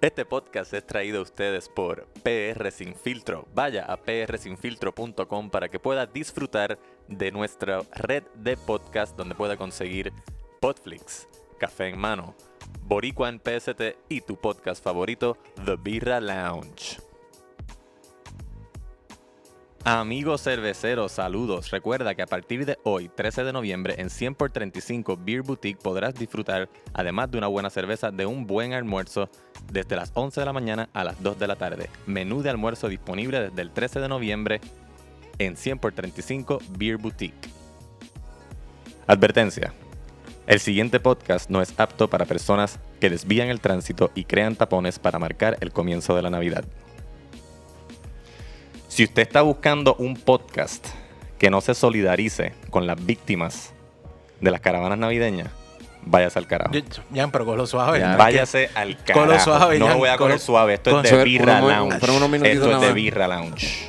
Este podcast es traído a ustedes por PR Sin Filtro. Vaya a prsinfiltro.com para que pueda disfrutar de nuestra red de podcast donde pueda conseguir Podflix, Café en Mano, Boricua en PST y tu podcast favorito, The Birra Lounge. Amigos cerveceros, saludos. Recuerda que a partir de hoy, 13 de noviembre, en 100 por 35 Beer Boutique podrás disfrutar, además de una buena cerveza, de un buen almuerzo desde las 11 de la mañana a las 2 de la tarde. Menú de almuerzo disponible desde el 13 de noviembre en 100 por 35 Beer Boutique. Advertencia. El siguiente podcast no es apto para personas que desvían el tránsito y crean tapones para marcar el comienzo de la Navidad. Si usted está buscando un podcast que no se solidarice con las víctimas de las caravanas navideñas, váyase al carajo. Ya, pero con lo suave. Ya, váyase al carajo. Con lo suave, no Jan, lo voy a con coger lo- suave. Esto con- es de Birra Lounge. Esto es de. Birra Lounge.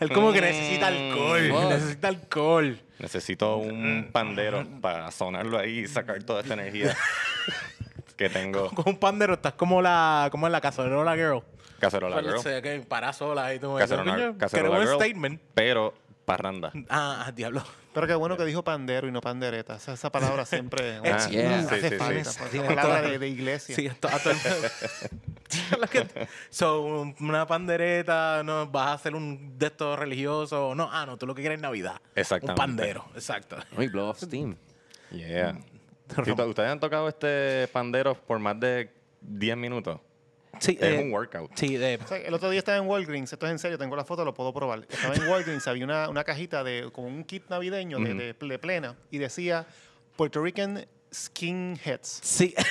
Él como que necesita alcohol. Fuck. Necesita alcohol. Necesito un pandero para sonarlo ahí y sacar toda esta energía que tengo. Con un pandero estás como la, como en la cacerola girl. Cacerola girl. se que para sola y tú Cacerola, cacerola girl, statement. pero parranda. Ah, ah, diablo. Pero qué bueno que dijo pandero y no pandereta. Esa, esa palabra siempre Ah, yeah. hace sí, sí, falta. sí. Sí, esa palabra de, de iglesia. Sí, esto a todo el so, una pandereta, no vas a hacer un de estos religiosos. No, ah, no, tú lo que quieres es Navidad. Exactamente. Un pandero, exacto. Ay, blow off steam. Yeah. ¿Ustedes han tocado este pandero por más de 10 minutos? Sí, Es eh, un workout. Sí, de, O sea, el otro día estaba en Walgreens, esto es en serio, tengo la foto, lo puedo probar. Estaba en Walgreens, había una, una cajita de como un kit navideño de, de ple- plena y decía Puerto Rican skinheads. sí.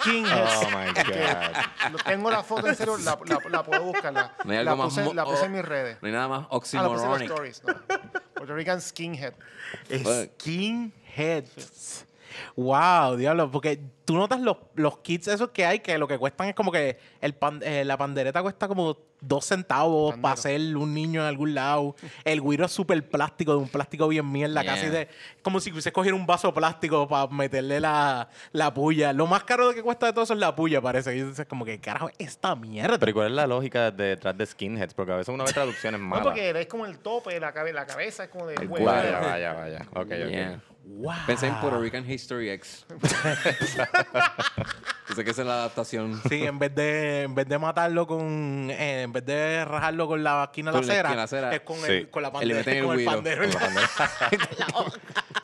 Skinheads. Oh my God. Lo- tengo la foto en serio, la, la- la puedo buscar. La, No hay la algo más puse, mo- la puse en oh. mis redes. No hay nada más Ah, la puse en los oxymoronic. stories. no. Puerto Rican skinhead. Skinheads. Wow, diablo, porque tú notas los, los kits esos que hay que lo que cuestan es como que el pan- eh, la pandereta cuesta como dos centavos para hacer un niño en algún lado. El guiro es súper plástico, de un plástico bien mierda, Yeah. casi de como si hubiese cogido un vaso plástico para meterle la, la puya. Lo más caro de que cuesta de todo eso es la puya, parece. Y dices como que carajo, esta mierda. Pero ¿y ¿cuál es la lógica detrás de skinheads? Porque a veces uno ve traducciones No, malas. porque es como el tope, la, cabe- la cabeza es como de El huevo. Vaya, vaya, vaya. Ok, ok. Wow. Pensé en Puerto Rican History X. Pensé que esa es la adaptación. Sí, en vez de, en vez de matarlo con. eh, en vez de rajarlo con la esquina de Con la la acera. es con, Sí. el, con la Y le pandera. el con el pandero.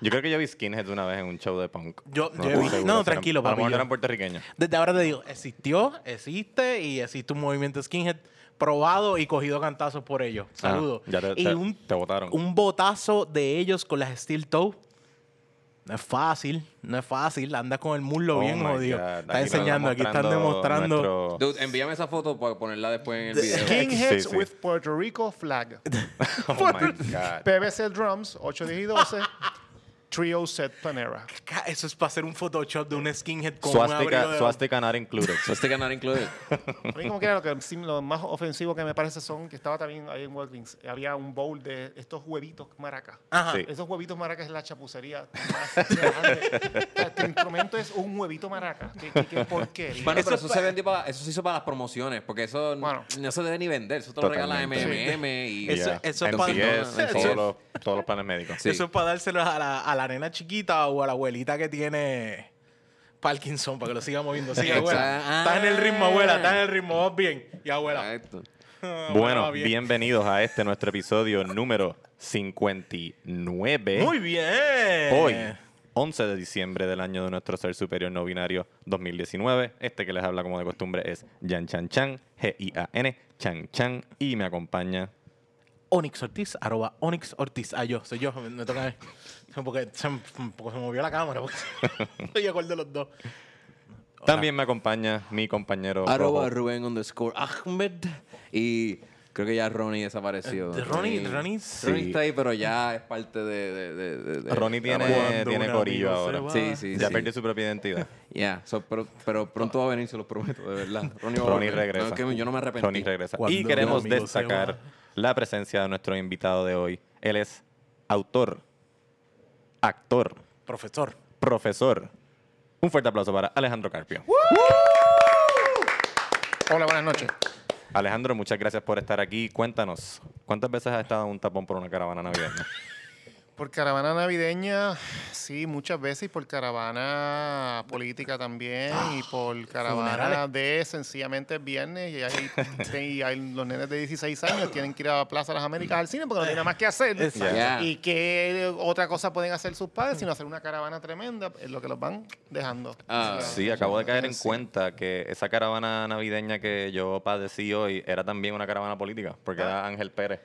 Yo creo que yo vi skinheads una vez en un show de punk. Yo- yo he estoy visto- seguro. no, eran- tranquilo, A lo papi, mejor no yo- eran puertorriqueños. Desde ahora te digo, existió, existe y existe un movimiento skinhead probado y cogido cantazos por ellos. Saludos. Ah, ya te- y te- un, te botaron. un botazo de ellos con las steel toe. No es fácil, no es fácil. Anda con el muslo Oh bien jodido. Está Aquí enseñando, aquí están demostrando. nuestro- Dude, envíame esa foto para ponerla después en el video. Skinheads Sí, sí. with Puerto Rico flag. Oh my God. PBC Drums, 8, 10 y 12. Trio Set Panera. Eso es para hacer un Photoshop de un skinhead con un abrigo Swastika, de... swastika not included. So sticker not included. A mí como que era lo, que, sí, lo más ofensivo que me parece son que estaba también ahí en Walgreens. Había un bowl de estos huevitos maracas. Sí. Esos huevitos maracas es la chapucería más grande. Tu instrumento es un huevito maraca. ¿Qué, qué, qué porquería? Bueno, pero Eso eso es se vendió para, eso se hizo para las promociones, porque eso Bueno. no se debe ni vender, eso te lo regala. MMM y Eso- Yeah. eso es pa- MCS, Eso- todos, los, todos los planes médicos. Sí. Eso es para dárselo a la, a la nena chiquita o a la abuelita que tiene Parkinson para que lo siga moviendo. Sigue, abuela. Exacto. Estás en el ritmo, abuela. Estás en el ritmo. Vas bien. Y abuela. Exacto. ah, Bueno, bien. bienvenidos a este nuestro episodio número 59. Muy bien. Hoy, 11 de diciembre del año de nuestro ser superior no binario 2019. Este que les habla como de costumbre es Jan Chan Chan, G-I-A-N, Chan Chan. Y me acompaña Onyx Ortiz, arroba Onyx Ortiz. Ah, yo, soy yo, me, me toca a mí. Porque se, porque se movió la cámara. Estoy de acuerdo de los dos. También me acompaña mi compañero Arroba. Rubén underscore Ahmed. Y creo que ya Ronnie desapareció. De Ronnie, Ronnie, Ronnie está ahí, pero ya es parte de... de, de, de- de- Ronnie tiene, tiene corillo ahora. Sí, sí, Ya sí. perdió su propia identidad. Ya, so, pero, pero pronto va a venir, se los prometo, de verdad. Ronnie, Ronnie regresa. No, es que yo no me arrepentí. Ronnie regresa. Cuando Y queremos destacar la presencia de nuestro invitado de hoy. Él es autor, actor, Profesor. profesor. Un fuerte aplauso para Alejandro Carpio. Hola, buenas noches. Alejandro, muchas gracias por estar aquí. Cuéntanos, ¿cuántas veces has estado en un tapón por una caravana navideña? Por caravana navideña, sí, muchas veces, y por caravana política también, y por caravana Funerales. de sencillamente viernes, y hay, y hay los nenes de 16 años tienen que ir a la Plaza de las Américas al cine porque no tienen nada más que hacer. Y qué otra cosa pueden hacer sus padres sino hacer una caravana tremenda, es lo que los van dejando. Ah, Sí, acabo de caer en Sí. cuenta que esa caravana navideña que yo padecí hoy era también una caravana política, porque era Ángel Pérez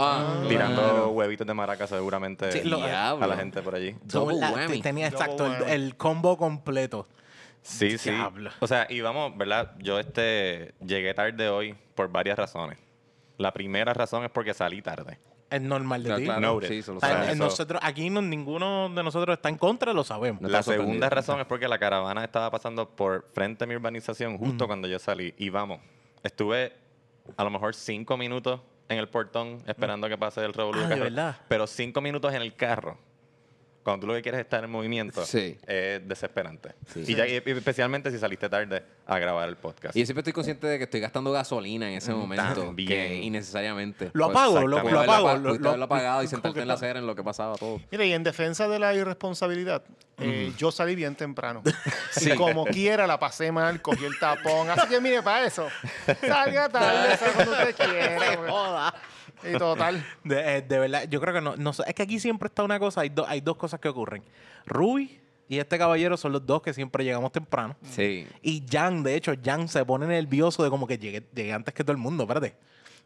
Ah, tirando claro. huevitos de maraca seguramente Sí, lo- a la gente por allí. La- tenía exacto el, combo completo. Sí, sí. O sea, y vamos, ¿verdad? Yo este llegué tarde hoy por varias razones. La primera razón es porque salí tarde. Es normal de ti. claro. Sí, lo en- nosotros, aquí no- ninguno de nosotros está en contra, lo sabemos. No la segunda razón es porque la caravana estaba pasando por frente a mi urbanización justo cuando yo salí. Y vamos, estuve a lo mejor cinco minutos en el portón esperando que pase el revolú. Ah. Pero cinco minutos en el carro. Cuando tú lo que quieres es estar en movimiento, Sí. es desesperante. Sí. Y, ya- y especialmente si saliste tarde a grabar el podcast. Y yo siempre estoy consciente de que estoy gastando gasolina en ese momento. también. Que innecesariamente. Lo Pues, apago, lo, lo apago. haberlo, lo- lo- apagado y sentarte en la acera en lo que pasaba todo. Mire, y en defensa de la irresponsabilidad, eh, yo salí bien temprano. Y como quiera la pasé mal, cogí el tapón. Así que mire, para eso, salga tarde, salga cuando usted quiera. güey. Y total. De, eh, de verdad, yo creo que no, no sé, Es que aquí siempre está una cosa, hay, do- hay dos cosas que ocurren. Ruby y este caballero son los dos que siempre llegamos temprano. Sí. Y Jan, de hecho, Jan se pone nervioso de como que llegué, llegué antes que todo el mundo, espérate.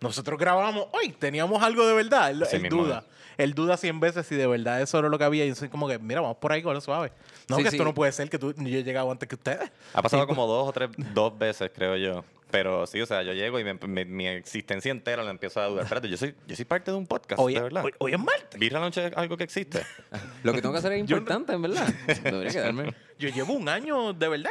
Nosotros grabamos hoy, teníamos algo de verdad. Él, duda. Él duda cien veces si de verdad eso era lo que había. Y yo soy como que, mira, vamos por ahí con lo suave. No, Sí, que sí. esto no puede ser que tú, yo he llegado antes que ustedes. Ha pasado como dos o tres, dos veces, creo yo. Pero sí, o sea, yo llego y me- me- mi existencia entera la empiezo a dudar. Espérate, yo soy, yo soy parte de un podcast, Hoy, de verdad. hoy, hoy es martes. ¿Birra Noche es algo que existe? Lo que tengo que hacer es importante, en verdad. Debería quedarme. Yo llevo un año de verdad.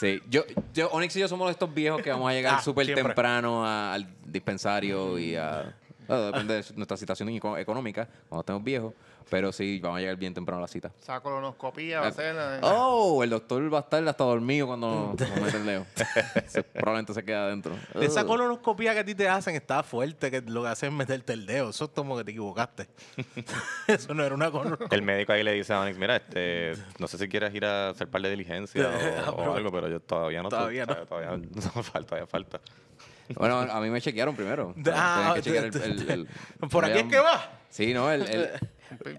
Sí. Yo, yo, Onyx y yo somos de estos viejos que vamos a llegar Ah, súper temprano a- al dispensario y a... bueno, depende de nuestra situación eco- económica cuando estemos viejos. Pero sí, vamos a llegar bien temprano a la cita. Saco colonoscopía, va a ser. eh, Oh, el doctor va a estar hasta dormido cuando nos mete el dedo. Se- probablemente se queda adentro. De esa Ugh. colonoscopia que a ti te hacen está fuerte, que lo que hacen es meterte el dedo. Eso es como que te equivocaste. Eso no era una colonoscopia. El médico ahí le dice a Onyx, mira, este, no sé si quieres ir a hacer par de diligencia o, o algo, pero yo todavía no. Todavía no. ¿sabes? Todavía no falta, todavía falta. Bueno, a mí me chequearon primero. Ah, que chequear el, el- el- ¿Por aquí es que va? Sí, no, el, el,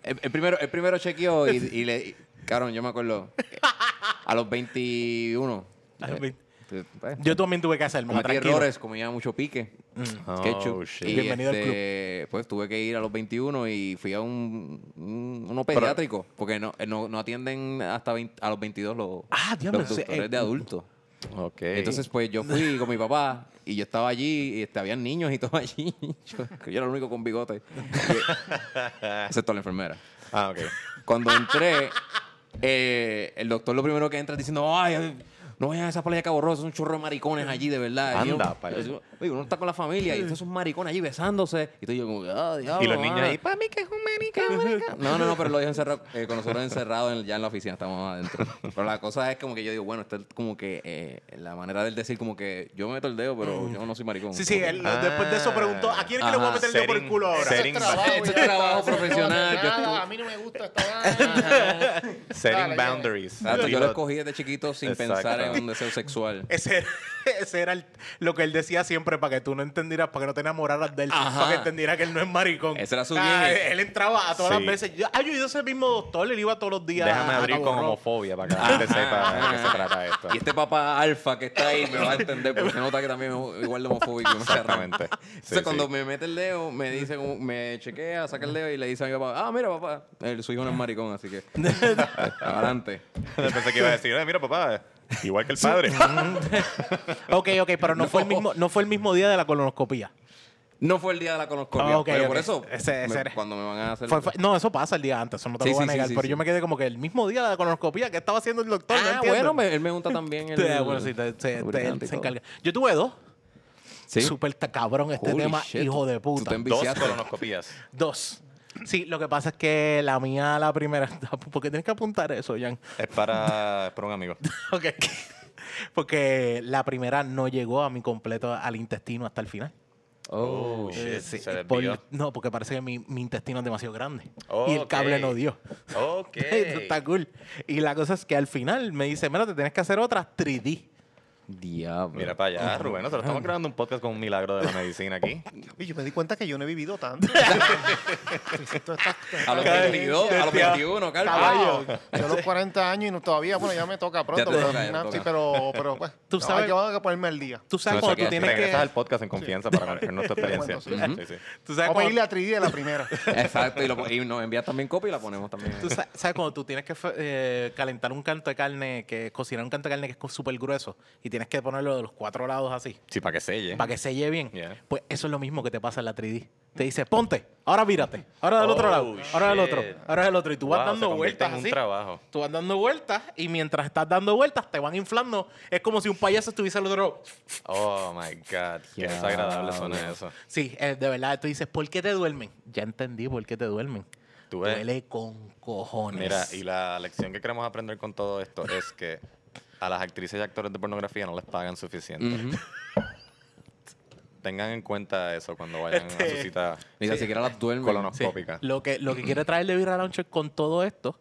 el- el primero, el primero chequeó y, y le... y- cabrón, yo me acuerdo. A los 21. A los eh, 20. pues, Yo también tuve que hacerme. cometí tranquilo. errores, comía mucho pique, Oh, ketchup. shit. Y Bienvenido al este, Pues tuve que ir a los 21 y fui a un, un- uno pediátrico, porque no, eh, no, no atienden hasta 20 a los 22 los, Ah, los doctores eh, de adultos. Ok. Entonces, pues yo fui con mi papá y yo estaba allí y este, habían niños y todo allí. Yo, yo era el único con bigote. Excepto la enfermera. Ah, ok. Cuando entré, eh, el doctor lo primero que entra es diciendo, ay, no vayan a esa playa de Cabo Rojo, son un chorro de maricones allí, de verdad. Y yo- Anda, allá. yo, oye, uno está con la familia y estos son maricones allí besándose. Y estoy yo como, ah, diablo. Y los niños ah". ahí, para mí que es un maricón. No, no, no, pero lo dejé encerrado, eh, con nosotros encerrados en- ya en la oficina, estamos adentro. Pero la cosa es como que yo digo, bueno, esta es como que eh, la manera de él decir como que yo me meto el dedo, pero yo no soy maricón. Sí, sí, él, Ah. después de eso preguntó, ¿a quién es que le voy a meter el dedo por el setting- culo ahora? trabajo, Este es ya trabajo profesional, yo A mí no me gusta esta. Setting boundaries. Yo lo escogí desde chiquito sin pensar en un deseo sexual. Ese, ese era el- lo que él decía siempre para que tú no entendieras, para que no te enamoraras de él, Ajá. para que entendiera que él no es maricón. Ese era su Ah. Él entraba a todas Sí. las veces. Yo, ah, yo he ido a ese mismo doctor, él iba todos los días. Déjame a abrir con homofobia para que la gente sepa de qué se trata esto. Y este papá alfa que está ahí me va a entender porque se nota que también es igual de homofóbico. Exactamente. Entonces, Sí, cuando me mete el dedo, me dice, me chequea, saca el dedo y le dice a mi papá, ah, mira, papá, el, su hijo no es maricón, así que adelante. Pensé que iba a decir, "Eh, mira, papá, igual que el padre. Ok, ok, pero no, Fue el mismo, no fue el mismo día de la colonoscopía. No fue el día de la colonoscopia, Ah, ok, pero por eso, Ese- ese me- cuando me van a hacer... Fue- fue- no, eso pasa el día antes, eso no te Sí, lo voy a sí, sí, negar. sí, pero sí. yo me quedé como que el mismo día de la colonoscopía que estaba haciendo el doctor. ah, bueno, me- él me unta también el... Sí, bueno, sí, te- te- te- lubricante él y se encarga. Yo tuve dos. ¿Sí? Súper cabrón este Holy tema, shit, hijo de puta. Dos colonoscopías. Dos. Sí, lo que pasa es que la mía, la primera. ¿Por qué tienes que apuntar eso, Jan? Es para, es para un amigo. Ok. Porque la primera no llegó a mi completo al intestino hasta el final. Oh, shit. Eh, sí, se por- desvió. no, porque parece que mi, mi intestino es demasiado grande. Oh, y el cable ok. no dio. Ok. Eso está cool. Y la cosa es que al final me dice, mira, te tienes que hacer otra 3D. Diablo. Mira para allá, Rubén. Nosotros estamos grabando un podcast con un milagro de la medicina aquí. Y yo me di cuenta que yo no he vivido tanto. A los Caballo. 22, a los Bestia. 21, Carlos. Caballo. Yo a los 40 años y no, todavía, bueno, ya me toca pronto. pero, toca, toca. sí, pero, pero pues, Tú no, sabes- que- tengo que ponerme al día. Tú sabes cuando tú que- tienes Regresas que... al podcast en confianza para conocer nuestra experiencia. Sí, sí. Tú sabes Vamos a irle a 3D a la primera. Exacto, y, lo, y nos envías también copia y la ponemos también. Tú sa- sabes cuando tú tienes que eh, calentar un canto de carne, que cocinar un canto de carne que es súper grueso y tienes que ponerlo de los cuatro lados así Sí, para que selle. para que selle bien. Yeah. Pues eso es lo mismo que te pasa en la 3D. Te dice, ponte, ahora mírate, ahora del otro Oh, lado, ahora del otro, ahora del otro. Y tú vas Wow, dando vueltas así. trabajo. Tú vas dando vueltas y mientras estás dando vueltas te van inflando. Es como si un payaso estuviese al otro lado. Oh my God. Qué Ya, desagradable suena eso. Sí, eh, de verdad. Tú dices, ¿por qué te duermen? Ya entendí por qué te duermen. Tú ves. Duele con cojones. Mira, y la lección que queremos aprender con todo esto es que a las actrices y actores de pornografía no les pagan suficiente. Tengan en cuenta eso cuando vayan a Este, su cita Ni siquiera las duermen. Sí. colonoscópica. Lo que, lo que quiere traer de Birra Launcher con todo esto.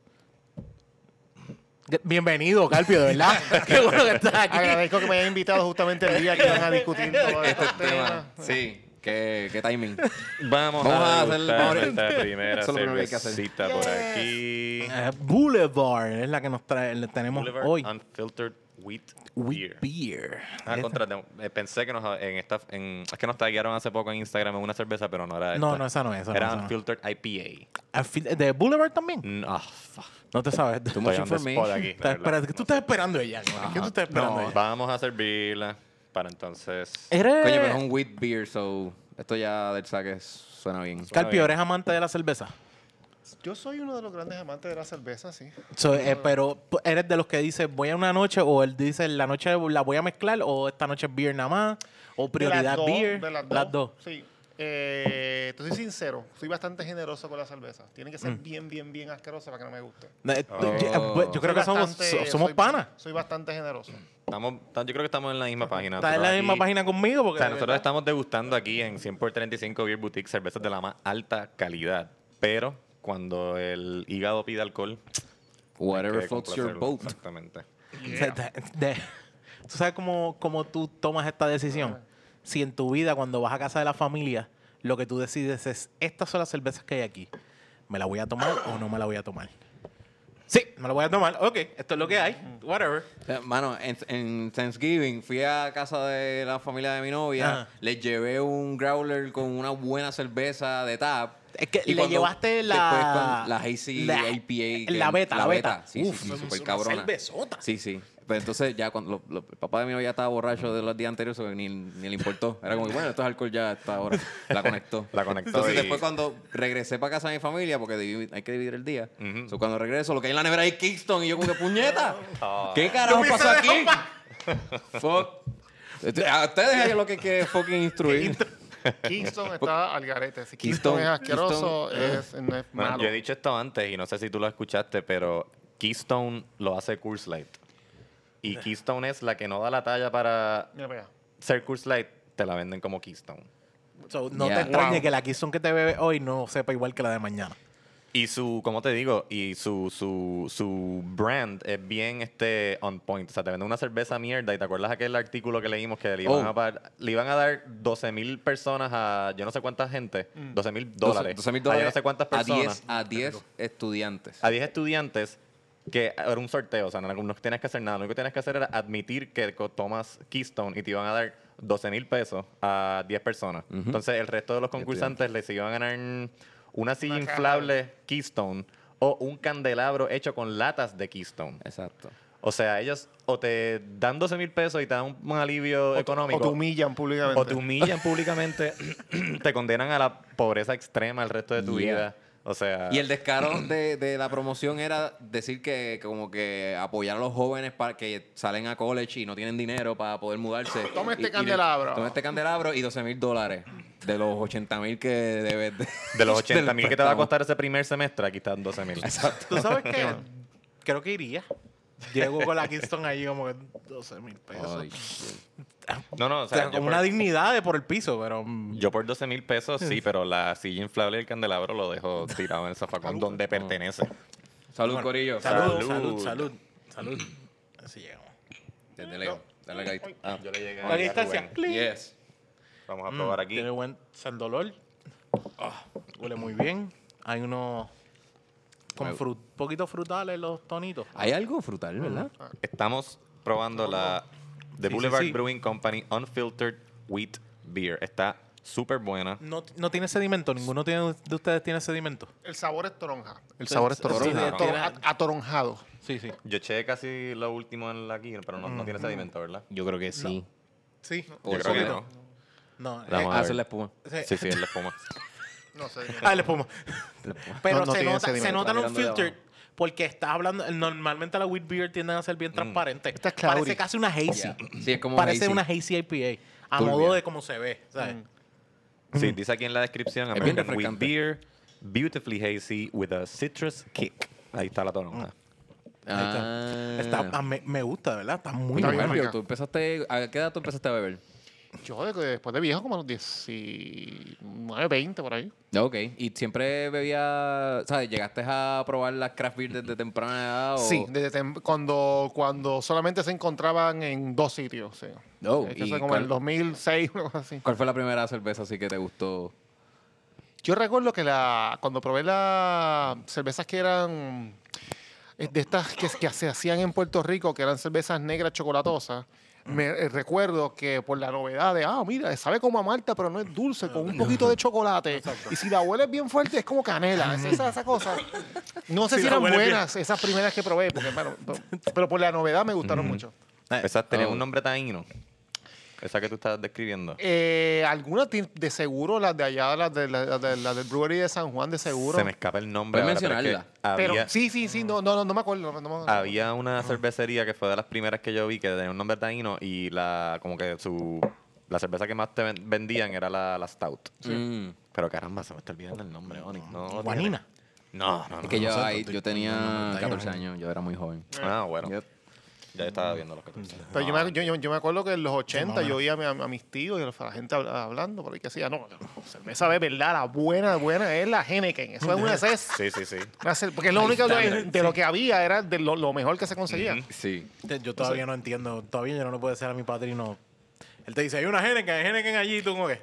Bienvenido, Carpio, de verdad. Qué bueno que estás aquí. Agradezco que me hayan invitado justamente el día que iban a discutir todo Este estos temas. tema. Sí, qué, qué timing. Vamos, Vamos a a hacer- degustar vamos a- nuestra primera Eso es lo primero que hay que hacer. cervecita por aquí. Eh, Boulevard es la que nos trae, le tenemos Boulevard hoy. Unfiltered Wheat Wheat Beer. beer. Ah, Esta- contra, de- eh, pensé que nos en esta en, es que nos taguearon hace poco en Instagram en una cerveza, pero no era esta. No, no, esa no es. Esa no, Era esa no. Unfiltered IPA. ¿De Boulevard también? Mm, Ah, fuck. No te sabes. Much Estoy on the spot information. aquí, de Estás verdad. esperando- ¿Qué tú estás esperando ella? ¿Qué tú estás esperando No, ella? vamos a servirla para entonces. Eres... Coño, pero es un wheat beer, so esto ya del saque suena bien. Carpio, ¿eres amante de la cerveza? Yo soy uno de los grandes amantes de la cerveza, sí. So, eh, pero eres de los que dice voy a una noche o él dice la noche la voy a mezclar o esta noche es beer nada más o De prioridad las dos, beer. De las dos. Sí. Eh, te soy sincero, soy bastante generoso con la cerveza. Tiene que ser Mm. bien, bien, bien asquerosa para que no me guste. Eh, Oh. yo, yo- yo creo que Soy somos, bastante- somos soy- panas. Soy bastante generoso. Estamos, yo creo que estamos en la misma página. Estás en la misma página conmigo porque O sea, de nosotros verdad- estamos degustando aquí en 100 por 35 Beer Boutique cervezas de la más alta calidad. Pero cuando el hígado pide alcohol, Whatever floats your boat. Exactamente. O sea, de- de- ¿Tú sabes cómo, cómo tú tomas esta decisión? Si en tu vida, cuando vas a casa de la familia, lo que tú decides es, estas son las cervezas que hay aquí. ¿Me la voy a tomar o no me la voy a tomar? Sí, me la voy a tomar. Ok, esto es lo que hay. Whatever. O sea, Mano, en, en Thanksgiving fui a casa de la familia de mi novia, Ajá. les llevé un growler con una buena cerveza de tap. Es que Y le llevaste la... después con la Hazy la- IPA. La beta, la beta. Sí, Uf, sí, sí, cabrona. cervezota. Sí, sí. Pero entonces ya cuando lo- lo- el papá de mi novia estaba borracho de los días anteriores, que ni, ni le importó. Era como, bueno, esto es alcohol ya a esta hora. La conectó. La conectó Entonces y- después cuando regresé para casa de mi familia, porque divi- hay que dividir el día. Cuando regreso, lo que hay en la nevera es Kingston. Y yo como que, puñeta. Ah. ¿Qué carajo pasó aquí? Fuck. Este, A ustedes es lo que hay que fucking instruir. Kingston está al garete. Si Kingston- Kingston, es asqueroso, Kingston- es, no es Bueno, malo. yo he dicho esto antes y no sé si tú lo escuchaste, pero Keystone lo hace Coors Light. Y Keystone es la que no da la talla para Coors Light, te la venden como Keystone. So, no te extrañe Wow. que la Keystone que te bebe hoy no sepa igual que la de mañana. Y su, como te digo, y su, su, su brand es bien este on point. O sea, te venden una cerveza mierda y te acuerdas aquel artículo que leímos que le iban, Oh. a, par- le iban a dar 12 mil personas a yo no sé cuánta gente, 12 mil dólares. 12 mil a dólares yo no sé cuántas a personas. 10, a 10 estudiantes. a 10 estudiantes que era un sorteo, o sea, no, no tienes que hacer nada, lo único que tienes que hacer era admitir que tomas Keystone y te iban a dar 12 mil pesos a 10 personas. Entonces el resto de los concursantes les iban a ganar una silla Una caja. inflable Keystone o un candelabro hecho con latas de Keystone. Exacto. O sea, ellos o te dan 12 mil pesos y te dan un, un alivio económico. O te humillan públicamente. o te humillan públicamente, te condenan a la pobreza extrema el resto de tu Yeah. vida. O sea, Y el descaro de, de la promoción era decir que como que apoyar a los jóvenes para que salen a college y no tienen dinero para poder mudarse. Toma este Y- y de- candelabro. Toma este candelabro y 12 mil dólares de los 80 mil que debes de, de los 80 mil que te va a préstamo. costar ese primer semestre, aquí están 12 mil. ¿Tú sabes qué? Creo que iría. Llego con la Kingston ahí como que 12 mil pesos. Ay. No, no, o o sea, como por, una dignidad de por el piso, pero... mm, yo por 12 mil pesos sí, pero la silla inflable y el candelabro lo dejo tirado en el zafacón donde pertenece. Salud, bueno, Corillo. Salud, Salud. salud, salud. Así llegamos. Desde lejos. Dale. Ah, yo le llegué A distancia. Rubén. Yes. Vamos a probar aquí. Tiene buen sandolor. Ah, huele muy bien. Hay unos con frut, poquito frutales los tonitos. Hay algo frutal, ¿verdad? Estamos probando la The Sí, Boulevard sí, sí. Brewing Company Unfiltered Wheat Beer. Está súper buena. No, no tiene sedimento. Ninguno tiene, de ustedes tiene sedimento. El sabor es toronja. El Sí, sabor es sí, toronja. sí, atoronjado. Sí, sí. Yo eché casi lo último en la aquí, pero no, no tiene sedimento, ¿verdad? Yo creo que sí. Sí. O Yo creo que no. No, Vamos eh, a Hacer ver. la espuma. sí. Sí, sí, es la espuma. No sé. Ah, la espuma. Pero No, no se, tiene nota, se sedimento. nota mirando de filters porque estás hablando. Normalmente las wheat beer tienden a ser bien transparentes. Esta es cloudy. Parece casi una hazy. Yeah. Sí, es como Parece hazy. una hazy IPA. A Turbia. modo de cómo se ve. ¿sabes? Sí, dice aquí en la descripción Es bien American Wheat refrescante. Beer, beautifully hazy with a citrus kick. Ahí está la toronja. Ahí está. Ah. Está- ah, me, me gusta, ¿verdad? Está muy Está Muy bien bueno. rápido. rica. Tú empezaste, ¿A qué edad tú empezaste a beber? Yo de- después de viejo, como a los 19, 20 por ahí. Ok. ¿Y siempre bebía, sabes, llegaste a probar las craft beer desde temprana edad? O... Sí, desde tem- cuando, cuando solamente se encontraban en dos sitios. Sí. Oh, Es que ¿y como cuál- en el 2006, una cosa así. ¿Cuál fue la primera cerveza así que te gustó? Yo recuerdo que la, cuando probé las cervezas que eran eh, de estas que, que se hacían en Puerto Rico, que eran cervezas negras chocolatosas, me eh, recuerdo que por la novedad de, ah, mira, sabe como a malta, pero no es dulce, con un poquito de chocolate. Y si la hueles bien fuerte, es como canela. Es esa, esa cosa. No sé Si eran bien. buenas esas primeras que probé, porque, bueno, pero, pero por la novedad me gustaron mucho. Esa tenía Oh. un nombre taíno. Esa que tú estás describiendo. Eh, algunas de seguro, las de allá, las, de, las, de- las del brewery de San Juan, de seguro. Se me escapa el nombre. Puedes ahora, pero es que mencionarla. Pero había, sí, sí, sí, no, no, no, no me acuerdo. no me acuerdo. había una cervecería que fue de las primeras que yo vi que tenía un nombre taíno y la como que su la cerveza que más te ven- vendían era la, la Stout. Mm. Pero caramba, se me está olvidando el nombre, Oni. No, no Guanina. No, no, no. Es que yo, ahí- yo tenía no, no, 14 no. años, yo era muy joven. Ah, bueno. Yep. Ya estaba viendo los 14. Pero yo, me, yo, yo- me acuerdo que en los 80 yo oía a, mi- a mis tíos y a la gente habla- hablando, por ahí que decía, no, no, cerveza de verdad, la buena, buena es la Henneken. Eso es una esa es Sí, sí, sí. una porque es lo único de, de lo que había, era de lo, lo mejor que se conseguía. Sí. Yo todavía no entiendo. Todavía yo no le puedo decir a mi padrino. Él te dice, hay una Henneken, hay Henneken allí, ¿y tú cómo que?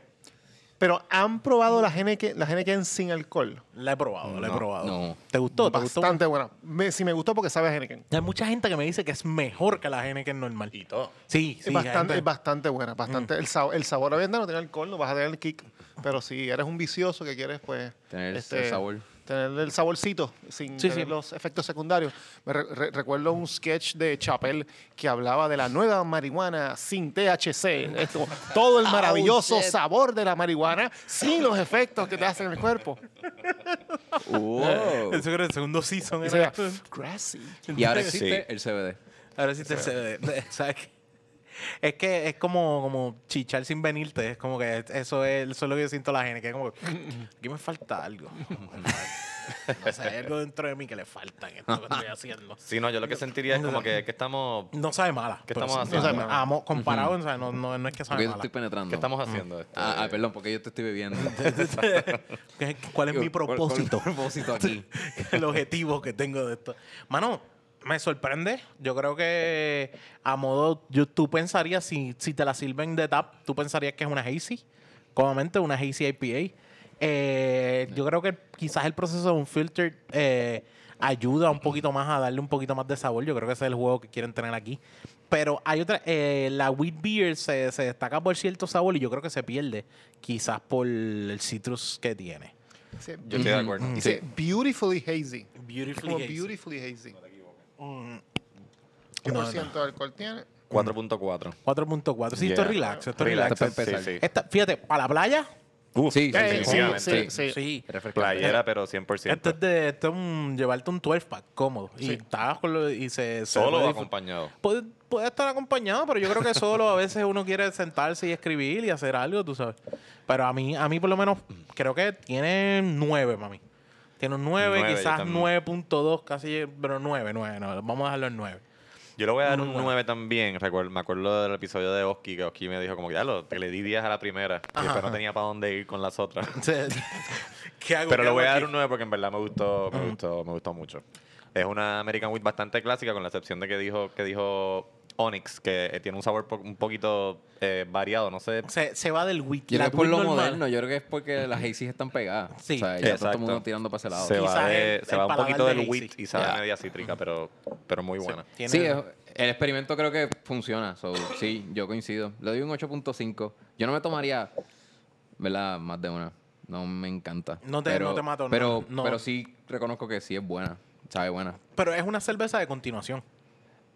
Pero han probado la Henneken, la Henneken sin alcohol. La he probado, la he No, probado. no. ¿Te gustó? ¿Te gustó? Bastante buena. Me, sí me gustó porque sabe a Henneken. Hay mucha gente que me dice que es mejor que la Henneken normal. Y todo. Sí, sí. es, bastante, gente- es bastante buena. Bastante, el, sabor, el sabor obviamente no tiene alcohol, no vas a tener el kick. Pero si eres un vicioso que quieres, pues. Tener el sabor. Tener el saborcito sin Sí, tener sí. los efectos secundarios. Me re- re- recuerdo un sketch de Chapel que hablaba de la nueva marihuana sin THC. Todo el maravilloso sabor de la marihuana sin los efectos que te hacen en el cuerpo. Wow. El segundo, el segundo season era sea, grassy. y ahora existe Sí. el CBD. Ahora sí te se- ¿sabes qué? Es que es como, como chichar sin venirte. Es como que eso es, eso es lo que yo siento la gente. Que es como, que, aquí me falta algo. No sé, hay algo dentro de mí que le falta en esto que estoy haciendo. Sí, no, yo lo que sentiría es como que, que estamos... No sabe mala. ¿Qué estamos sí, haciendo? no sabe mala. Amo- comparado, o sea, no, no, no es que Porque sabe yo mala. estoy penetrando. ¿Qué estamos haciendo? Este, Ah, ah, perdón, porque yo te estoy bebiendo. ¿Qué- ¿Cuál es mi ¿Cuál- cuál- propósito? cuál es el propósito aquí? el objetivo que tengo de esto. Mano, me sorprende. Yo creo que a modo, yo, tú pensarías, si, si te la sirven de tap, tú pensarías que es una hazy. Comúnmente una hazy IPA. Eh, yo creo que quizás el proceso de un filter eh, ayuda un poquito más a darle un poquito más de sabor. Yo creo que ese es el juego que quieren tener aquí. Pero hay otra, eh, la wheat beer se, se destaca por cierto sabor y yo creo que se pierde quizás por el citrus que tiene. Dice, Yo estoy de acuerdo. dice beautifully hazy. Beautifully Como hazy. beautifully hazy. Mm. ¿Qué No, por no. ciento de alcohol tiene? 4.4. 4.4. Sí, Yeah. esto es relax. Esto es relax. Esto es para. Sí, sí. Esta- fíjate, para la playa, Sí, sí, Eh, sí, sí, definitivamente. sí, sí. sí. Refrescante. Playera, pero 100%. Esto es de esto es un, llevarte un 12 pack cómodo. Y estás con lo, y se, Solo acompañado. Puede, puede estar acompañado, pero yo creo que solo a veces uno quiere sentarse y escribir y hacer algo, tú sabes. Pero a mí, a mí por lo menos, creo que tiene 9, mami. Tiene un 9, Nueve, yo quizás también. 9.2, casi, pero 9, 9, no, vamos a dejarlo en 9. Yo le voy a dar Muy un bueno. 9 también. Recuerdo, me acuerdo del episodio de Oski, que Oski me dijo como que, ya lo, te le di 10 a la primera. Y después no tenía para dónde ir con las otras. ¿Qué hago? Pero ¿Qué le voy a dar aquí? un 9 porque en verdad me gustó, me gustó, me gustó mucho. Es una American Wheat bastante clásica, con la excepción de que dijo, que dijo Onyx, que eh, tiene un sabor po- un poquito eh, variado. No sé. Se, se va del wheat. Yo creo La que es por lo normal. moderno. Yo creo que es porque las hazy están pegadas. Sí. O sea, ya todo el mundo tirando para ese lado. Se va, Quizás de- el- se el va un poquito de del wheat y sabe media cítrica, pero, pero muy buena. Tiene- Sí, es- el experimento creo que funciona. So, sí, yo coincido. Le doy un 8.5. Yo no me tomaría, ¿verdad? Más de una. No me encanta. No te- pero, no te mato, no, Pero, no. pero sí reconozco que sí es buena. Sabe buena. Pero es una cerveza de continuación.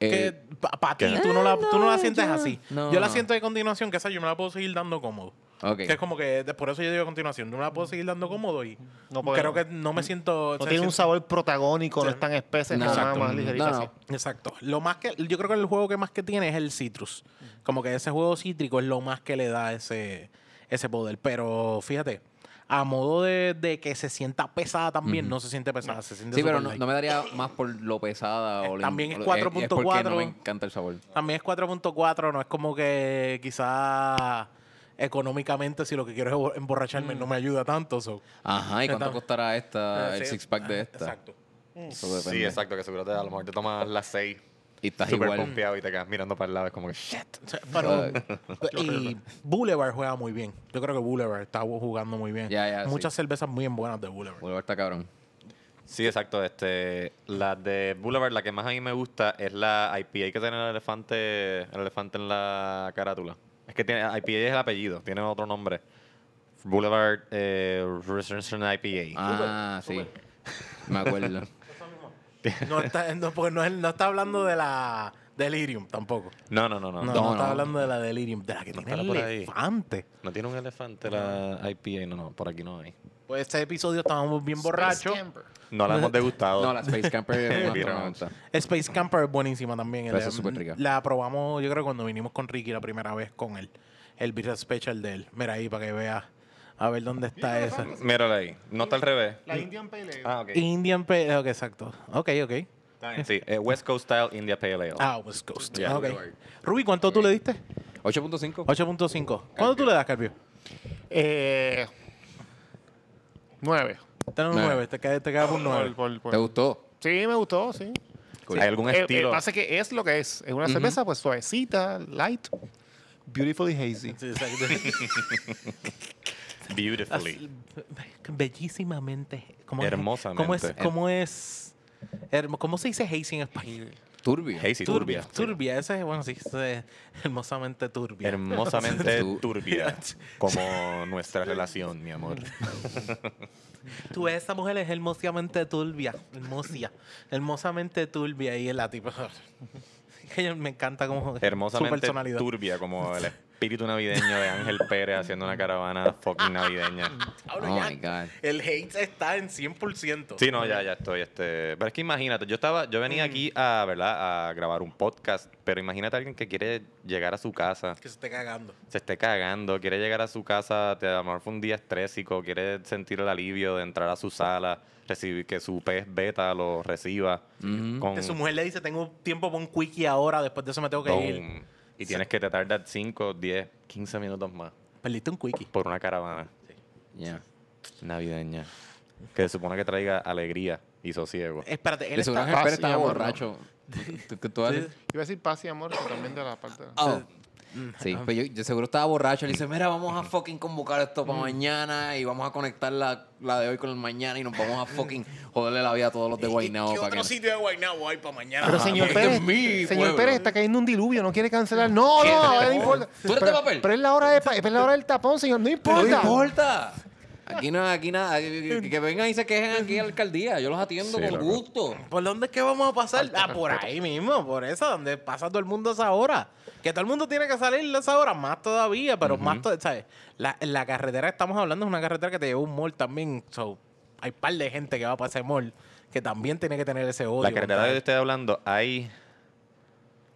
Eh, que para ti, tú no la, tú no la no, sientes yo- así. no, yo la no. siento de continuación, que esa yo me la puedo seguir dando cómodo. Que es como que, por eso yo digo continuación, yo me la puedo seguir dando cómodo y No creo que no me siento... No tiene un sabor protagónico, no es tan espesa, es No. como más, Exacto. más ligerita. No, no. así. Exacto. Lo más que, yo creo que el juego que más que tiene es el citrus. Como que ese juego cítrico es lo más que le da ese, ese poder. Pero fíjate, a modo de, de que se sienta pesada también, no se siente pesada, se siente Sí, pero no, no me daría más por lo pesada. o lo- También es o- 4.4. porque no me encanta el sabor. También es 4.4, no es como que quizás económicamente si lo que quiero es emborracharme no me ayuda tanto. so. Ajá, ¿y cuánto Está- costará esta, el Sí, six pack de esta? Exacto. Eso depende. Sí, exacto, que seguro te, a lo mejor te tomas las 6 Y estás súper igual. pompeado y te quedas mirando para el lado. Es como que, shit. Pero, y Boulevard juega muy bien. Yo creo que Boulevard está jugando muy bien. Ya, ya, Muchas cervezas muy buenas de Boulevard. Boulevard está cabrón. Sí, exacto. Este, la de Boulevard, la que más a mí me gusta es la IPA que tiene el elefante, el elefante en la carátula. Es que tiene, IPA es el apellido, tiene otro nombre. Boulevard eh, Resurrection IPA. Ah, sí. Me acuerdo. No está, no, porque no, es- no está hablando de la Delirium tampoco. No, no, no, no. No, No, no, no. está hablando de la Delirium, de la que No tiene ahí. elefante. No tiene un elefante la IPA. No, no, por aquí no hay. Pues este episodio estábamos bien borrachos. Camper. No la hemos degustado. No, la Space Camper es. Space Camper es buenísima también. Esa El- es súper rica. La probamos, yo creo, cuando vinimos con Ricky la primera vez con él. El Beer Special de él. Mira ahí para que veas. A ver dónde está esa. Mírala ahí. No está al revés. La Indian Pale Ale. Ah, ok. Indian Pale Ok, exacto. Ok, ok. Sí, eh, West Coast Style India Pale Ale. Ah, West Coast. Yeah. ok. Ruby, ¿cuánto tú le diste? 8.5. 8.5. ¿Cuánto tú le das, Carpio? Eh, nueve. Ten un Nueve. 9. Te queda, te queda un 9. Por- por- por- ¿Te gustó? Sí, me gustó, sí. ¿Hay algún Eh, estilo? eh, pasa que es lo que es. Es una cerveza pues suavecita, light, beautifully hazy. Sí, exacto. Beautifully. Bellísimamente. ¿Cómo? Hermosamente. ¿Cómo es? ¿Cómo es? hermo- ¿Cómo se dice hazy en español? Turbio. Hazy, turbia. Turbia, ese es, bueno, sí, ese es hermosamente turbia. Hermosamente Tu- turbia. Como nuestra relación, mi amor. Tú ves, esa mujer es hermosamente turbia. Hermosia. Hermosamente turbia. Y la tipa. me encanta como. su Hermosamente personalidad. turbia como el, espíritu navideño de Ángel Pérez haciendo una caravana fucking navideña. Ahora Oh ya, my God. El hate está en 100%. Sí, no, ya, ya estoy. Este... Pero es que imagínate, yo estaba, yo venía aquí a, ¿verdad? a grabar un podcast, pero imagínate a alguien que quiere llegar a su casa, Que se esté cagando. se esté cagando, quiere llegar a su casa, te- a lo mejor fue un día estrésico, quiere sentir el alivio de entrar a su sala, recibir que su pez beta lo reciba. con Que su mujer le dice, tengo tiempo para un quickie ahora, después de eso me tengo que ir. Y tienes que te tardar 5, 10, 15 minutos más Perdiste un quickie. por una caravana Ya. navideña que se supone que traiga alegría y sosiego. Espérate, él está... Paz y estaba amor, ¿no? borracho. ¿Tú- tú- tú? Sí. Iba a decir paz y amor, pero también de la parte de... Oh. Sí, pues yo, yo seguro estaba borracho. Le dice, mira, vamos a fucking convocar esto Mm. para mañana y vamos a conectar la, la de hoy con el mañana y nos vamos a fucking joderle la vida a todos los de Guaynabo. ¿Qué para otro que- sitio de Guaynabo hay para mañana? Pero Ajá, señor Pérez, señor pueblo. Pérez está cayendo un diluvio, no quiere cancelar. No, ¿Qué? no, no importa. ¿Tú eres de pero, papel? Pero es la hora de pa- es la hora del tapón, señor, no No importa. importa. Aquí no, aquí nada. Que, vengan y se quejen aquí a la alcaldía. Yo los atiendo Sí, con gusto. ¿Por dónde es que vamos a pasar? Ah, por ahí mismo, por eso, donde pasa todo el mundo a esa hora. Que todo el mundo tiene que salir a esa hora, más todavía, pero más todavía, ¿sabes? La, la carretera que estamos hablando es una carretera que te lleva un mall también. So, hay par de gente que va para ese mall que también tiene que tener ese odio. La carretera contra que estoy hablando, hay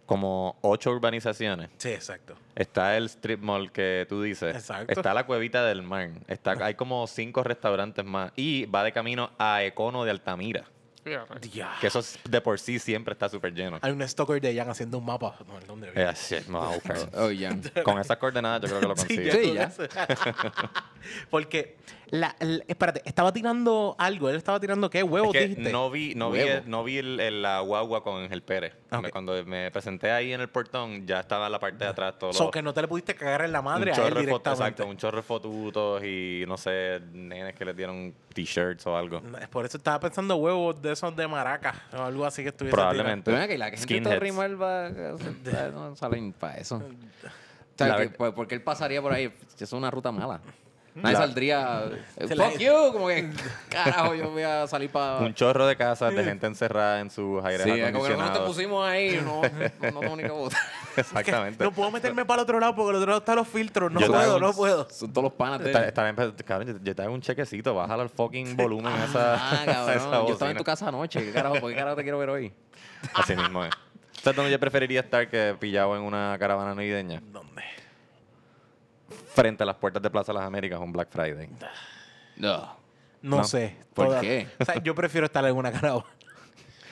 como ocho urbanizaciones. Sí, exacto. Está el strip mall que tú dices. Exacto. Está la cuevita del mar. Está, hay como cinco restaurantes más. Y va de camino a Econo de Altamira. Fíjate. Que eso es- de por sí siempre está súper lleno. Hay un stalker de Jan haciendo un mapa. No, ¿dónde Eh, shit, a buscar. Oh, ya. Con esas coordenadas yo creo que lo Sí, consigo. Sí, ya. Porque, la, el- espérate, estaba tirando algo. Él estaba tirando qué huevo, Es que dijiste. no vi, no vi, el- no vi el- el- la guagua con Ángel Pérez. Ok. Cuando me presenté ahí en el portón, ya estaba en la parte de atrás todo So, lo- que no te le pudiste cagar en la madre un a él chorro de fotos, directamente. exacto, un chorro de fotutos y no sé, nenes que les dieron t-shirts o algo. Por eso estaba pensando huevos de esos de maraca o algo así que estuviese Probablemente. Pero aquí, la que gente Skinheads. rimar va a- no salen para eso. O sea, La que, ver- pues, porque él pasaría por ahí. Eso es una ruta mala. Nadie La- saldría. eh, Fuck you, como que carajo, yo voy a salir para. Un chorro de casas de gente encerrada en sus aires Sí, como que nosotros te pusimos ahí, no, no, no tengo ni que votar. Exactamente. No puedo meterme para el otro lado porque el otro lado están los filtros. No puedo, no puedo. Son todos los panas de Está- está bien, cabrón, yo- te hago un chequecito, bájale el fucking volumen a esa, Ah, cabrón. esa Yo estaba en tu casa anoche. ¿Qué carajo? ¿Por qué carajo te quiero ver hoy? Así mismo es. ¿Sabes dónde yo preferiría estar que pillado en una caravana navideña? ¿Dónde? Frente a las puertas de Plaza de las Américas un Black Friday. No. No, No. sé. ¿Por Toda- qué? O sea, yo prefiero estar en una caravana.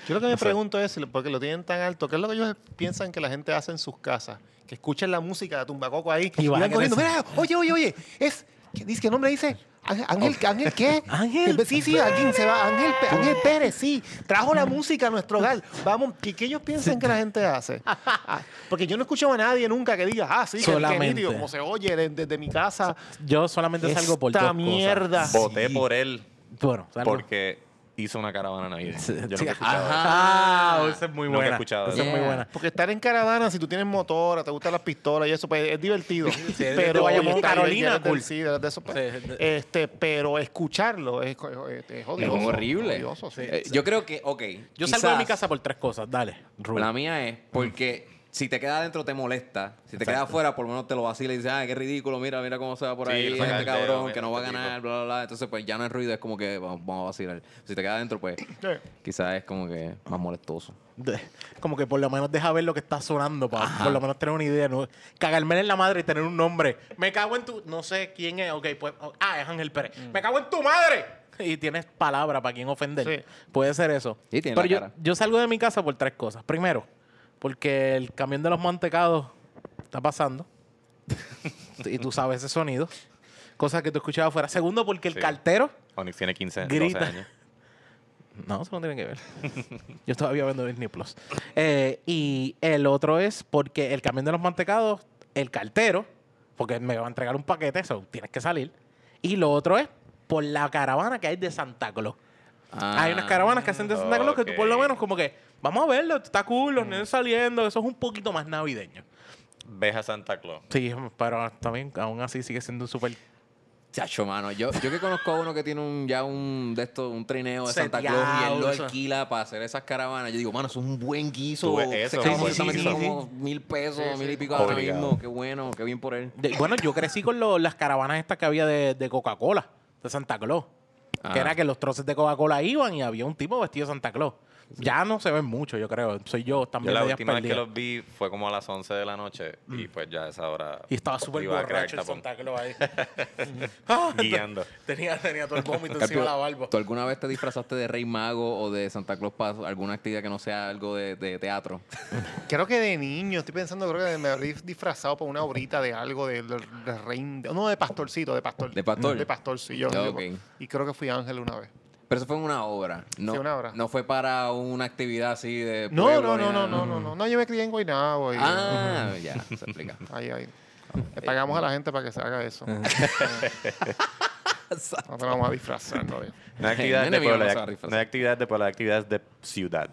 Yo lo que me pregunto es, porque lo tienen tan alto, ¿qué es lo que ellos piensan que la gente hace en sus casas? Que escuchen la música de Tumbacoco ahí Y y, van corriendo. Mira, oye, oye, oye, es, ¿qué, dice, ¿qué nombre dice? Ángel, Ángel, ¿Ángel qué? Ángel Sí, sí, alguien se va. Ángel, Ángel Pérez, sí. Trajo la música a nuestro hogar. Vamos, ¿qué, qué ellos piensan que la gente hace? Ah, porque yo no escucho a nadie nunca que diga, ah, sí, que- que Solamente. nítido, como se oye de- desde mi casa. Yo solamente salgo por Esta dos mierda. Voté Sí. por él Bueno, salgo. porque hizo una caravana navideña. Yo nunca Sí, he escuchado eso. Ah, esa es muy Nunca he buena. escuchado Esa es eso. muy buena. Porque estar en caravana, si tú tienes motora, te gustan las pistolas y eso, pues es divertido. de pero Bayamón, oye, Carolina, eres del- cool. sí, de eso, pues. Sí, de- este, pero escucharlo es, es, es odioso. Es horrible. odioso, sí. Eh, yo creo que, ok. Yo salgo de mi casa por tres cosas. Dale, Rubén. La mía es porque si te queda adentro te molesta. Si te queda afuera, por lo menos te lo vacila y dices, ah, qué ridículo, mira, mira cómo se va por Sí, ahí, este cabrón, mira, que no va a ganar, bla, bla, bla. Entonces, pues ya no es ruido, es como que vamos, vamos a vacilar. Si te queda adentro, pues quizás es como que más molestoso. De- como que por lo menos deja ver lo que está sonando para por lo menos tener una idea. ¿no? Cagarme en la madre y tener un nombre. Me cago en tu... No sé quién es. Ok, pues... oh, ah, es Ángel Pérez. Me cago en tu madre. Y tienes palabra para quien ofender. Sí. Puede ser eso. Sí, tiene Pero la yo, cara. yo salgo de mi casa por tres cosas. Primero, porque el camión de los mantecados está pasando. y tú sabes ese sonido. Cosas que tú escuchabas afuera. Segundo, porque el Sí. cartero... Onyx tiene 15, 12 Grita. años. No, eso no tiene que ver. Yo todavía viendo Disney Plus. Eh, y el otro es porque el camión de los mantecados, el cartero, porque me va a entregar un paquete, eso tienes que salir. Y lo otro es por la caravana que hay de Santa Claus. hay unas caravanas que hacen de Santa Claus que tú por lo ok. menos como que, vamos a verlo, está cool, los nenes saliendo, eso es un poquito más navideño. Ves a Santa Claus. Sí, pero también aún así sigue siendo un súper Chacho, mano. Yo, yo que conozco a uno que tiene un, ya un de estos, un trineo de Santa Claus y él lo alquila para hacer esas caravanas. Yo digo, mano, eso es un buen guiso. Eso, cabrón sí, sí, sí, como mil pesos, mil y pico ahora mismo. Qué bueno, qué bien por él. De- bueno, yo crecí con lo- las caravanas estas que había de, de Coca-Cola, de Santa Claus. Que era que los troces de Coca-Cola iban y había un tipo vestido de Santa Claus. Ya no se ven mucho, yo creo. Soy yo Yo también la de días última vez que los vi fue como a las 11 de la noche y pues ya a esa hora Y estaba súper iba a crear borracho el. Santa Claus ahí. Ah, Guiando. Tenía, tenía todo el vómito encima de la barba. ¿Tú alguna vez te disfrazaste de Rey Mago o de Santa Claus para alguna actividad que no sea algo de, de teatro? Creo que de niño, estoy pensando, creo que me habría disfrazado para una obrita de algo de, de, de rey. No, de pastorcito, de pastor. ¿De pastor? De pastor, sí. Yo, yo-. Y creo que fui ángel una vez. Pero eso fue en una obra. No, Sí, una obra. No fue para una actividad así de. No, pueblo no, no, no, no, no, no. No, yo me crié en Guaynabo. Y, Ah, ya, se explica. Ahí, ahí. Le pagamos a la gente para que se haga eso. no te vamos a disfrazar, no. No hay actividades Nene de mío pueblo, no hay se va a ac- disfrazar. no hay actividades de pueblo, hay actividades de ciudad.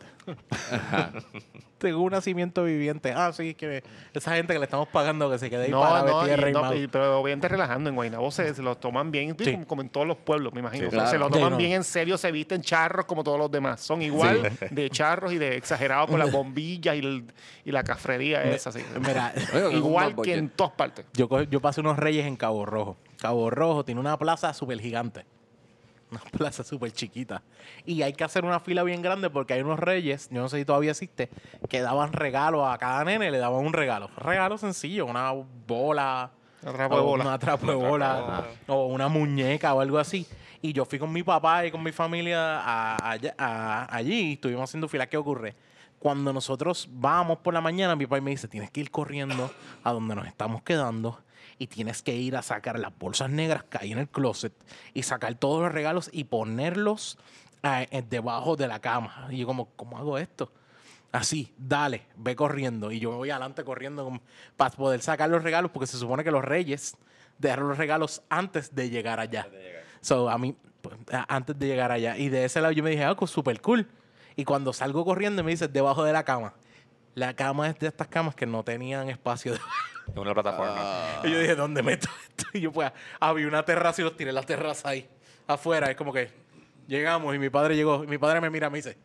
Tengo un nacimiento viviente. Ah, sí, que esa gente que le estamos pagando que se quede ahí No, para no, de y no, mago. y- pero obviamente relajando en Guaynabo se, se lo toman bien, Sí. como, como en todos los pueblos, me imagino. Sí, O sea, Se lo toman Sí, no. bien en serio, se visten charros como todos los demás. Son igual de charros y de exagerados con las bombillas y, el- y la cafrería esa. así. Mira, igual que en todas partes. yo, yo pasé unos reyes en Cabo Rojo. Cabo Rojo tiene una plaza súper gigante. Una plaza súper chiquita. Y hay que hacer una fila bien grande porque hay unos reyes, yo no sé si todavía existe, que daban regalos a cada nene, le daban un regalo. Regalo sencillo, una bola. Un trapo de bola. Una trapo de bola. O una muñeca o algo así. Y yo fui con mi papá y con mi familia a- allá- a- allí y estuvimos haciendo fila. ¿Qué ocurre? Cuando nosotros vamos por la mañana, mi papá me dice, tienes que ir corriendo a donde nos estamos quedando y tienes que ir a sacar las bolsas negras que hay en el closet y sacar todos los regalos y ponerlos eh, debajo de la cama. Y yo como, ¿cómo hago esto? Así, dale, ve corriendo. Y yo me voy adelante corriendo para poder sacar los regalos porque se supone que los reyes dejaron los regalos antes de llegar allá. So, a mí, pues, antes de llegar allá. Y de ese lado yo me dije, algo súper cool. Y cuando salgo corriendo me dice, debajo de la cama. La cama es de estas camas que no tenían espacio. Es una plataforma. Y yo dije, ¿dónde meto esto? Y yo pues había una terraza y los tiré en la terraza ahí, afuera. Es como que llegamos y mi padre llegó. Y mi padre me mira y me dice,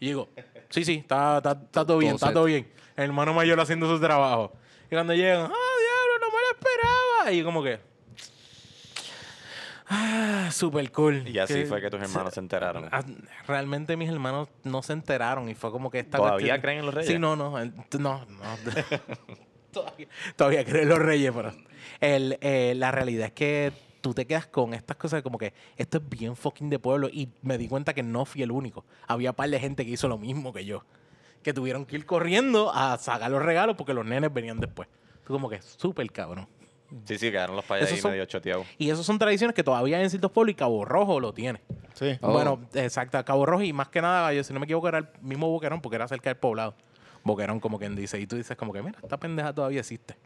y digo, sí, sí, está, está, está todo bien, está todo bien. El hermano mayor haciendo su trabajo. Y cuando llegan, ah, diablo, no me lo esperaba. Y yo como que, ah, súper cool. Y así fue que tus hermanos se enteraron. Ah, Realmente mis hermanos no se enteraron y fue como que esta ¿Todavía cuestión- creen en los reyes? Sí, no, no, no, no. todavía, todavía creen en los reyes, pero el, eh, la realidad es que tú te quedas con estas cosas como que esto es bien fucking de pueblo y me di cuenta que no fui el único. Había par de gente que hizo lo mismo que yo, que tuvieron que ir corriendo a sacar los regalos porque los nenes venían después. Tú como que súper cabrón. Sí, sí, quedaron los payas ahí son- medio choteados. Y esas son tradiciones que todavía hay en ciertos pueblos y Cabo Rojo lo tiene. Sí. Oh. Bueno, exacto, Cabo Rojo y más que nada, yo si no me equivoco, era el mismo Boquerón porque era cerca del poblado. Boquerón, como quien dice. Y tú dices, como que, mira, esta pendeja todavía existe.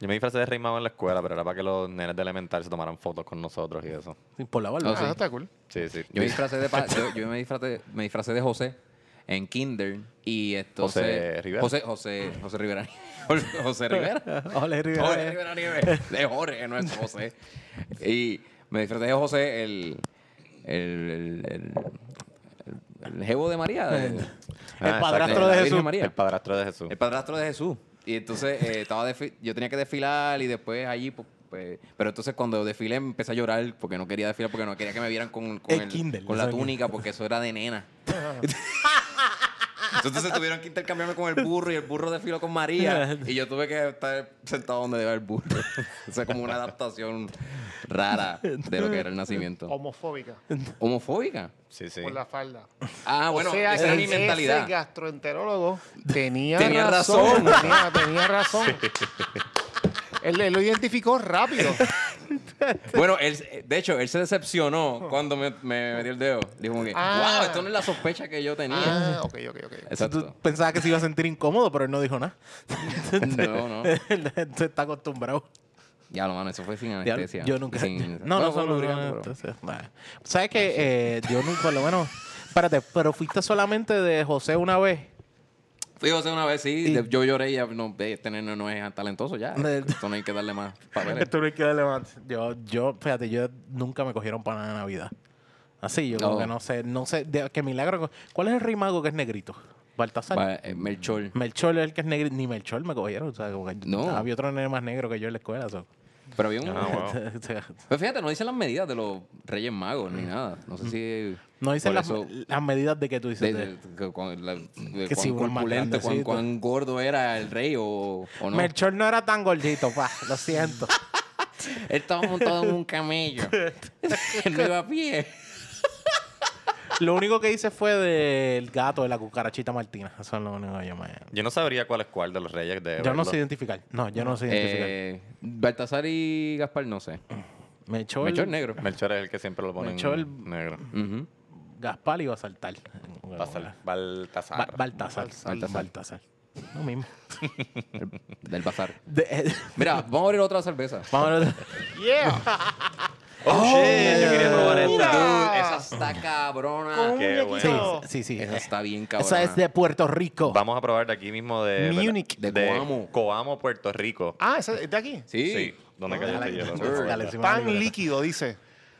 Yo me disfracé de Rey Mago en la escuela, pero era para que los nenes de elemental se tomaran fotos con nosotros y eso. Sí, Por la Oh, barba. Sí. está cool. Sí, sí. Yo me disfracé de, pa- yo, yo me disfracé, me disfracé de José en Kinder y entonces José Rivera. José José José Rivera. José Rivera. Ole, Rivera. Jorge Rivera Nieves. De Jorge, no es José. Y me disfrazé de José el el el, el, el- el jevo de María. El, El Ah, padrastro de Jesús. María. El padrastro de Jesús. El padrastro de Jesús. Y entonces eh, estaba yo tenía que desfilar y después allí, pues, pues, pero entonces cuando desfilé empecé a llorar porque no quería desfilar, porque no quería que me vieran con, con, El el- Kindle, con la túnica, porque eso era de nena. Entonces tuvieron que intercambiarme con el burro y el burro desfiló con María y yo tuve que estar sentado donde deba el burro. o sea, como una adaptación rara de lo que era el nacimiento. Homofóbica. ¿Homofóbica? Sí, sí. Por la falda. Ah, bueno, o sea, esa era mi mentalidad. Ese gastroenterólogo tenía, Tenía razón. razón. Tenía, tenía razón. Él, él lo identificó rápido. Bueno, él, de hecho, él se decepcionó cuando me, me metió el dedo. Dijo como que, Ah. wow, esto no es la sospecha que yo tenía. Ah, ok, ok, ok. Tú Exacto. pensabas que se iba a sentir incómodo, pero él no dijo nada. No, no. Él está acostumbrado. Ya lo mano, eso fue sin anestesia. yo nunca. Sin- no, no, lubricante, bueno. ¿Sabes que eh, yo nunca, por lo menos. Espérate, pero fuiste solamente de José una vez. Digo, una vez sí, yo lloré y ya, no, este nene no es talentoso ya. Esto no hay que darle más papeles. Esto no hay que darle más. Yo, yo, fíjate, yo nunca me cogieron para nada de Navidad. Así, yo como No. que no sé, no sé, de, qué milagro. ¿Cuál es el rey mago que es negrito? Baltasar. Va, eh, Melchor. Melchor es el que es negrito. Ni Melchor me cogieron. O sea, como que No. había otro nene más negro que yo en la escuela. so. Pero había un... Ah, wow. Pero fíjate, no dicen las medidas de los Reyes Magos ni nada. No sé si... no dicen las, eso- las medidas de que tú dices. de, de- de- que cuán, la- de Que cuán corpulento, gordo era el rey o, o no. Melchor no era tan gordito, pa. Lo siento. Él estaba montado en un camello. Él no iba a pie. Lo único que hice fue del gato de la cucarachita Martina. Eso es lo único que yo me. Yo no sabría cuál es cuál de los reyes de Yo no sé identificar. No, yo no sé identificar. Eh, Baltasar y Gaspar, no sé. Melchor, Melchor negro. Melchor es el que siempre lo ponen Melchor- negro. Ujú. Gaspar iba a saltar. Baltasar. Baltasar. Ba- Baltasar. Baltasar. Baltasar. No mismo. Del bazar. De- eh, Mira, vamos a abrir otra cerveza. vamos a ver. Yeah. Oh, shit, yo quería probar esta. Esa está cabrona. Con un Qué muñequito. Sí, sí, sí. Esa está bien cabrona. Esa es de Puerto Rico. Vamos a probar de aquí mismo de... Múnich. De Coamo. Coamo, Puerto Rico. Ah, ¿esa es de aquí? Sí. Sí. ¿Dónde cayó este hielo? dale, dale, encima de la Pan líquido, dice.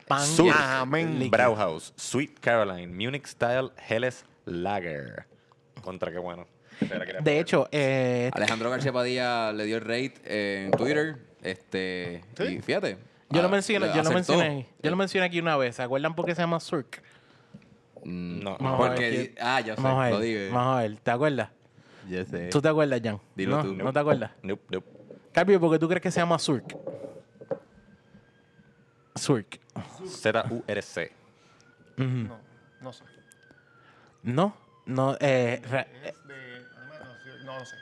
Pan Sur. Amén. líquido. Brauhaus, Sweet Caroline, Munich Style, Helles Lager. Contra qué bueno. Quería De hecho, eh, Alejandro García Padilla le dio el rate eh, en Twitter. Este, ¿Sí? Y fíjate. Yo lo ah, mencioné, le yo lo mencioné, yo lo mencioné aquí una vez. ¿Se acuerdan por qué se llama? Mm, No. Vamos a ver Porque, ah, ya sé, Vamos a ver, lo digo. vamos a ver. ¿Te acuerdas? Ya sé. ¿Tú te acuerdas, Jan? Dilo no, tú. ¿No te acuerdas? Nope, nope. Cambio, porque tú crees que se llama Surk. Surk. Z-U-R-C. No, no sé. No, no, eh, Es de... No, no sé.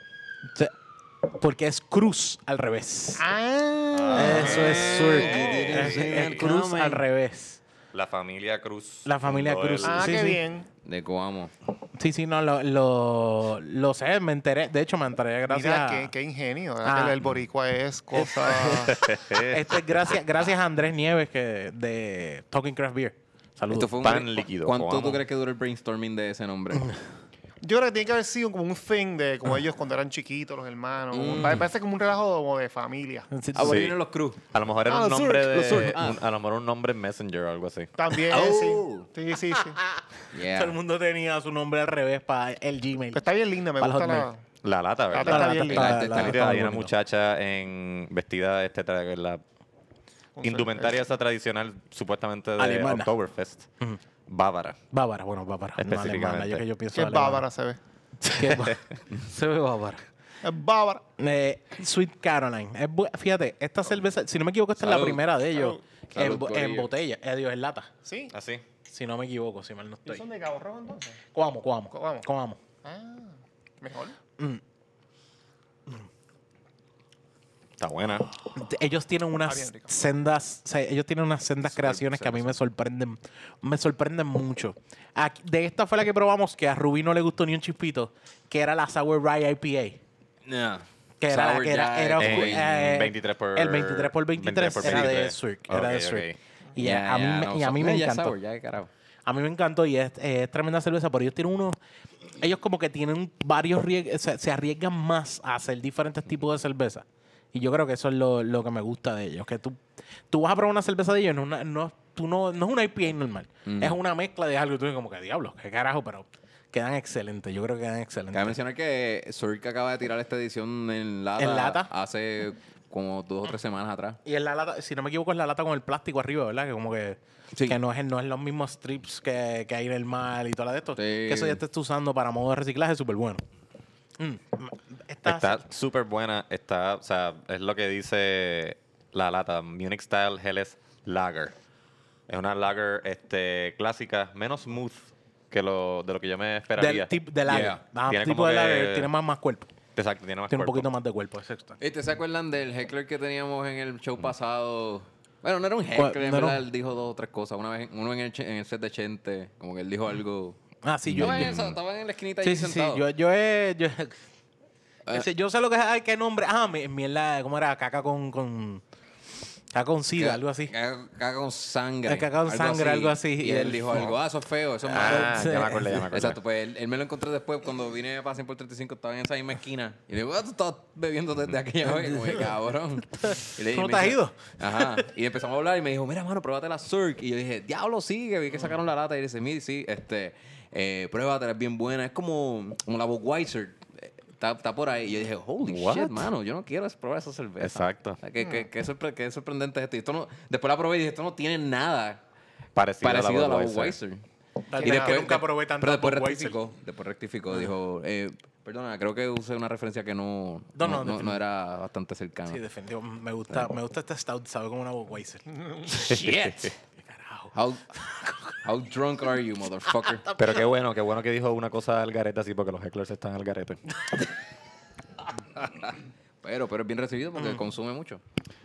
Porque es cruz al revés. Ah. Eso es Surk. Ah, Es, el cruz al revés. La familia Cruz. La familia Cruz. el- Ah, Sí, qué sí. bien. De Coamo. Sí, sí, no, lo, lo, lo sé, me enteré. De hecho, me enteré gracias Mira, qué, qué ingenio. ¿verdad? Ah. El boricua es cosa... Este es gracias, gracias a Andrés Nieves que, de Talking Craft Beer. Saludos. Esto fue un Pan líquido, ¿Cuánto Coamo. tú crees que dura el brainstorming de ese nombre? Yo creo que tiene que haber sido como un thing de como ellos cuando eran chiquitos, los hermanos. Mm. Pa- Parece como un relajo como de familia. Sí, Ah, vienen los Cruz. A lo mejor era Ah, un nombre de. Ah. un- a lo mejor un nombre en Messenger o algo así. También, Oh. sí. Sí, sí, sí. Yeah. Todo el mundo tenía su nombre al revés para el Gmail. Pero está bien linda, me Para gusta la... La lata, La ¿verdad? lata está bien linda. la- la- Mira, hay una muchacha en vestida este tra- la indumentaria esa tradicional supuestamente de Alemana. Oktoberfest. Bávara. Bávara, bueno, Bávara. No Específicamente. alemana, yo que yo pienso alemana. bávara, se ve. Qué Se ve bávara. Es bávara. Eh, Sweet Caroline. Es fíjate, esta cerveza, si no me equivoco, esta es la primera de ellos. Salud. En, botella. Eh, Dios, en lata. Sí. Así. Si no me equivoco, si mal no ¿Y estoy. son de Cabo Rojo entonces? Coamo, coamo. Coamo. Coamo. Ah, mejor. Está buena. Ellos tienen unas sendas, o sea, ellos tienen unas sendas creaciones que a mí me sorprenden, me sorprenden mucho. Aquí- de esta fue la que probamos que a Rubí no le gustó ni un chispito, que era la Sour Rye IPA. Yeah. Que era, la que era, era En eh, 23 por- el 23 por 23, 23 por era de 23. Surk, era de ok. Y Yeah, a mí, yeah, me- no, y a mí me encantó. sour, ya, carajo. A mí me encantó y es, es tremenda cerveza, pero ellos tienen unos, ellos como que tienen varios riesgos, se, se arriesgan más a hacer diferentes tipos de cerveza. Y yo creo que eso es lo, lo que me gusta de ellos, que tú, tú vas a probar una cerveza de ellos, no, no, tú no, no es una IPA normal, es una mezcla de algo y tú dices como que diablo, qué carajo, pero quedan excelentes, yo creo que quedan excelentes. Cabe mencionar que Surk acaba de tirar esta edición en lata, ¿En lata? hace como dos o tres semanas atrás. Y es la lata, si no me equivoco, es la lata con el plástico arriba, ¿verdad? Que como que, Sí. que no, es, no es los mismos strips que, que hay en el mar y todo la de esto. Sí. Que eso ya te está usando para modo de reciclaje, súper bueno. Mm, Está súper buena. Está, o sea, es lo que dice la lata. Munich Style Helles Lager. Es una lager este, clásica, menos smooth que lo, de lo que yo me esperaría. del tipo de lager. Yeah. Ah, Tiene tipo como de que- lager, tiene más, más cuerpo. Exacto, tiene más Tiene un poquito más de cuerpo, exacto. Este, ¿Se acuerdan del heckler que teníamos en el show pasado? Bueno, no era un heckler, en No verdad, un- él dijo dos o tres cosas. Una vez, uno en el, en el set de Chente, como que él dijo algo. Ah, sí, yo. estaba, yo- en, esa- estaba en la esquinita sí, ahí sí, sí. sentado. Yo, yo he. Yo, Ah. ese- yo sé lo que es. ay, ¿Qué nombre? Ah, mi- mierda. ¿Cómo era? Caca con. con Caca con sida, algo así. Caga con sangre. Eh, caga con sangre, algo así. Y, Y él él- dijo algo, ah, eso es feo, eso es malo. Ah, Sí. ya me acordé, ya me acordé. Exacto, pues él, él me lo encontré después cuando vine para 100 por 35, estaba en esa misma esquina. Y le digo, ah, tú estás bebiendo desde aquella vez, como cabrón. Y le- y ¿Tú no me te has ido? Ajá. Y empezamos a hablar y me dijo, mira, mano, pruébate la Cirque. Y yo dije, diablo, sí, que vi que sacaron la lata. Y dice, mira, sí, este, eh, pruébatela, es bien buena. Es como, como la Budweiser. eh, Está, está por ahí. Y yo dije, holy What? shit, mano, yo no quiero probar esa cerveza. Exacto. O sea, ¿Qué, qué, qué sorpre- qué sorprendente es esto. Y esto no, después la probé y dije, esto no tiene nada Parecido, parecido a la Budweiser. Y después, nunca probé tanta pero después rectificó, después rectificó, dijo, eh, perdona, creo que usé una referencia que no, No, no, no, no, definitivo. no era bastante cercana. Sí, definitivamente. Me gusta, me gusta este stout, sabe como una Budweiser. Shit. How, how drunk are you, motherfucker? Pero qué bueno, qué bueno que dijo una cosa al garete así, porque los hecklers están al garete. pero, pero es bien recibido porque consume mucho.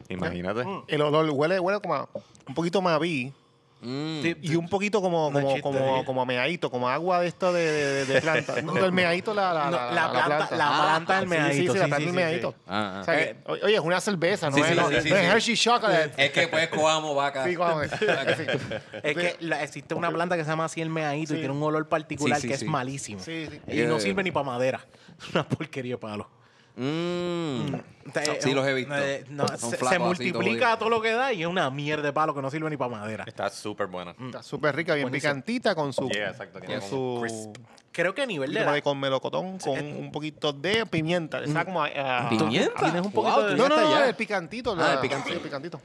Imagínate. El olor huele, huele como a un poquito más a vi Mm. Y un poquito como, como, chiste, como, ¿eh? como a meadito, como agua de esto de, de, de planta. No, el meadito, la, la, No, la, la planta- la Ah, planta del meadito, Sí, sí, sí, la planta del meadito. Ah, ah. O sea, que, o- oye, es una cerveza, no Sí, es, sí, no, sí, sí, no es sí. Hershey Chocolate. Es que pues coamo vaca. Sí, sí. Es que la- existe una planta que se llama así el meadito y tiene un olor particular Sí, sí, que sí. es malísimo. Sí, sí. Y no Eh, sirve ni para madera. Es una porquería de palo. Mm. Te- Sí, los he visto. eh, no, Son se, flacos se así, multiplica todo lo que da y es una mierda de palo que no sirve ni para madera. Está súper buena. Está súper rica, bien Buenísimo. picantita con su, Yeah, exacto. Tiene con como su crisp. Creo que a nivel de edad, de con melocotón con un poquito de pimienta. Le sabe como a- a- ¿Pimienta? Tienes un poquito Wow, de- No, no, no, el picantito. Ah, la- el picantito. sí, el picantito.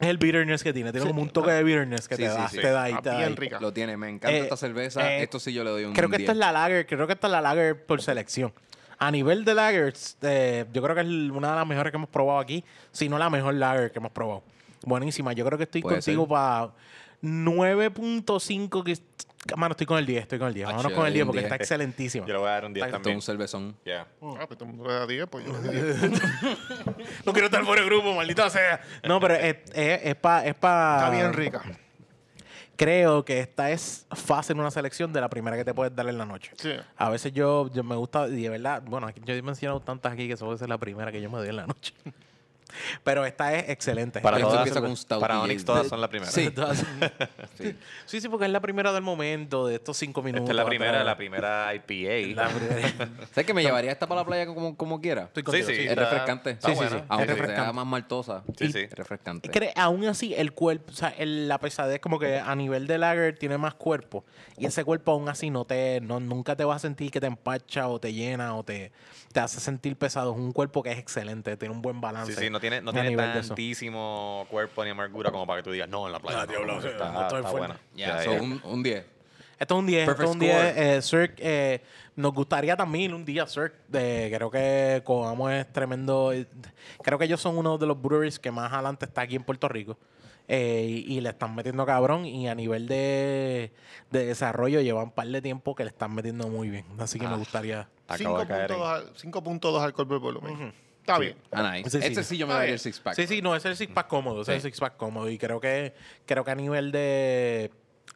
es el bitterness que tiene. Tiene como un toque de bitterness que Sí, te sí, da, sí. te da y Está te da bien y- rica. Lo tiene, me encanta Eh, esta cerveza. eh, Esto sí yo le doy un Creo que esta 10. es la lager, creo que esta es la lager por selección. A nivel de lagers, eh, yo creo que es una de las mejores que hemos probado aquí, si no la mejor lager que hemos probado. Buenísima. Yo creo que estoy Puede contigo ser. para 9.5. que- Mano, estoy con el 10, estoy con el 10. Ah, Vámonos con el le 10 doy un porque 10. está excelentísima. Yo le voy a dar un 10 Está- Esto es también. un cervezón. Yeah. Ah, pues tú me das 10, pues yo le doy 10. No quiero estar por el grupo, maldito sea. No, pero es, es, es para... Es pa, Está bien rica. Creo que esta es fácil una selección de la primera que te puedes dar en la noche. Sí. A veces yo, yo me gusta, y de verdad, bueno, aquí- yo he mencionado tantas aquí que eso puede ser la primera que yo me doy en la noche. Pero esta es excelente. Para Esto todas, empieza con Stout para y Onyx Jade. todas son la primera. Sí. Todas- Sí. sí, sí, porque es la primera del momento, de estos cinco minutos. Esta es la primera, atrás. la primera IPA. La primera. ¿Sabes que me llevaría esta para la playa como, como quiera? Estoy Sí, contigo, sí. Es está- refrescante. está Sí, sí, buena. sí. Aunque Es refrescante. más maltosa. Sí, sí. Es refrescante. Cre- aún así, el cuerpo, o sea, el- la pesadez como que a nivel de lager tiene más cuerpo. Y ese cuerpo aún así no te, no, nunca te va a sentir que te empacha o te llena o te, te hace sentir pesado. Es un cuerpo que es excelente, tiene un buen balance. Sí, sí, no tiene, no tiene de eso. tantísimo cuerpo ni amargura como para que tú digas, no, en la playa. Ah, no, no, está, no estoy está fuerte. buena. So un, un 10. Esto es un 10, esto es un 10. score. Eh, Cirque, eh, nos gustaría también un día Cirque. de- creo que Coamo es tremendo. eh, Creo que ellos son uno de los breweries que más adelante está aquí en Puerto Rico. Eh, y, y le están metiendo cabrón. Y a nivel de, de desarrollo llevan un par de tiempo que le están metiendo muy bien. Así que me gustaría. Caer en- 5.2 al- 5.2 alcohol por volumen. Está bien. Ah, nice. Sí, sí. Este sí yo me daría bien. el six pack. Sí, sí, no, ese es el six pack cómodo. Ese es el six pack cómodo. Y creo que, creo que a nivel de,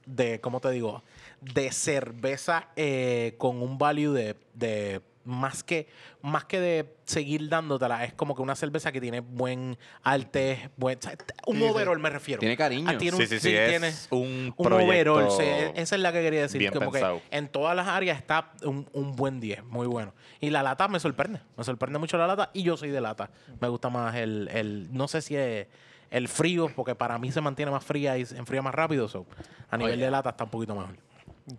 de ¿cómo te digo? De cerveza eh, con un value de, de más que más que de seguir dándotela, es como que una cerveza que tiene buen arte, buen, o sea, un Sí, sí. overall me refiero. Tiene cariño. Ah, tiene Sí, un- sí, sí, es tiene un overall. sí, esa es la que quería decir. bien como pensado. que en todas las áreas está un, un buen 10, muy bueno. Y la lata me sorprende, me sorprende mucho la lata y yo soy de lata. Me gusta más el, el no sé si es el frío, porque para mí se mantiene más fría y se enfría más rápido. so, a nivel de lata está un poquito mejor.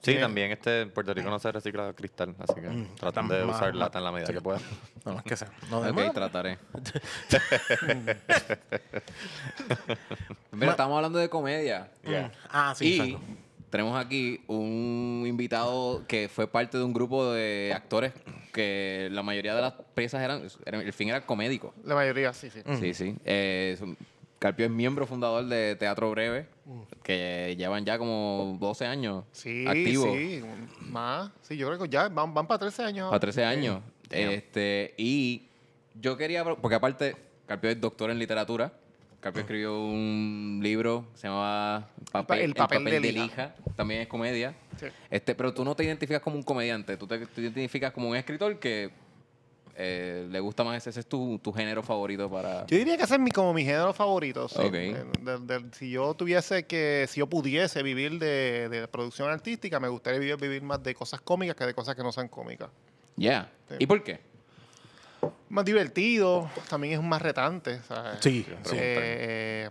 Sí, también este en Puerto Rico no se recicla cristal, así que Mm, tratan de más- usar lata en la medida sí. que puedan. No más que sea. No Ok, trataré. Mira, estamos hablando de comedia. Yeah. Ah, sí, y exacto. tenemos aquí un invitado que fue parte de un grupo de actores que la mayoría de las piezas eran, eran- el fin era comédico. La mayoría, sí, sí. Sí, sí. Eh, Carpio es miembro fundador de Teatro Breve, Mm. Que llevan ya como 12 años Sí, activos. sí. Más. Sí, yo creo que ya van, van para 13 años. Para 13 años. Este, y yo quería, porque aparte, Carpio es doctor en literatura. Carpio Ah. escribió un libro que se llama Papel, El papel de de lija. lija. También es comedia. Sí. Este, pero tú no te identificas como un comediante, tú te, tú te identificas como un escritor que eh, le gusta más ese, ese es tu, tu género favorito para... Yo diría que ese es mi, como mi género favorito. sí. Ok. Eh, de- de- si yo tuviese que, si yo pudiese vivir de, de producción artística, me gustaría vivir, vivir más de cosas cómicas que de cosas que no sean cómicas. Yeah. Sí. ¿Y por qué? Más divertido, también es más retante. ¿sabes? Sí, sí. Eh,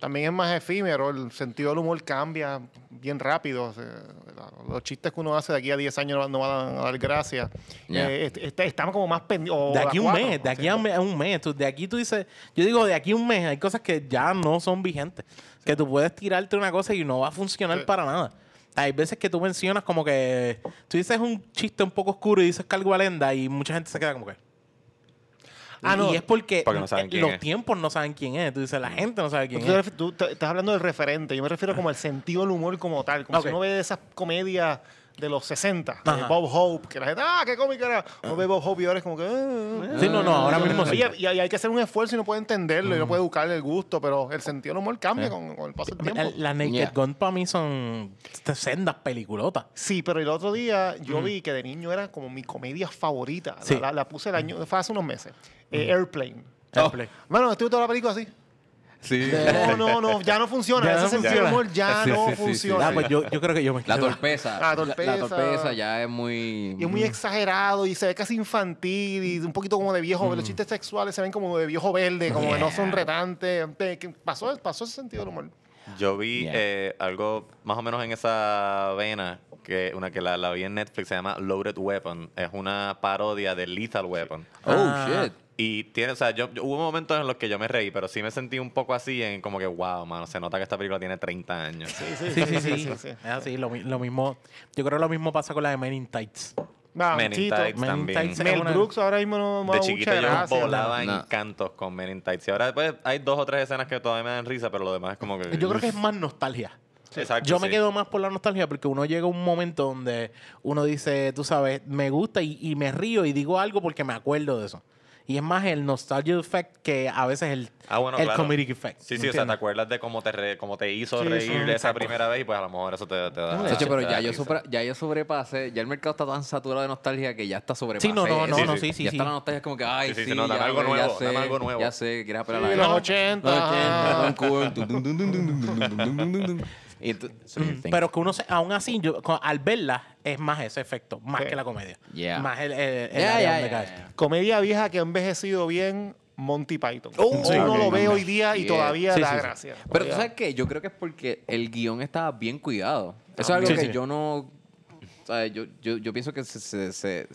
también es más efímero, el sentido del humor cambia bien rápido. los chistes que uno hace de aquí a 10 años no, van a dar gracia. Eh, est- est- estamos como más pendientes. De aquí a un mes, de aquí a un mes, a un mes. De aquí tú dices, yo digo, de aquí a un mes hay cosas que ya no son vigentes. Que tú puedes tirarte una cosa y no va a funcionar Sí. para nada. Hay veces que tú mencionas como que tú dices un chiste un poco oscuro y dices Cargo Alenda y mucha gente se queda como que. Ah, y no. es porque, Porque no saben eh, quién los es. tiempos no saben quién es. Tú dices, la gente no sabe quién Tú, es. tú estás hablando del referente. Yo me refiero como al sentido del humor como tal. Como Ok. si uno ve esas comedias de los 60, de Ajá. Bob Hope, que la gente, ah, qué cómica era. Uno ve Bob Hope y ahora es como que... ah, Sí, no, no, ahora mismo sí. Y, y hay que hacer un esfuerzo y no puede entenderlo y no puede educarle el gusto, pero el sentido del humor cambia Sí. con, con el paso del tiempo. El- Las Naked Yeah. Gun para mí son sendas peliculotas. Sí, pero el otro día yo vi que de niño era como mi comedia favorita. La- Sí. La, la puse el año, fue hace unos meses. Eh, Airplane. Airplane. Bueno, estuve toda la película así. Sí. No, no, no, ya no funciona. Ya Ese no sentido del funciona. humor ya Sí, no sí, sí, sí. funciona. Ah, pues yo, yo creo que yo me La torpeza. La torpeza. la torpeza ya es muy... Y es muy exagerado y se ve casi infantil y un poquito como de viejo. Los chistes sexuales se ven como de viejo verde, como que no son retantes. Que Pasó, pasó ese sentido del humor. Yo vi Yeah. eh, algo más o menos en esa vena, que una que la, la vi en Netflix, se llama Loaded Weapon. Es una parodia de Lethal Weapon. Oh, Ah. shit. Y tiene, o sea, yo, yo- hubo momentos en los que yo me reí, pero sí me sentí un poco así en como que, wow, mano, se nota que esta película tiene 30 años. Sí, sí, sí. Es así, lo, lo mismo. Yo creo que lo mismo pasa con la de Men in Tights. Ah, Men in. Tights Men in también. Tights Mel una- Brooks ahora mismo no me De chiquito yo gracia. volaba No. en cantos con Men in Tights. Y ahora pues, hay dos o tres escenas que todavía me dan risa, pero lo demás es como que... Yo creo que es más nostalgia. Exacto, Yo me sí. quedo más por la nostalgia porque uno llega a un momento donde uno dice, tú sabes, me gusta y, y me río y digo algo porque me acuerdo de eso. Y es más el nostalgia effect que a veces el, Ah, bueno, el claro. comedic effect. Sí, ¿me sí, o sea, te acuerdas de cómo te, re- cómo te hizo Sí, reír sí, de esa exacto. primera vez y pues a lo mejor eso te, te da... Sacho, pero te da ya yo, ya yo sobrepasé, ya el mercado está tan saturado de nostalgia que ya está sobrepasé. Sí, no, no, no, no, sí, sí, Ya sí. está la nostalgia como que, ay, Sí, sí, no, dame ya, algo ya nuevo, sé, dame algo nuevo. Ya sé, quieres Sí, la los gana. 80. Los 80, y tú- pero que uno, se- aún así, yo- al verla, es más ese efecto, más que la comedia. Yeah. Más el, el- el Yeah, yeah, yeah, yeah. Comedia vieja que ha envejecido bien, Monty Python. Oh, Sí. Uno lo ve hoy día y Yeah. todavía Sí, da sí, sí. gracia. Pero tú sabes que yo creo que es porque el guion estaba bien cuidado. Eso es ah, algo Sí, que sí. yo no. o sea, yo, yo, yo pienso que se, se- se-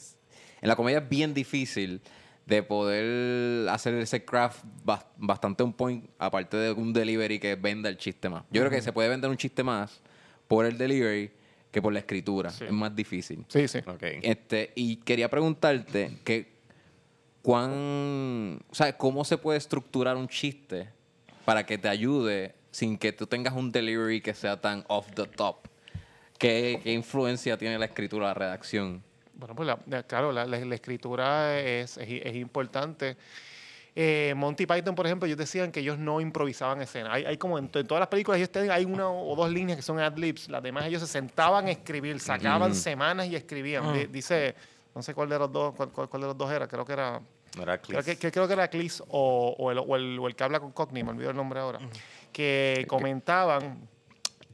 en la comedia es bien difícil de poder hacer ese craft bas- bastante un point, aparte de un delivery que venda el chiste más. Yo creo que se puede vender un chiste más por el delivery que por la escritura. Es más difícil. Sí, sí. Ok. Este, y quería preguntarte que cuán, o sea, cómo se puede estructurar un chiste para que te ayude sin que tú tengas un delivery que sea tan off the top. ¿Qué, qué influencia tiene la escritura, la redacción? Bueno, pues la- la- claro, la, la- la escritura es, es, es importante. Eh, Monty Python, por ejemplo, ellos decían que ellos no improvisaban escenas. Hay, hay como en, en todas las películas, ellos tienen, hay una o dos líneas que son ad-libs. Las demás, ellos se sentaban a escribir, sacaban semanas y escribían. Di- Dice, no sé cuál de los dos, cuál, cuál- cuál de los dos era, creo que era Creo que, que- creo que era Clis o, o el, o, el, o el que habla con Cockney, me olvido el nombre ahora, que comentaban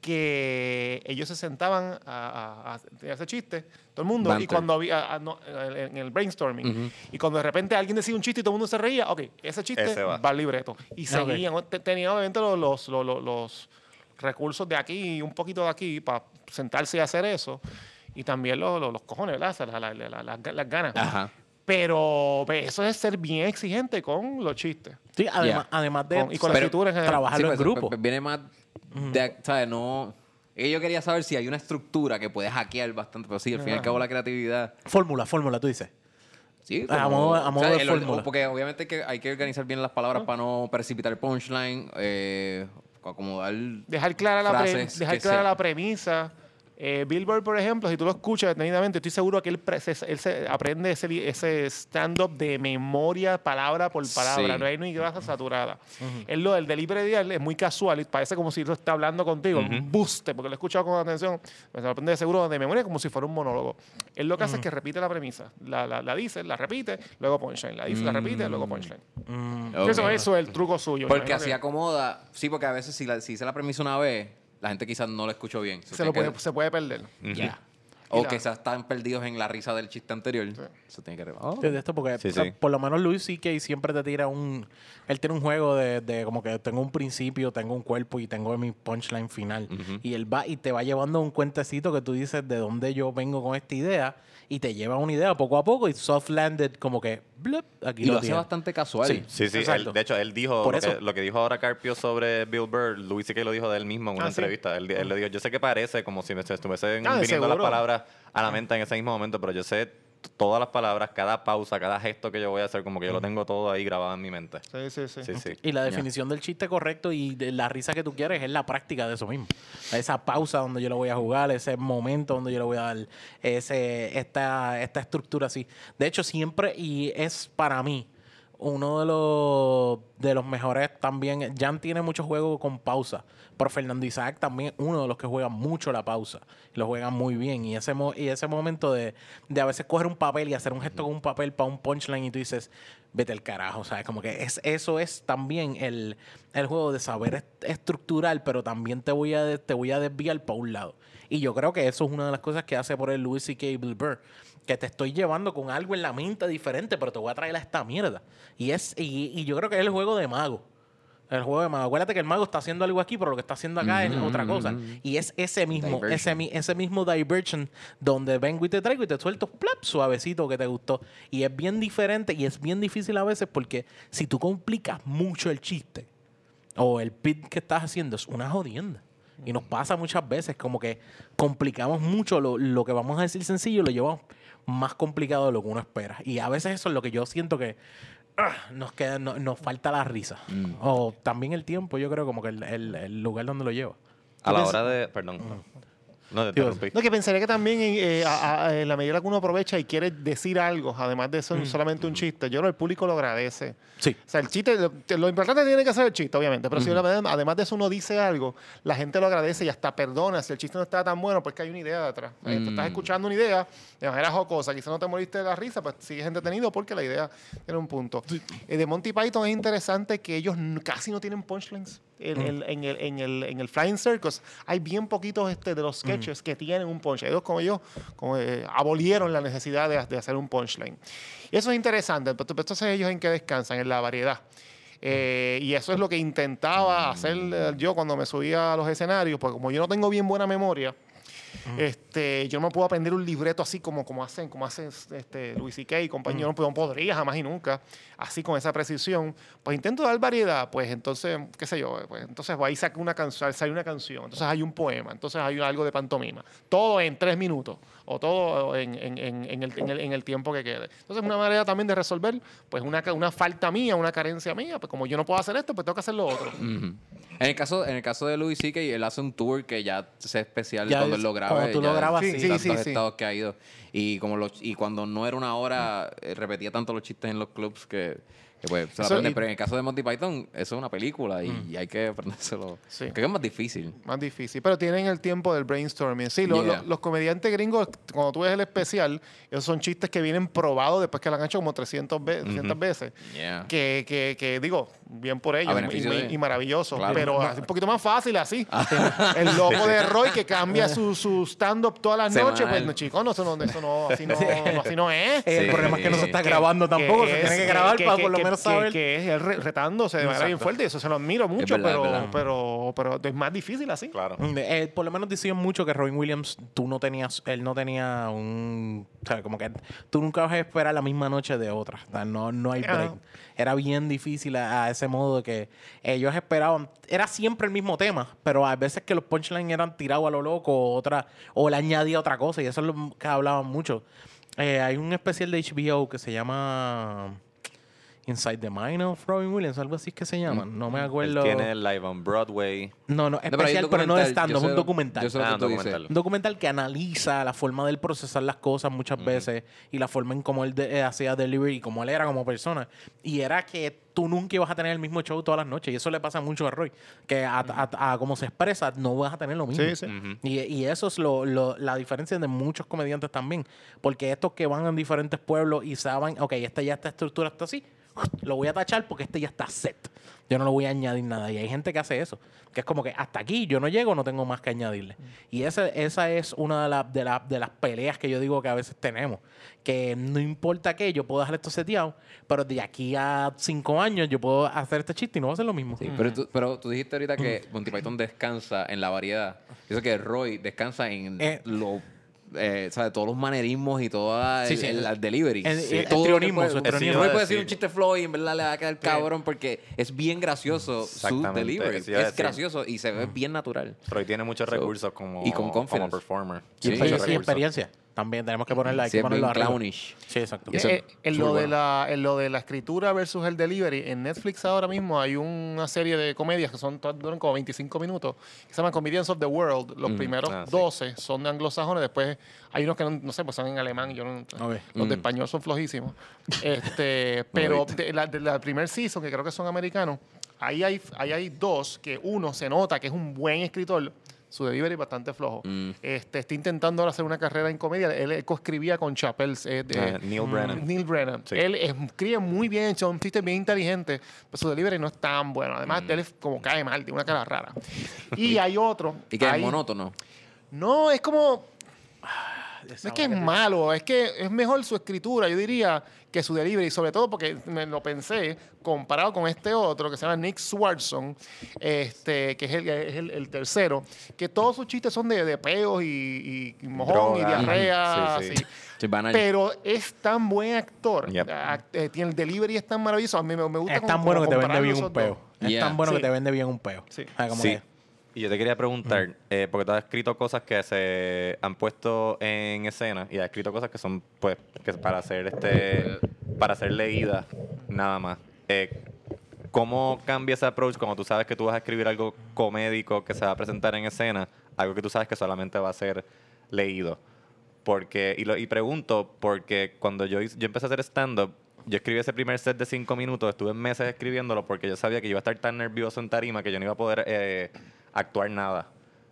que ellos se sentaban a, a- a hacer ese chiste, todo el mundo, y cuando había, a- no, en el brainstorming, y cuando de repente alguien decía un chiste y todo el mundo se reía, ok, ese chiste Ese va. va. al libreto. Y seguían, te- tenían obviamente los, los, los, recursos de aquí y un poquito de aquí para sentarse y hacer eso, y también los, los, los cojones, ¿verdad? O sea, la- la- la- la- las ganas. Ajá. Pero pues, eso es ser bien exigente con los chistes. Sí, además, Yeah. además de Con- y con la saber escritura en general. trabajarlo Sí, en pues, grupo. Viene más de, ¿sabes? No... es que Yo quería saber si hay una estructura que puede hackear bastante, pero sí, al fin y al cabo la creatividad... Fórmula, fórmula, tú dices. Sí, A como- modo- a modo de el orden- fórmula. Porque obviamente hay que, hay que organizar bien las palabras para no precipitar el punchline, eh, acomodar Dejar clara la, pre- dejar clara la premisa, Eh, Billboard, por ejemplo, si tú lo escuchas detenidamente, estoy seguro que él, se, él se aprende ese, ese stand-up de memoria, palabra por palabra. Sí. No hay ni grasa saturada. Él lo, el delivery de él es muy casual y parece como si lo está hablando contigo. Un buste, porque lo he escuchado con atención. Pues se lo aprende de seguro de memoria como si fuera un monólogo. Él lo que hace es que repite la premisa. La, la, la dice, la repite, luego punchline. La dice, la repite, luego punchline. Ok. Eso, eso es el truco suyo. Porque Me así imagino acomoda. Sí, porque a veces si, la, si hice la premisa una vez, la gente quizás no la escuchó bien. se, lo puede, que- se puede perder. Ya. Y O la- quizás están perdidos en la risa del chiste anterior. Eso tiene que oh. de esto porque Sí, o sea, sí. por lo menos Luis C.K. siempre te tira un él tiene un juego de, de como que tengo un principio tengo un cuerpo y tengo mi punchline final y él va y te va llevando un cuentecito que tú dices de dónde yo vengo con esta idea y te lleva una idea poco a poco y soft landed como que blup, aquí Y lo, lo hace bastante casual. Sí. Sí, sí. Él- de hecho, él dijo Por lo que, eso. lo que dijo ahora Carpio sobre Bill Burr. Luis que lo dijo de él mismo en una Ah, sí. entrevista. Él, él le dijo, yo sé que parece como si me se estuviesen Ah, viniendo las palabras a la mente en ese mismo momento, pero yo sé todas las palabras, cada pausa, cada gesto que yo voy a hacer, como que yo lo tengo todo ahí grabado en mi mente. Sí, sí, sí. Sí, sí. Y la definición del chiste correcto y de la risa que tú quieres es la práctica de eso mismo. Esa pausa donde yo lo voy a jugar, ese momento donde yo le voy a dar ese, esta, esta estructura así. De hecho, siempre, y es para mí, uno de los, de los mejores también. Jan tiene muchos juegos con pausa, pero Fernando Isaac también es uno de los que juega mucho la pausa. Lo juega muy bien. Y ese, mo- y ese momento de, de a veces coger un papel y hacer un gesto con un papel para un punchline y tú dices, vete el carajo. ¿sabes? Como que es, eso es también el, el juego de saber est- estructural, pero también te voy a, te voy a desviar para un lado. Y yo creo que eso es una de las cosas que hace por el Louis C.K. Bill Burr. Que te estoy llevando con algo en la mente diferente, pero te voy a traer a esta mierda. Y, es, y, y yo creo que es el juego de mago. El juego de mago. Acuérdate que el mago está haciendo algo aquí, pero lo que está haciendo acá es otra cosa. Y es ese mismo, ese, ese mismo diversion donde vengo y te traigo y te suelto plap, suavecito que te gustó. Y es bien diferente y es bien difícil a veces porque si tú complicas mucho el chiste o el pit que estás haciendo es una jodienda. Y nos pasa muchas veces como que complicamos mucho lo, lo que vamos a decir sencillo, lo llevamos más complicado de lo que uno espera. Y a veces eso es lo que yo siento que nos queda, no- nos falta la risa. O también el tiempo, yo creo, como que el, el- el lugar donde lo lleva. A la hora de... Perdón. No, te Sí, interrumpí. No, que pensaría que también eh, a- a- en la medida que uno aprovecha y quiere decir algo, además de ser solamente un chiste, yo creo que el público lo agradece. Sí. O sea, el chiste, lo, lo importante tiene que ser el chiste, obviamente, pero si uno- además de eso uno dice algo, la gente lo agradece y hasta perdona. Si el chiste no está tan bueno, pues que hay una idea detrás. Eh, Tú estás escuchando una idea de manera jocosa, quizás no te moriste de la risa, pues sigues entretenido porque la idea tiene un punto. Eh, de Monty Python es interesante que ellos casi no tienen punchlines. En, el, en, el, en, el, en el Flying Circus hay bien poquitos este, de los sketches que tienen un punchline. Ellos, como ellos, como, eh, abolieron la necesidad de, de hacer un punchline. Y eso es interesante. pero Entonces, ellos en qué descansan? En la variedad. Eh, y eso es lo que intentaba hacer eh, yo cuando me subía a los escenarios, porque como yo no tengo bien buena memoria, este, yo no me puedo aprender un libreto así como, como hacen, como hacen este, Luis C.K. y compañía, no, no podría jamás y nunca, así con esa precisión. Pues intento dar variedad, pues entonces, qué sé yo, pues entonces ahí saca una canción, sale una canción, entonces hay un poema, entonces hay algo de pantomima, todo en tres minutos o todo en, en- en- en el, en el- en el tiempo que quede. Entonces, una manera también de resolver, pues una, una falta mía, una carencia mía, pues como yo no puedo hacer esto, pues tengo que hacer lo otro. En el caso, en el caso de Louis C.K., él hace un tour que ya se especial Ya cuando es- él lo graba. cuando tú lo grabas, Sí, sí. estados que ha ido. Y, como los, y cuando no era una hora, eh, repetía tanto los chistes en los clubs que, que, pues se lo Eso- aprende. y- Pero en el caso de Monty Python, eso es una película y, y hay que aprendérselo. Sí. Creo que es más difícil. Más difícil, pero tienen el tiempo del brainstorming. Sí, lo- Yeah. lo- los comediantes gringos, cuando tú ves el especial, esos son chistes que vienen probados después que lo han hecho como 300, ve- 300 veces. Yeah. Que, que, que, digo, bien por ellos y, de- maravilloso, Claro. pero así un poquito más fácil así. el loco de Roy que cambia su, su stand-up todas las Semanal. noches, pues no, chicos, no, eso no, eso no, así no, no, así no es. El Sí. problema es que no se está Que- grabando tampoco, se es- tiene que grabar para por lo que- que- saber. Que es él re- retándose de manera bien fuerte, y eso se lo admiro mucho, verdad, pero, verdad. pero, pero es más difícil así. Claro. Mm, eh, por lo menos decían mucho que Robin Williams, tú no tenías, él no tenía un, o sea, como que tú nunca vas a esperar la misma noche de otra, o sea, no, no hay break. Era bien difícil a, a ese modo de que ellos esperaban, era siempre el mismo tema, pero a veces que los punchlines eran tirados a lo loco, o otra, o le añadía otra cosa, y eso es lo que hablaban mucho. Eh, hay un especial de HBO que se llama Inside the Mind of Robin Williams, algo así es que se llama. No me acuerdo. Él tiene el live on Broadway. No, no, No, pero hay especial, pero no de documental, stand yo es sé un lo- documental. yo sé lo Ah, que tú un dices. documental. Un documental que analiza la forma de él procesar las cosas muchas veces y la forma en cómo él de- eh, hacía delivery y cómo él era como persona. Y era que tú nunca ibas a tener el mismo show todas las noches. Y eso le pasa mucho a Roy. Que a, a- a cómo se expresa, no vas a tener lo mismo. Sí, sí. Y, y eso es lo, lo- la diferencia de muchos comediantes también. Porque estos que van a diferentes pueblos y saben, ok, este ya esta estructura está así, lo voy a tachar porque este ya está set. Yo no le voy a añadir nada. Y hay gente que hace eso. Que es como que hasta aquí yo no llego, no tengo más que añadirle. Y ese, esa es una de, las de, la- de las peleas que yo digo que a veces tenemos. Que no importa qué, yo puedo dejar esto seteado, pero de aquí a cinco años yo puedo hacer este chiste y no va a ser lo mismo. Sí, pero, tú, pero tú dijiste ahorita que Monty Python descansa en la variedad. Yo sé que Roy descansa en Eh. lo, eh, ¿sabes? todos los manerismos y todo el, Sí, sí. el- el delivery. El- Sí. el Todo histrionismo, puede- su puede decir un chiste flow y en verdad le va a quedar cabrón porque es bien gracioso su delivery. Es gracioso y se ve bien natural. Roy tiene muchos So, recursos como, y con como performer. Y, experiencia. También tenemos que ponerla, hay Sí, que bien arriba. clownish. Sí, exacto. Eso- Eh, en, lo de la, en lo de la escritura versus el delivery, en Netflix ahora mismo hay una serie de comedias que son todas duran como 25 minutos, que se llaman Comedians of the World. Los primeros Ah, sí. 12 son de anglosajones, después hay unos que no, no sé, pues son en alemán. Yo no- A ver. los de Mm. español son flojísimos. Este, pero de la, de la primer season, que creo que son americanos, ahí hay, ahí hay dos que uno se nota que es un buen escritor. Su delivery es bastante flojo. Mm. Este, está intentando ahora hacer una carrera en comedia. Él, coescribía con Chappelle. eh, Ah, Neil Brennan. Neil Brennan. Sí. Él escribe muy bien, son chistes bien inteligentes, pero su delivery no es tan bueno. Además, Mm. él es como cae mal, tiene una cara rara. Y hay otro. Y que es hay- monótono. No, es como. No es que es malo, es que es mejor su escritura, yo diría, que su delivery, sobre todo porque me lo pensé comparado con este otro que se llama Nick Swartson, este, que es el, es el, el tercero, que todos sus chistes son de, de peos y, y mojón y diarrea, Sí, sí. así. Sí. Pero es tan buen actor. Yep. Eh, tiene el delivery es tan maravilloso. A mí me, me gusta Es como- tan bueno que te vende bien un peo. Es Yeah. tan bueno Sí. que te vende bien un peo. Sí. O sea, como Sí. que- Y yo te quería preguntar, eh, porque tú has escrito cosas que se han puesto en escena y has escrito cosas que son, pues, que para hacer este, para ser leídas, nada más. Eh, ¿Cómo cambia ese approach cuando tú sabes que tú vas a escribir algo comédico que se va a presentar en escena, algo que tú sabes que solamente va a ser leído? Porque, y, lo, y pregunto, porque cuando yo, yo empecé a hacer stand-up, yo escribí ese primer set de cinco minutos, estuve meses escribiéndolo porque yo sabía que yo iba a estar tan nervioso en tarima que yo no iba a poder eh, actuar nada.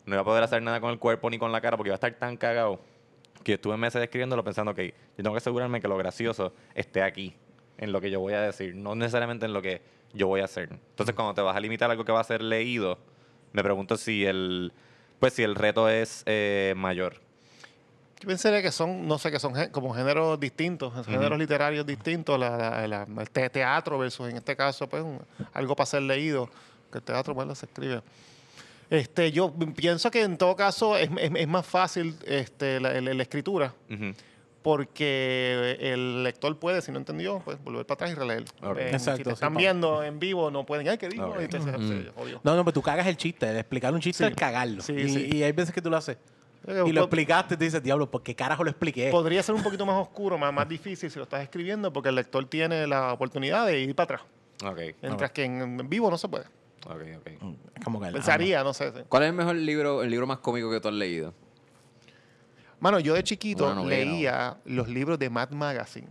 No iba a poder hacer nada con el cuerpo ni con la cara porque iba a estar tan cagado que estuve meses escribiéndolo pensando que yo tengo que asegurarme que lo gracioso esté aquí, en lo que yo voy a decir, no necesariamente en lo que yo voy a hacer. Entonces, cuando te vas a limitar a algo que va a ser leído, me pregunto si el, pues, si el reto es eh, mayor. Yo pensaría que son, no sé, que son como géneros distintos, géneros literarios distintos, la, la- la- el te- teatro versus en este caso, pues, un- algo para ser leído, que el teatro, bueno, se escribe. Este, yo pienso que en todo caso es, es- es más fácil este, la, la- la escritura, porque el lector puede, si no entendió, pues volver para atrás y releer. Ok. Eh, Exacto, si te están viendo en vivo, no pueden, ay, ¿qué digo? Se. No, no, pero tú cagas el chiste. El explicar un chiste Sí. es cagarlo. Sí, y, sí. y hay veces que tú lo haces. Eh, Y lo po- explicaste y te dices, diablo, ¿por qué carajo lo expliqué? Podría ser un poquito más oscuro, más, más difícil si lo estás escribiendo, porque el lector tiene la oportunidad de ir para atrás. Mientras que en, en vivo no se puede. Ok, ok. Es como que... Pensaría, no sé. sí. ¿Cuál es el mejor libro, el libro más cómico que tú has leído? Mano, yo de chiquito Una novela, leía los libros de Mad Magazine.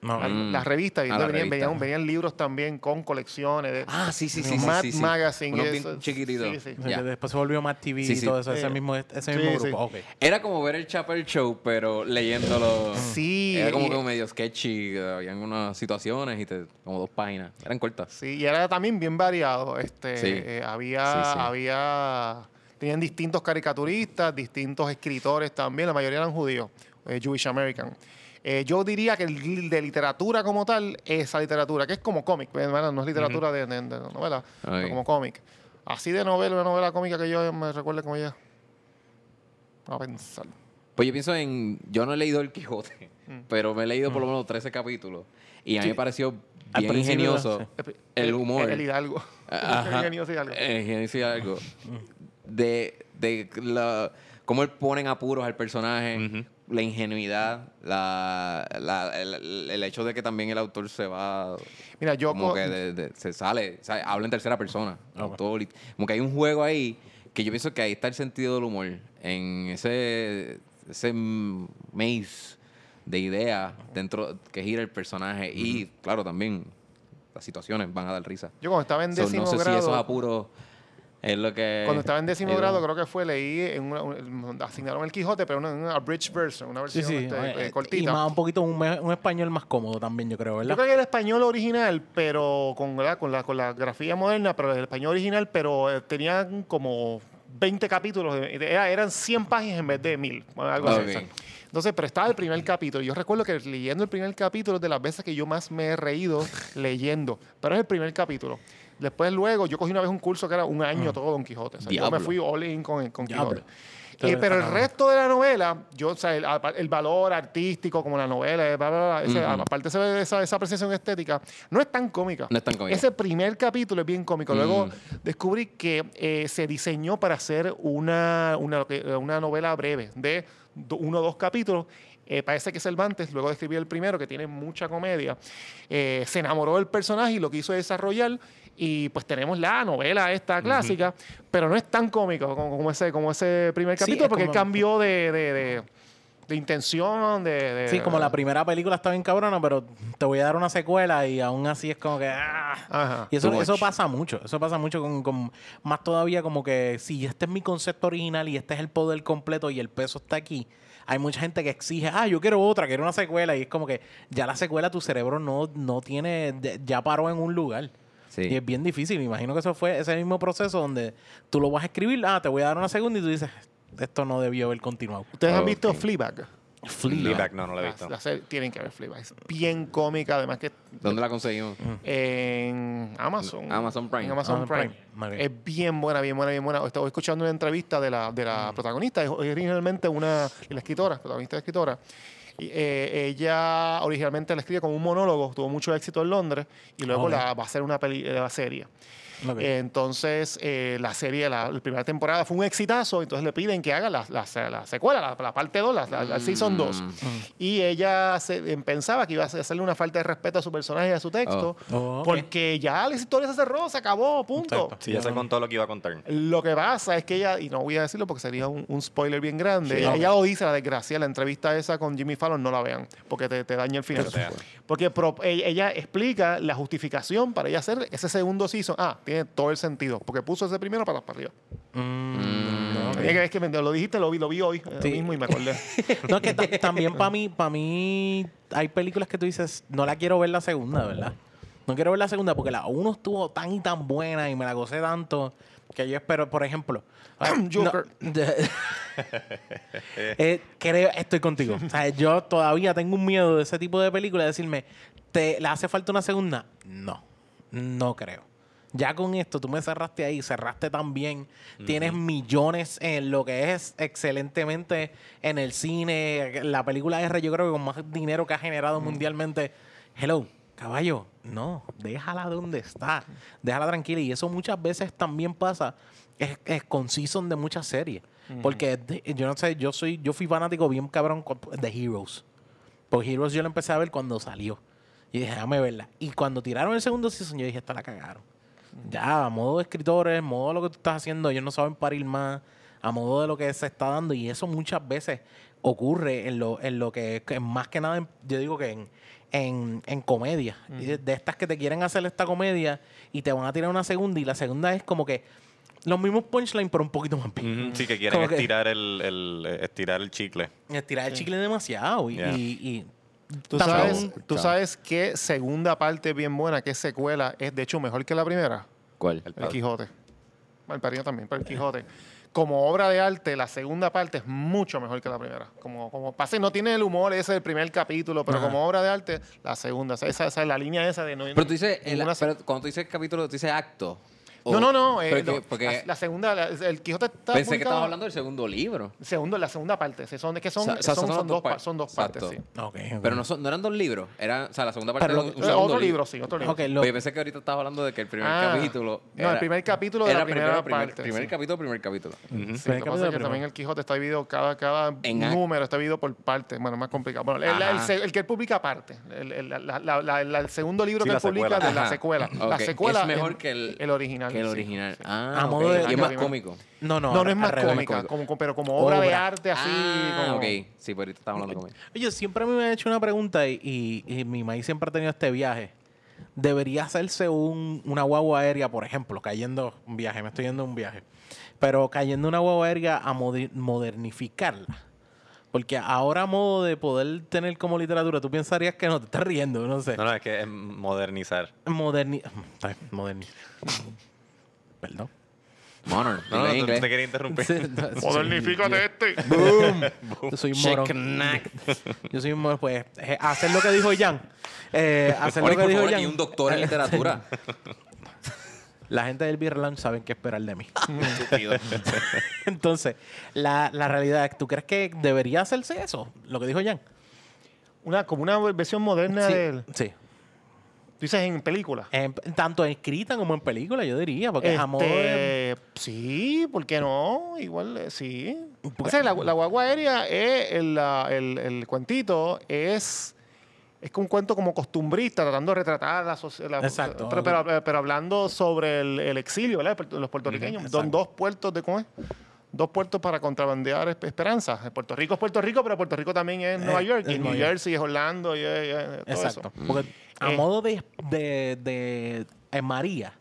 No, La- Mm. Las revistas, y Ah, entonces la venían, revista. venían, venían libros también con colecciones. De, Ah, sí, sí, sí. Mad sí, sí. Magazine. Bien eso- chiquititos. Sí, sí. O sea, Ya. que Después se volvió más TV Sí, y todo eso, ese mismo, ese sí, mismo sí. grupo. Ok. Era como ver el Chapel Show, pero leyéndolo. Sí, Era como que medio sketchy. Habían unas situaciones y te, como dos páginas. Eran cortas. Sí, y era también bien variado. Este, Sí. eh, había, Sí, sí. había, tenían distintos caricaturistas, distintos escritores también. La mayoría eran judíos, eh, Jewish American. Eh, yo diría que el de literatura como tal, esa literatura, que es como cómic, ¿verdad? no es literatura de, de- de novela, pero como cómic. Así de novela, una novela cómica que yo me recuerde como ella. A pensar. Pues yo pienso en. Yo no he leído El Quijote, pero me he leído por lo menos 13 capítulos. Y a mí Sí. me pareció bien ingenioso sí. el humor. El, Hidalgo. Ajá. El ingenioso Hidalgo. Eh, ingenioso Hidalgo. De, de la, cómo él ponen apuros al personaje. Ujú. La ingenuidad, la, la- el, el hecho de que también el autor se va. Mira, yo como co- que de- de- se sale, habla en tercera persona. Autor como que hay un juego ahí que yo pienso que ahí está el sentido del humor. En ese, ese maze de ideas dentro que gira el personaje. Y claro, también las situaciones van a dar risa. Yo cuando estaba en So, décimo no sé si grado... esos apuros es lo que. Cuando estaba en décimo grado, creo que fue, leí, en una, un- asignaron el Quijote, pero una, una abridged version, una versión sí. este, eh, eh, Y cortita. más un poquito un, español más cómodo también, yo creo, Yo ¿verdad? creo que el español original, pero con, ¿verdad? con, la, con la grafía moderna, pero el español original, pero eh, tenían como 20 capítulos, era- eran 100 páginas en vez de 1000, bueno, algo así. Ok. exacto. Entonces, pero estaba el primer capítulo. Yo recuerdo que leyendo el primer capítulo es de las veces que yo más me he reído leyendo, pero es el primer capítulo. Después, luego, yo cogí una vez un curso que era un año todo Don Quijote. O sea, yo me fui all in con, con. Quijote. Pero Eh, pero el resto de la novela, yo, o sea, el, valor artístico como la novela, eh, bla, bla, bla, ese- aparte ve esa, esa apreciación estética, no es tan cómica. No es tan cómica. Ese primer capítulo es bien cómico. Luego Mm. descubrí que eh, se diseñó para hacer una, una, una novela breve de uno o dos capítulos. Eh, parece que Cervantes, luego de escribir el primero, que tiene mucha comedia, eh, se enamoró del personaje y lo quiso desarrollar. Y pues tenemos la novela esta clásica, pero no es tan cómico como, como ese, como ese primer Sí, capítulo, es porque como- cambió de, de, de- de intención, de, de- Sí, como la primera película está bien cabrona, pero te voy a dar una secuela y aún así es como que... ah. Ajá. Y eso, eso pasa mucho, eso pasa mucho con, con- más todavía como que si este es mi concepto original y este es el poder completo y el peso está aquí, hay mucha gente que exige, ah, yo quiero otra, quiero una secuela y es como que ya la secuela tu cerebro no, no tiene, ya paró en un lugar. Sí. Y es bien difícil, me imagino que eso fue ese mismo proceso donde tú lo vas a escribir, ah, te voy a dar una segunda y tú dices, esto no debió haber continuado. ¿Ustedes han visto Fleabag? Fleabag, no, no lo he La- visto. la serie- tienen que ver Fleabag. Es bien cómica, además que ¿Dónde la conseguimos? en Amazon. Amazon Prime. En Amazon Amazon Prime. Prime. Es bien buena, bien buena, bien buena. Estaba escuchando una entrevista de la, de la protagonista. Es originalmente una la escritora, protagonista y escritora. Eh, ella originalmente la escribe como un monólogo, tuvo mucho éxito en Londres y luego la va a hacer una peli, eh, la serie. Eh, entonces, eh, la serie, la, la primera temporada fue un exitazo, entonces le piden que haga la, la- la secuela, la, la parte 2, la, la- la season 2. Mm. Y ella se- eh, pensaba que iba a hacerle una falta de respeto a su personaje y a su texto, Oh. Oh, porque ya la historia se cerró, se acabó, punto. Exacto. Sí, ya se contó lo que iba a contar. Lo que pasa es que ella, y no voy a decirlo porque sería un, un spoiler bien grande, Sí. ella lo dice, la desgracia, la entrevista esa con Jimmy Fallon, no la vean, porque te, te daña el final. Porque pro- ella, ella explica la justificación para ella hacer ese segundo season. Ah, tiene todo el sentido, porque puso ese primero para, para arriba. Mm. Es que, es que me- lo dijiste, lo vi, lo vi hoy eh, Sí. mismo y me acordé. No, es que ta- también para mí, para mí hay películas que tú dices, no la quiero ver la segunda, ¿verdad? No quiero ver la segunda porque la uno estuvo tan y tan buena y me la gocé tanto que yo espero, por ejemplo, ah, Joker. no, Eh, creo, estoy contigo. O sea, yo todavía tengo un miedo de ese tipo de películas, de decirme, ¿te le hace falta una segunda? No, no creo. Ya con esto, tú me cerraste ahí, cerraste también. Tienes millones en lo que es excelentemente en el cine. La película R, yo creo que con más dinero que ha generado mundialmente. Hello, caballo, no, déjala donde está. Déjala tranquila. Y eso muchas veces también pasa es, es con season de muchas series. Porque yo no sé, yo soy, yo fui fanático bien cabrón de Heroes. Por Heroes yo lo empecé a ver cuando salió. Y dije, déjame verla. Y cuando tiraron el segundo season, yo dije, esta la cagaron. Ya, a modo de escritores, a modo de lo que tú estás haciendo, ellos no saben parir más, a modo de lo que se está dando. Y eso muchas veces ocurre en lo, en lo que, que más que nada, en- yo digo que en, en, en comedia. De, de estas que te quieren hacer esta comedia y te van a tirar una segunda. Y la segunda es como que los mismos punchlines, pero un poquito más bien. Ujú, Sí, que quieren Como que- estirar el, el- estirar el chicle. Estirar el chicle demasiado. Y, Yeah. y- y ¿Tú sabes, tú sabes qué segunda parte bien buena, qué secuela es de hecho mejor que la primera? ¿Cuál? El. Quijote. El Padrino también, pero el Quijote. Como obra de arte, la segunda parte es mucho mejor que la primera. Como, como pase, no tiene el humor ese del primer capítulo, pero Ajá. como obra de arte, la segunda. Esa, esa, esa es la línea esa de no. Pero tú dices, el- pero cuando tú dices capítulo, tú dices acto. O- No, no, no. eh, porque- lo- porque la, la segunda, la- el Quijote está. pensé que estabas hablando del segundo libro. Segundo, la segunda parte. sí, Son, es que son, O sea, son, son son dos dos, pa- partes. son dos Exacto. partes, sí. Pero no, son, no eran dos libros. Era, o sea, la segunda parte Pero era lo- un segundo otro libro, sí, otro libro. Ok, lo- Oye, pensé que ahorita estabas hablando de que el primer Ah, capítulo. no, el primer capítulo de la primera primer, parte, Primer sí. capítulo, primer capítulo. Sí, Primer lo que capítulo pasa es que también el Quijote está dividido, cada, cada En número está dividido por partes. Bueno, es más complicado. Bueno, el, que él publica aparte. El, segundo libro que él publica secuela. de la secuela. La secuela es mejor que el original. Que el original. Sí. Ah, A de- Y es más cómico. No, no, No, no es más cómica, cómico. como, pero como obra, de arte así. Ah, como- ok. Sí, pero ahorita estamos hablando de cómic. Oye, siempre me ha hecho una pregunta y, y- y mi maíz siempre ha tenido este viaje. Debería hacerse un, una guagua aérea, por ejemplo, cayendo un viaje, me estoy yendo a un viaje, pero cayendo una guagua aérea a moder- modernificarla. Porque ahora a modo de poder tener como literatura, tú pensarías que no te estás riendo, no sé. No, no, es que es modernizar. Moderni está bien, moderni- Perdón. Modern. No, no, no, te quería interrumpir. Sí, no, Modernifícate este. Yo soy un morón. Yo soy un morón. Pues eh, hacer lo que dijo Jan. Eh, hacer lo que dijo Jan. aquí un doctor en literatura. La gente del Lounge saben qué esperar de mí. Estúpido. Entonces, la, la realidad es, ¿tú crees que debería hacerse eso? Lo que dijo Jan. Una, como una versión moderna Sí. de él. sí. Tú dices en película. En- tanto escrita como en película, yo diría. Porque. Este, Sí, ¿por qué no? Igual, eh, sí. O sea, la, la guagua aérea es el, el- el cuentito es es un cuento como costumbrista tratando de retratar la sociedad Exacto. pero, pero, pero hablando sobre el, el exilio ¿verdad? de los puertorriqueños Son dos puertos de ¿cómo es? dos puertos para contrabandear esp- esperanza Puerto Rico es Puerto Rico pero Puerto Rico también es Nueva Eh, York es y New Nueva York. Jersey es Orlando y, todo Exacto. eso Porque a Eh. modo de, de, de- en María,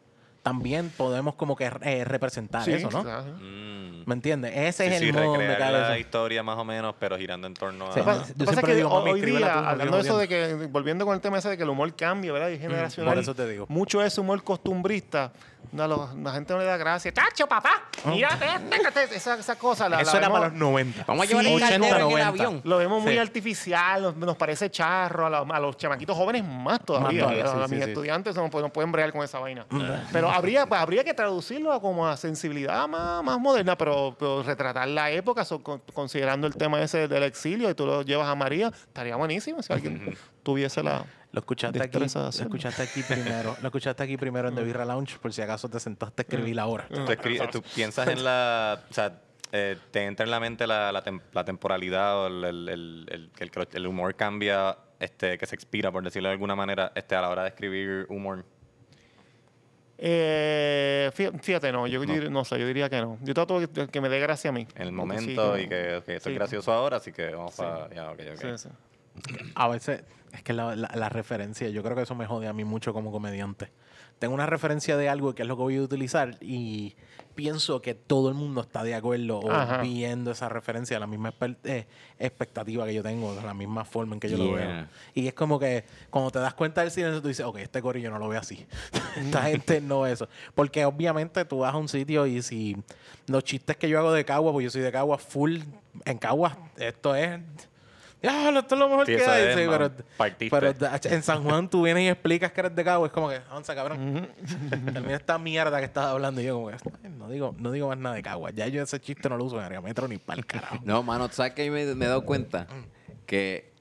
también podemos como que eh, representar Sí, eso, ¿no? claro. Mm. ¿Me entiendes? Ese Sí, es sí, el modo donde cae la eso. historia más o menos, pero girando en torno a... Sí. Que Yo pasa- que pasa es siempre que digo, hoy día, tú, hablando de eso de que, volviendo con el tema ese de que el humor cambia, ¿verdad? Y es generacional. por eso te digo. Mucho de ese humor costumbrista, no, la gente no le da gracia. ¡Tacho, papá! Mírate este, que te-". esa, esa cosa. La, Eso la era vemos- para los 90. Vamos a llevar Sí, el en el 80, avión. Lo vemos muy Sí. artificial, nos, nos parece charro, a, los- a los chamaquitos jóvenes más todavía. todavía, a, sí, a sí, mis sí. estudiantes no, pueden- no pueden bregar con esa vaina. Pero habría, pues, habría que traducirlo a como a sensibilidad más, más moderna, pero, pero retratar la época, so- con- considerando el tema ese del exilio y tú lo llevas a María, estaría buenísimo si alguien tuviese la... Lo escuchaste aquí, lo escuchaste aquí primero. Lo escuchaste aquí primero en The Birra Lounge, por si acaso te sentaste a escribir la hora. Tú, escri- tú piensas en la... O sea, eh, te entra en la mente la, la, tem- la temporalidad o el, el, el- el- que el, el humor cambia, este, que se expira, por decirlo de alguna manera, este, a la hora de escribir humor. Eh, fí- fíjate, no, yo, dir- no sé, yo diría que no. Yo trato de que me dé gracia a mí. En el Sí, momento que- y que, ok, esto sí. es gracioso ahora, así que vamos a... Ya, ok, ok. Sí, sí. A veces, es que la, la, la referencia, yo creo que eso me jode a mí mucho como comediante. Tengo una referencia de algo que es lo que voy a utilizar y pienso que todo el mundo está de acuerdo o Ajá. viendo esa referencia, la misma eh, expectativa que yo tengo, de la misma forma en que yo lo veo. Y es como que cuando te das cuenta del silencio, tú dices, ok, este corillo no lo ve así. Esta gente no eso. Porque obviamente tú vas a un sitio y si los chistes que yo hago de Cagua, pues yo soy de Cagua full, en Cagua, esto es... Ya, esto es lo mejor Sí, que hay. sí, pero, en San Juan tú vienes y explicas que eres de Cagua, es como que, onza, cabrón. Termina esta mierda que estás hablando y yo como que, "Ay, no digo, no digo más nada de Cagua. Ya yo ese chiste no lo uso en metro ni para el carajo. No, mano, ¿tú ¿sabes que me, me he dado cuenta? Que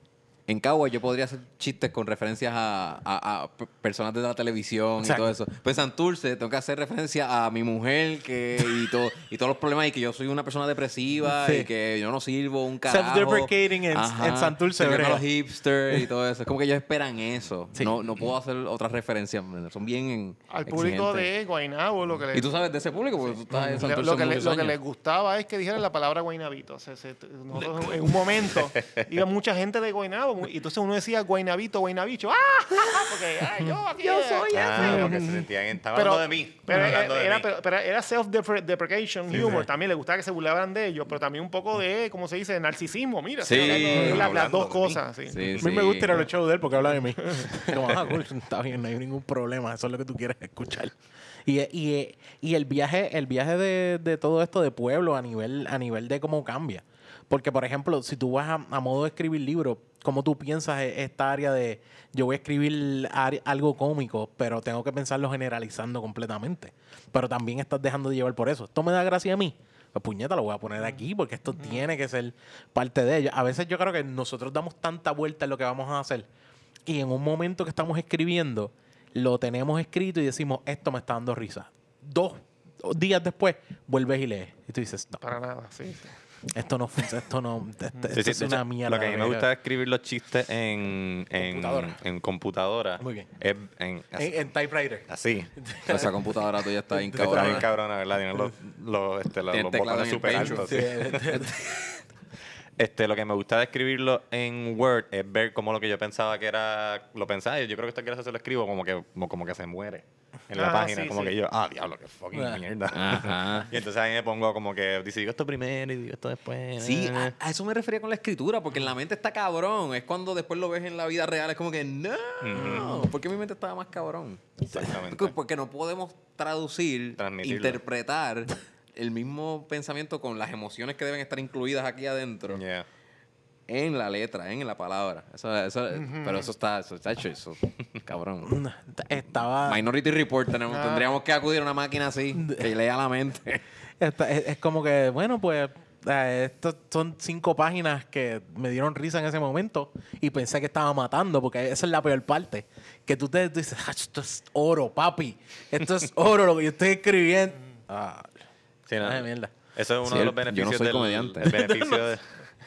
en Cagua yo podría hacer chistes con referencias a, a- a p- personas de la televisión Exacto. y todo eso. Pues en Santurce tengo que hacer referencia a mi mujer que, y, todo, y todos los problemas y que yo soy una persona depresiva Sí. y que yo no sirvo un carajo. Self-deprecating en- en Santurce, que brega. los hipsters y todo eso. Es como que ellos esperan eso. Sí. No, no puedo hacer otras referencias. Son bien Al público exigentes. de Guaynabo, lo que le, Y tú sabes de ese público porque tú estás en Santurce lo, que le- muchos lo que años. les gustaba es que dijeran la palabra Guaynabito. O sea, se- nosotros en un momento iba mucha gente de Guaynabo y entonces uno decía Guaynabito, Guaynabicho. ¡Ah! Porque ah, yo aquí. Yo eh". soy Ah, porque se sentían... Estaban Pero, hablando de mí. pero hablando de era, mí. pero- pero era self-deprecation humor. También le gustaba que se burlaban de ellos, pero también un poco de, ¿cómo se dice? Narcisismo. Mira, Sí, la- las dos mí. cosas. Sí. Sí, A mí me gusta ir a los shows de él porque habla de mí. Como, ah, cool, está bien, no hay ningún problema. Eso es lo que tú quieres escuchar. Y, y, y el viaje, el viaje de, de todo esto de pueblo a nivel, a nivel de cómo cambia. Porque, por ejemplo, si tú vas a, a modo de escribir libros, ¿cómo tú piensas e- esta área de yo voy a escribir algo cómico, pero tengo que pensarlo generalizando completamente? Pero también estás dejando de llevar por eso. Esto me da gracia a mí. Pues puñeta, lo voy a poner aquí porque esto tiene que ser parte de ello. A veces yo creo que nosotros damos tanta vuelta en lo que vamos a hacer y en un momento que estamos escribiendo, lo tenemos escrito y decimos, esto me está dando risa. Dos días después, vuelves y lees. Y tú dices, no, Para nada, sí. sí. Esto no funciona, esto no, este- Sí, esto sí, es una hecho, mierda. Lo que a mí me gusta es escribir los chistes en, en Computadora. en computadora. Muy bien. Es en, así. En, en typewriter. así. Esa computadora tuya está bien Está bien cabrona. cabrona, ¿verdad? Tienen los, los, este, los, Tiene los botones súper altos. Sí. Este, lo que me gusta de escribirlo en Word es ver cómo lo que yo pensaba que era, lo pensaba, y yo creo que esto quiero hacer lo escribo como que, como, como que se muere en la Ah, página, sí, como sí. que yo, ah, diablo, qué fucking Ah. mierda. Ajá. Y entonces ahí me pongo como que, dice, digo esto primero y digo esto después. Sí, eh. a, a eso me refería con la escritura, porque en la mente está cabrón. Es cuando después lo ves en la vida real, es como que, no, porque mi mente estaba más cabrón. Exactamente. Porque, porque no podemos traducir, interpretar el mismo pensamiento con las emociones que deben estar incluidas aquí adentro Yeah. en la letra, en la palabra. Eso, eso, Pero eso está, eso está hecho, eso, cabrón. Estaba. Minority Report, tenemos, tendríamos que acudir a una máquina así, que lea la mente. Esta- es, es como que, bueno, pues eh, estos son cinco páginas que me dieron risa en ese momento y pensé que estaba matando, porque esa es la peor parte. Que tú te dices, "Ah, esto es oro, papi. Esto es oro lo que yo estoy escribiendo. Ah, Sí, no. ay, mierda. Eso es uno Sí, de los el- yo no beneficios soy del comediante. el beneficio, de-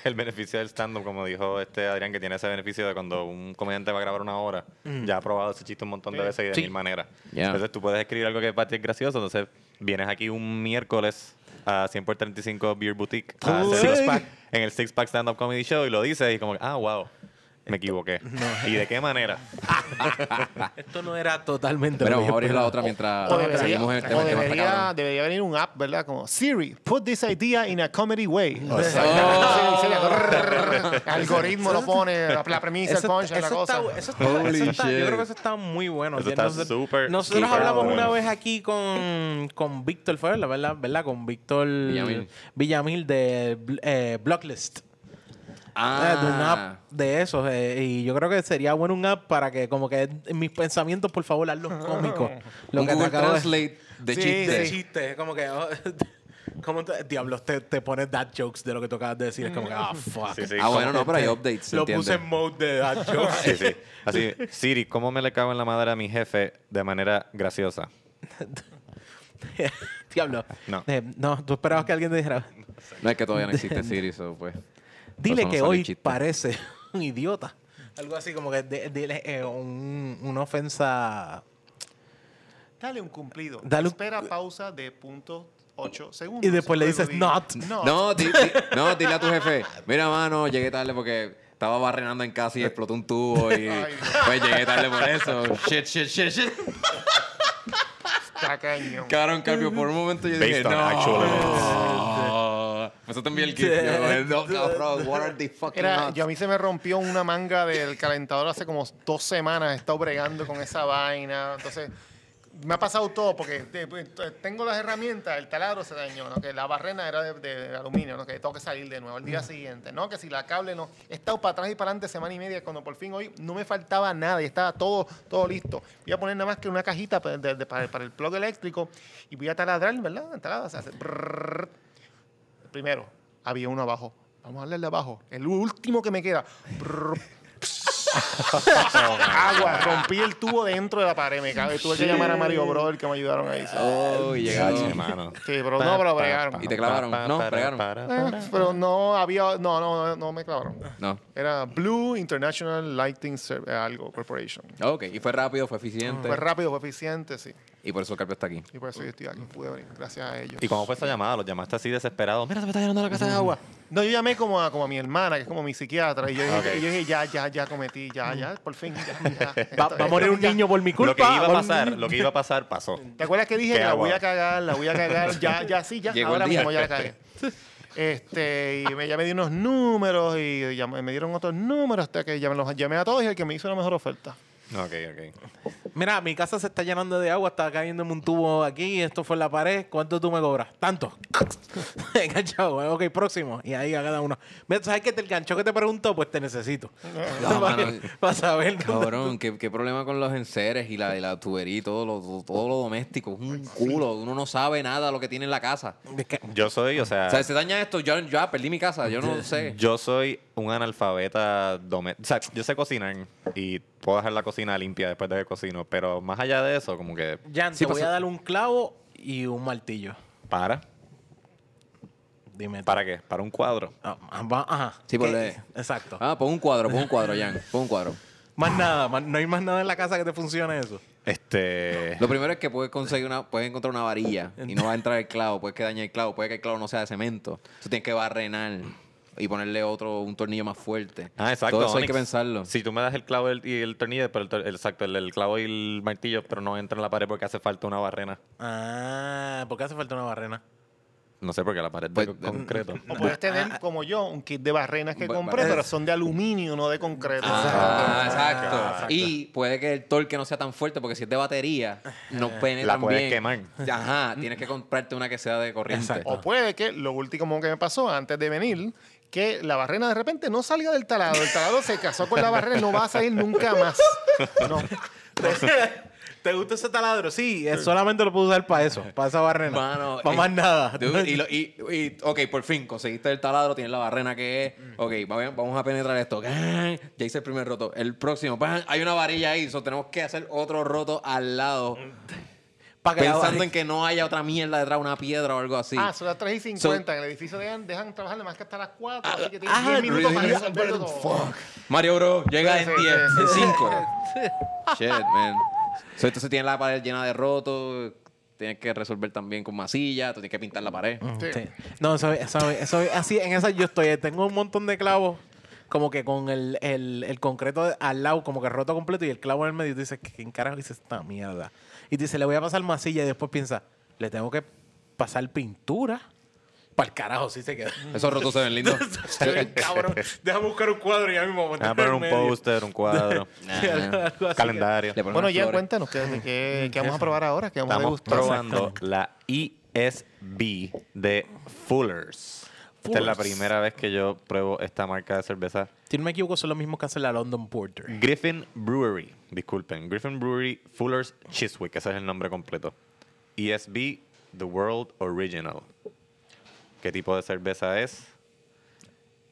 el beneficio del stand-up, como dijo este Adrián, que tiene ese beneficio de cuando un comediante va a grabar una hora, ya ha probado ese chiste un montón de veces y de Sí. mil maneras. Yeah. Entonces tú puedes escribir algo que para ti es gracioso, entonces vienes aquí un miércoles a 100 por 35 Beer Boutique a hacer los sí. pack en el Six Pack Stand Up Comedy Show y lo dices y como, ah, wow, me equivoqué. ¿Y de qué manera? Esto no era totalmente Pero vamos a abrir la otra mientras O debería, seguimos el tema. o el tema debería, debería venir un app, ¿verdad? Como Siri, put this idea in a comedy way. Oh. El algoritmo lo pone, la, premisa, el Eso, punch, la cosa. está, eso está- eso está- yo creo que eso está muy bueno. Eso está nosotros- súper, Nosotros súper hablamos bueno. una vez aquí con, con Víctor verdad, ¿verdad? Con Víctor Villamil. Villamil de eh, Blocklist. Ah, de un app de esos. eh, y yo creo que sería bueno un app para que, como que en mis pensamientos, por favor, hazlos cómicos. Lo un que te Google acabo de- Translate de Sí, chistes. de chiste. Como que. oh, ¿Cómo te, diablos te, te pones dad jokes de lo que tú acabas de decir? Es como que, ah, fuck. Sí, sí. Ah, bueno, no, pero hay updates, ¿se Lo entiende? puse en mode de dad jokes. Sí, sí. Así, Siri, ¿cómo me le cago en la madre a mi jefe de manera graciosa? Diablo. No. Eh, no, tú esperabas que alguien te dijera. No es que todavía no existe Siri, so, pues. Dile no que hoy chiste. parece un idiota. Algo así como que de- dile eh, un- una ofensa. Dale un cumplido. Dale un- Espera pausa de punto 8 segundos. Y después le dices di, not. No. No, di- di- no, dile a tu jefe, mira, mano, llegué tarde porque estaba barrenando en casa y explotó un tubo y Ay. pues llegué tarde por eso. Shit, shit, shit, shit. Está cañón. Cabrón, Carpio, por un momento yo dije, Based on no. Eso envié el GIF. Yo, no, cabrón, what are the fucking Era, yo a mí se me rompió una manga del calentador hace como dos semanas. He estado bregando con esa vaina. Entonces, me ha pasado todo porque te- pues, te- tengo las herramientas. El taladro se dañó, ¿no? que la barrena era de, de aluminio, ¿no? que tengo que salir de nuevo al día siguiente. ¿no? Que si la cable no. He estado para atrás y para adelante semana y media. Cuando por fin hoy no me faltaba nada y estaba todo, todo listo. Voy a poner nada más que una cajita de- de- para, para el plug eléctrico y voy a taladrar, ¿verdad? Taladrar, o sea, hace brrrr. Primero, había uno abajo. Vamos a darle de abajo. El último que me queda. Agua. Rompí el tubo dentro de la pared. Me cabe. Tuve que llamar a Mario Bro, el que me ayudaron ahí. Oh, llegaron. Gache, mano. Sí, pero no, pero bregaron. ¿Y te clavaron? No, bregaron. Eh, pero no había. No, no, no, no me clavaron. No. Era Blue International Lighting Ser- eh, algo Corporation. Ok, y fue rápido, fue eficiente. Fue rápido, fue eficiente, sí. Y por eso Carpio está aquí. Y por eso yo estoy aquí. Pude venir. Gracias a ellos. ¿Y cómo fue esa llamada? ¿Los llamaste así desesperados? Mira, se me está llenando la casa de agua. No, yo llamé como a, como a mi hermana, que es como mi psiquiatra, y yo dije, Ok. y yo dije ya, ya, ya cometí, ya, ya, por fin, ya, ya. Va, Esto- va a morir un ya. niño por mi culpa. Lo que iba a pasar, lo que iba a pasar, pasó. ¿Te acuerdas que dije ¿Qué que la voy a cagar, la voy a cagar? Ya, ya, sí, ya, Llegó ahora el día. mismo ya la cagué. Este, y me, ya me di unos números y ya me me dieron otros números hasta que ya me los llamé a todos y el que me hizo la mejor oferta. Ok, ok. Mira, mi casa se está llenando de agua, está cayéndome un tubo aquí, esto fue en la pared. ¿Cuánto tú me cobras? Tanto. Enganchado. Ok, próximo. Y ahí a cada uno. Mira, ¿sabes que el gancho que te preguntó? Pues te necesito. No, para, mano. para saber. Cabrón, ¿qué, qué problema con los enseres y la, y la tubería y todo lo, todo lo doméstico. Es un culo. Uno no sabe nada de lo que tiene en la casa. Yo soy, o sea, O sea, se daña esto, yo ya perdí mi casa. Yo no sé. yo soy un analfabeta doméstico. O sea, yo sé cocinar y puedo dejar la cocina limpia después de que cocino, pero más allá de eso, como que Jan, Sí, te voy a dar un clavo y un martillo. para. Dime. tú. ¿Para qué? Para un cuadro. Ah, va- ajá. Sí, Exacto. Ah, pon un cuadro, pon un cuadro, Jan. Pon un cuadro. Más nada, más- no hay más nada en la casa que te funcione eso. Este. Lo primero es que puedes conseguir una, puedes encontrar una varilla y no va a entrar el clavo, puedes que dañe el clavo, puede que el clavo no sea de cemento. Tú tienes que barrenar y ponerle otro, un tornillo más fuerte. Ah, exacto. Todo eso hay que pensarlo. Si tú me das el clavo y el, y el tornillo, pero el, tor- el- exacto, el, el clavo y el martillo, pero no entra en la pared porque hace falta una barrena. Ah, ¿por qué hace falta una barrena? No sé, porque la pared Pues, de concreto. O puedes tener, como yo, un kit de barrenas que compré, pero son de aluminio, no de concreto. Ah, exacto. Exacto. Y puede que el torque no sea tan fuerte porque si es de batería, no penetra La tan puedes bien. quemar. Ajá, tienes que comprarte una que sea de corriente. Exacto. O puede que lo último que me pasó antes de venir, que la barrena de repente no salga del taladro. El taladro se casó con la barrena y no va a salir nunca más. No. ¿Te gusta ese taladro? Sí, eh, solamente lo puedo usar para eso, para esa barrena. Mano, para más nada. Dude, y, lo- y- y- ok, por fin, conseguiste el taladro, tienes la barrena que es. Ok, va- vamos a penetrar esto. Ya hice el primer roto. El próximo, ¡pam! hay una varilla ahí, so tenemos que hacer otro roto al lado. Pensando en que no haya otra mierda detrás, una piedra o algo así. Ah, son las 3 y 50. en el edificio dejan, dejan trabajar más que hasta las 4. así que ah, tienen 10 minutos para really? resolverlo todo. Mario Bro, llega Sí, en sí, 10, sí, en sí. 5. Shit, man. So, entonces tiene la pared llena de rotos. Tienes que resolver también con masilla. Tú tienes que pintar la pared. Sí. Sí. No, eso, eso, eso, así, en esa yo estoy. Tengo un montón de clavos, como que con el, el, el concreto al lado, como que roto completo, y el clavo en el medio. Y tú dices, ¿quién carajo hizo esta mierda? Y tú dices, le voy a pasar masilla, y después piensa, le tengo que pasar pintura. Para el carajo, sí se queda. Esos rotos se ven lindos. Cabrón, déjame buscar un cuadro y ya mismo. Ah, poner un póster, un cuadro, calendario. Bueno, ya flores. cuéntanos, ¿qué, qué, qué vamos a probar ahora? ¿Qué vamos a Estamos degustar? probando la ESB de Fullers. Esta es la primera vez que yo pruebo esta marca de cerveza. Si no me equivoco, son los mismos que hacen la London Porter. Griffin Brewery, disculpen. Griffin Brewery Fuller's Chiswick, ese es el nombre completo. ESB The World Original. ¿Qué tipo de cerveza es?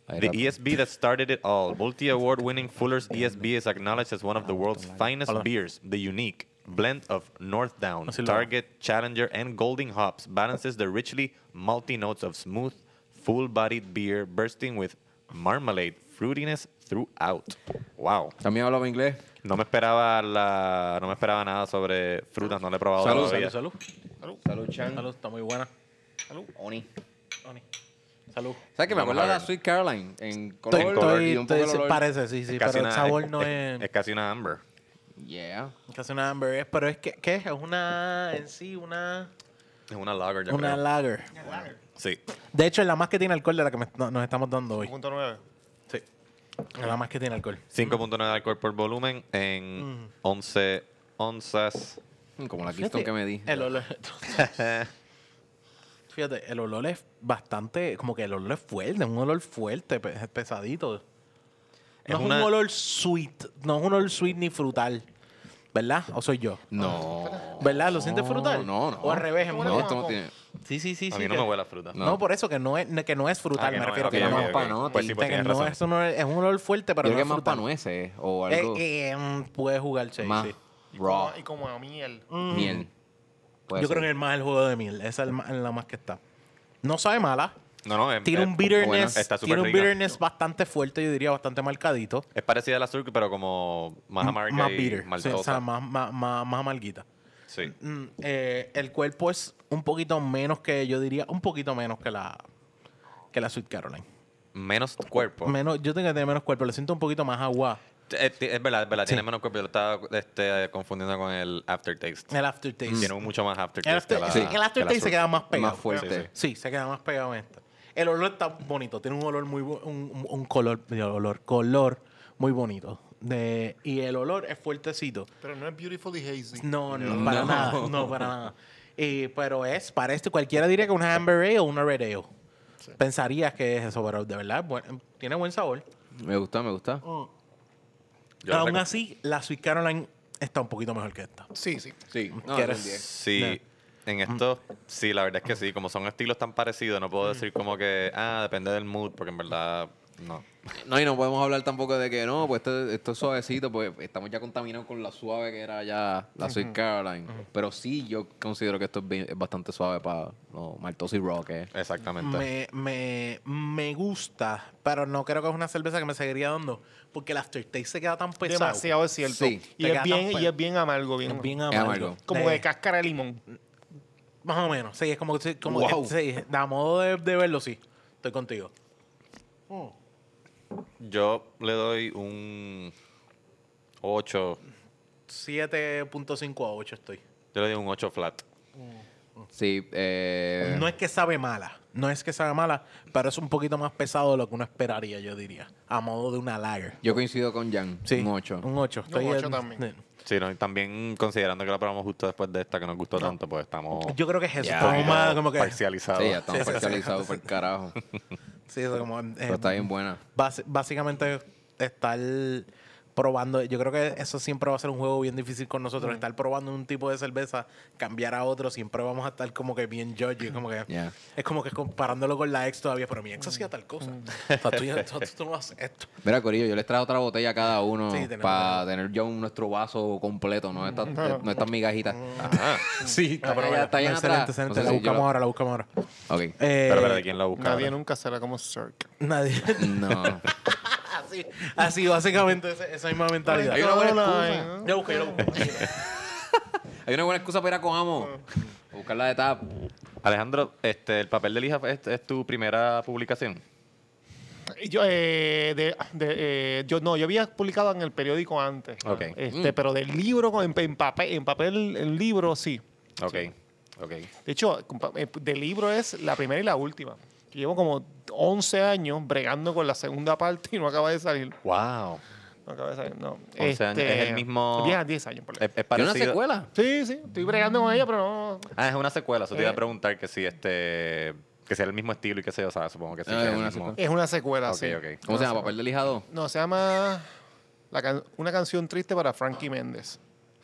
The. ESB that started it all. Multi award winning Fuller's ESB is acknowledged as one of the world's finest beers. The unique blend of North Down, Target, Challenger, and Golding hops balances the richly malty notes of smooth, full bodied beer bursting with marmalade fruitiness throughout. Wow. También hablaba inglés. No me esperaba la, no me esperaba nada sobre frutas, no le he probado Salud, todavía. Salud, Salud, Chan. salud. Está muy buena. Oni. Oni. Salud. ¿Sabes que me acuerdo de la. Sweet Caroline? En Estoy, color y un poco estoy- el olor. parece, sí, sí, Es pero casi el una- sabor es- no es- es... es casi una amber. Yeah. casi una amber, es- pero es que, ¿qué es? Es una, en sí, una... Es una lager, yo Una creo. lager. Sí. De hecho, es la más que tiene alcohol de la que me- no- nos estamos dando hoy. 5.9. Sí. Es la más que tiene alcohol. 5.9 de alcohol por volumen en 11 onzas. Como la Keystone que me di. El olor... Fíjate, el olor es bastante... Como que el olor es fuerte, es un olor fuerte, pe- pesadito. No Es es, una- un olor sweet, no es un olor sweet ni frutal. ¿Verdad? ¿O soy yo? No. ¿Verdad? ¿Lo sientes frutal? No, no. O al revés, es Bueno, No, esto no tiene. Sí, sí, sí. A sí, mí no que- me huele a fruta. No. por eso que no es, que no es frutal, Ah, que me no refiero es, que no ok, es ok. pa' no, Pues sí, pues no es, un olor, es un olor fuerte, pero Creo no que es más frutal. para nueces o Eh, algo eh, mm, puede jugar, sí, más sí. Y raw. como, y como a miel. Miel. Puede Yo ser. creo que es más el juego de miel. Esa es el la más que está. No sabe mala. No, no, es, Tiene un bitterness, Está tiene un rica. bitterness bastante fuerte, yo diría, bastante marcadito. Es parecida a la Surk, pero como más amarga más y bitter. Sí, o sea, más, más, más, más amarguita. Sí. Mm, eh, el cuerpo es un poquito menos que, yo diría, un poquito menos que la que la Sweet Caroline. Menos cuerpo. Menos, yo tengo que tener menos cuerpo, le siento un poquito más agua. Eh, es verdad, es verdad. Tiene menos cuerpo. Yo lo estaba este, confundiendo con el aftertaste. El aftertaste. Tiene mucho más aftertaste. El, after- que la- sí, que el la aftertaste se queda más pegado. Más fuerte. Sí, se queda más pegado en esta. El olor está bonito, tiene un olor muy bu- un, un- un color, olor, color muy bonito. De, y el olor es fuertecito. Pero no es beautifully hazy. No, no, No. para nada. No, para nada. Y, pero es, para esto, cualquiera diría que una Amber Ale o una Red Ale. Pensarías que es eso, pero de verdad tiene buen sabor. Me gusta, me gusta. Yo Aún recu- así, la Sweet Caroline está un poquito mejor que esta. Sí, sí. Sí. No, ¿Quieres? es un 10. Sí, en esto, sí, la verdad es que sí. Como son estilos tan parecidos, no puedo decir como que, ah, depende del mood, porque en verdad, no. No, y no podemos hablar tampoco de que no, pues esto, esto es suavecito, pues estamos ya contaminados con la suave que era ya la Sweet Caroline. Pero sí, yo considero que esto es, bien- es bastante suave para los maltosos y rock. eh. Exactamente. Me, me, me gusta, pero no creo que es una cerveza que me seguiría dando, porque el aftertaste se queda tan pesado. Demasiado es cierto. Sí. Y, es bien, y es bien amargo, bien, Es bien amargo. amargo. como de cáscara de limón. Más o menos, sí, es como, como Wow. sí, a modo de, de verlo, sí. Estoy contigo. Yo le doy un 8. 7.5 a 8 estoy. Yo le doy un 8 flat. Sí, eh, No es que sabe mala, no es que sabe mala, pero es un poquito más pesado de lo que uno esperaría, yo diría. A modo de una lager. yo coincido con Jan, Sí, un 8. Un 8. Un ocho también. Sí, no, y también considerando que la probamos justo después de esta que nos gustó tanto, pues estamos Yo creo que es eso. Ya, como ya. más, como que. parcializados. Sí, ya estamos Sí, sí, sí. parcializados por carajo. Sí, eso como. eh, Pero está bien buena. básicamente, estar probando. Yo creo que eso siempre va a ser un juego bien difícil con nosotros. Estar probando un tipo de cerveza, cambiar a otro, siempre vamos a estar como que bien judgy. Como que. Es como que comparándolo con la ex todavía, pero mi ex hacía tal cosa. Sea, tú, tú- tú no haces esto. Mira, Corillo, yo les traigo otra botella a cada uno Sí, para tener ya un, nuestro vaso completo, no estas, no estas migajitas. Ajá. Sí, está, pero allá, bueno, está excelente, atrás. excelente. No sé la si yo buscamos ahora, la buscamos ahora. Ok. Eh, Pero, pero, ¿de quién la busca? Nadie nunca será como Cirque. Nadie. No. así, así, básicamente, esa, esa misma mentalidad. Hay una buena excusa. Yo busqué, yo lo busqué. Hay una buena excusa para ir a Coamo. Buscarla de tap. Alejandro, este, ¿el papel de lija es, es tu primera publicación? Yo, eh, de, de, eh, yo no, yo había publicado en el periódico antes. Ok. Este, Pero del libro, en, en papel, en papel, el libro sí. Ok, ok. De hecho, eh, del libro es la primera y la última. Yo llevo como 11 años bregando con la segunda parte y no acaba de salir. Wow. No acaba de salir, no. 11 años. Es el mismo- 10, 10 años, por. Es, es ¿Tiene una secuela? Sí, sí, estoy bregando con ella, pero no. Ah, es una secuela. Eso te iba a Eh. preguntar que si este que sea el mismo estilo y que sea, o sea, supongo que sí. Ah, que es una mismo. secuela. Es una secuela, Ok, sí. ¿Cómo se llama? ¿Papel de lijado? No, se llama la can- Una canción triste para Frankie Méndez.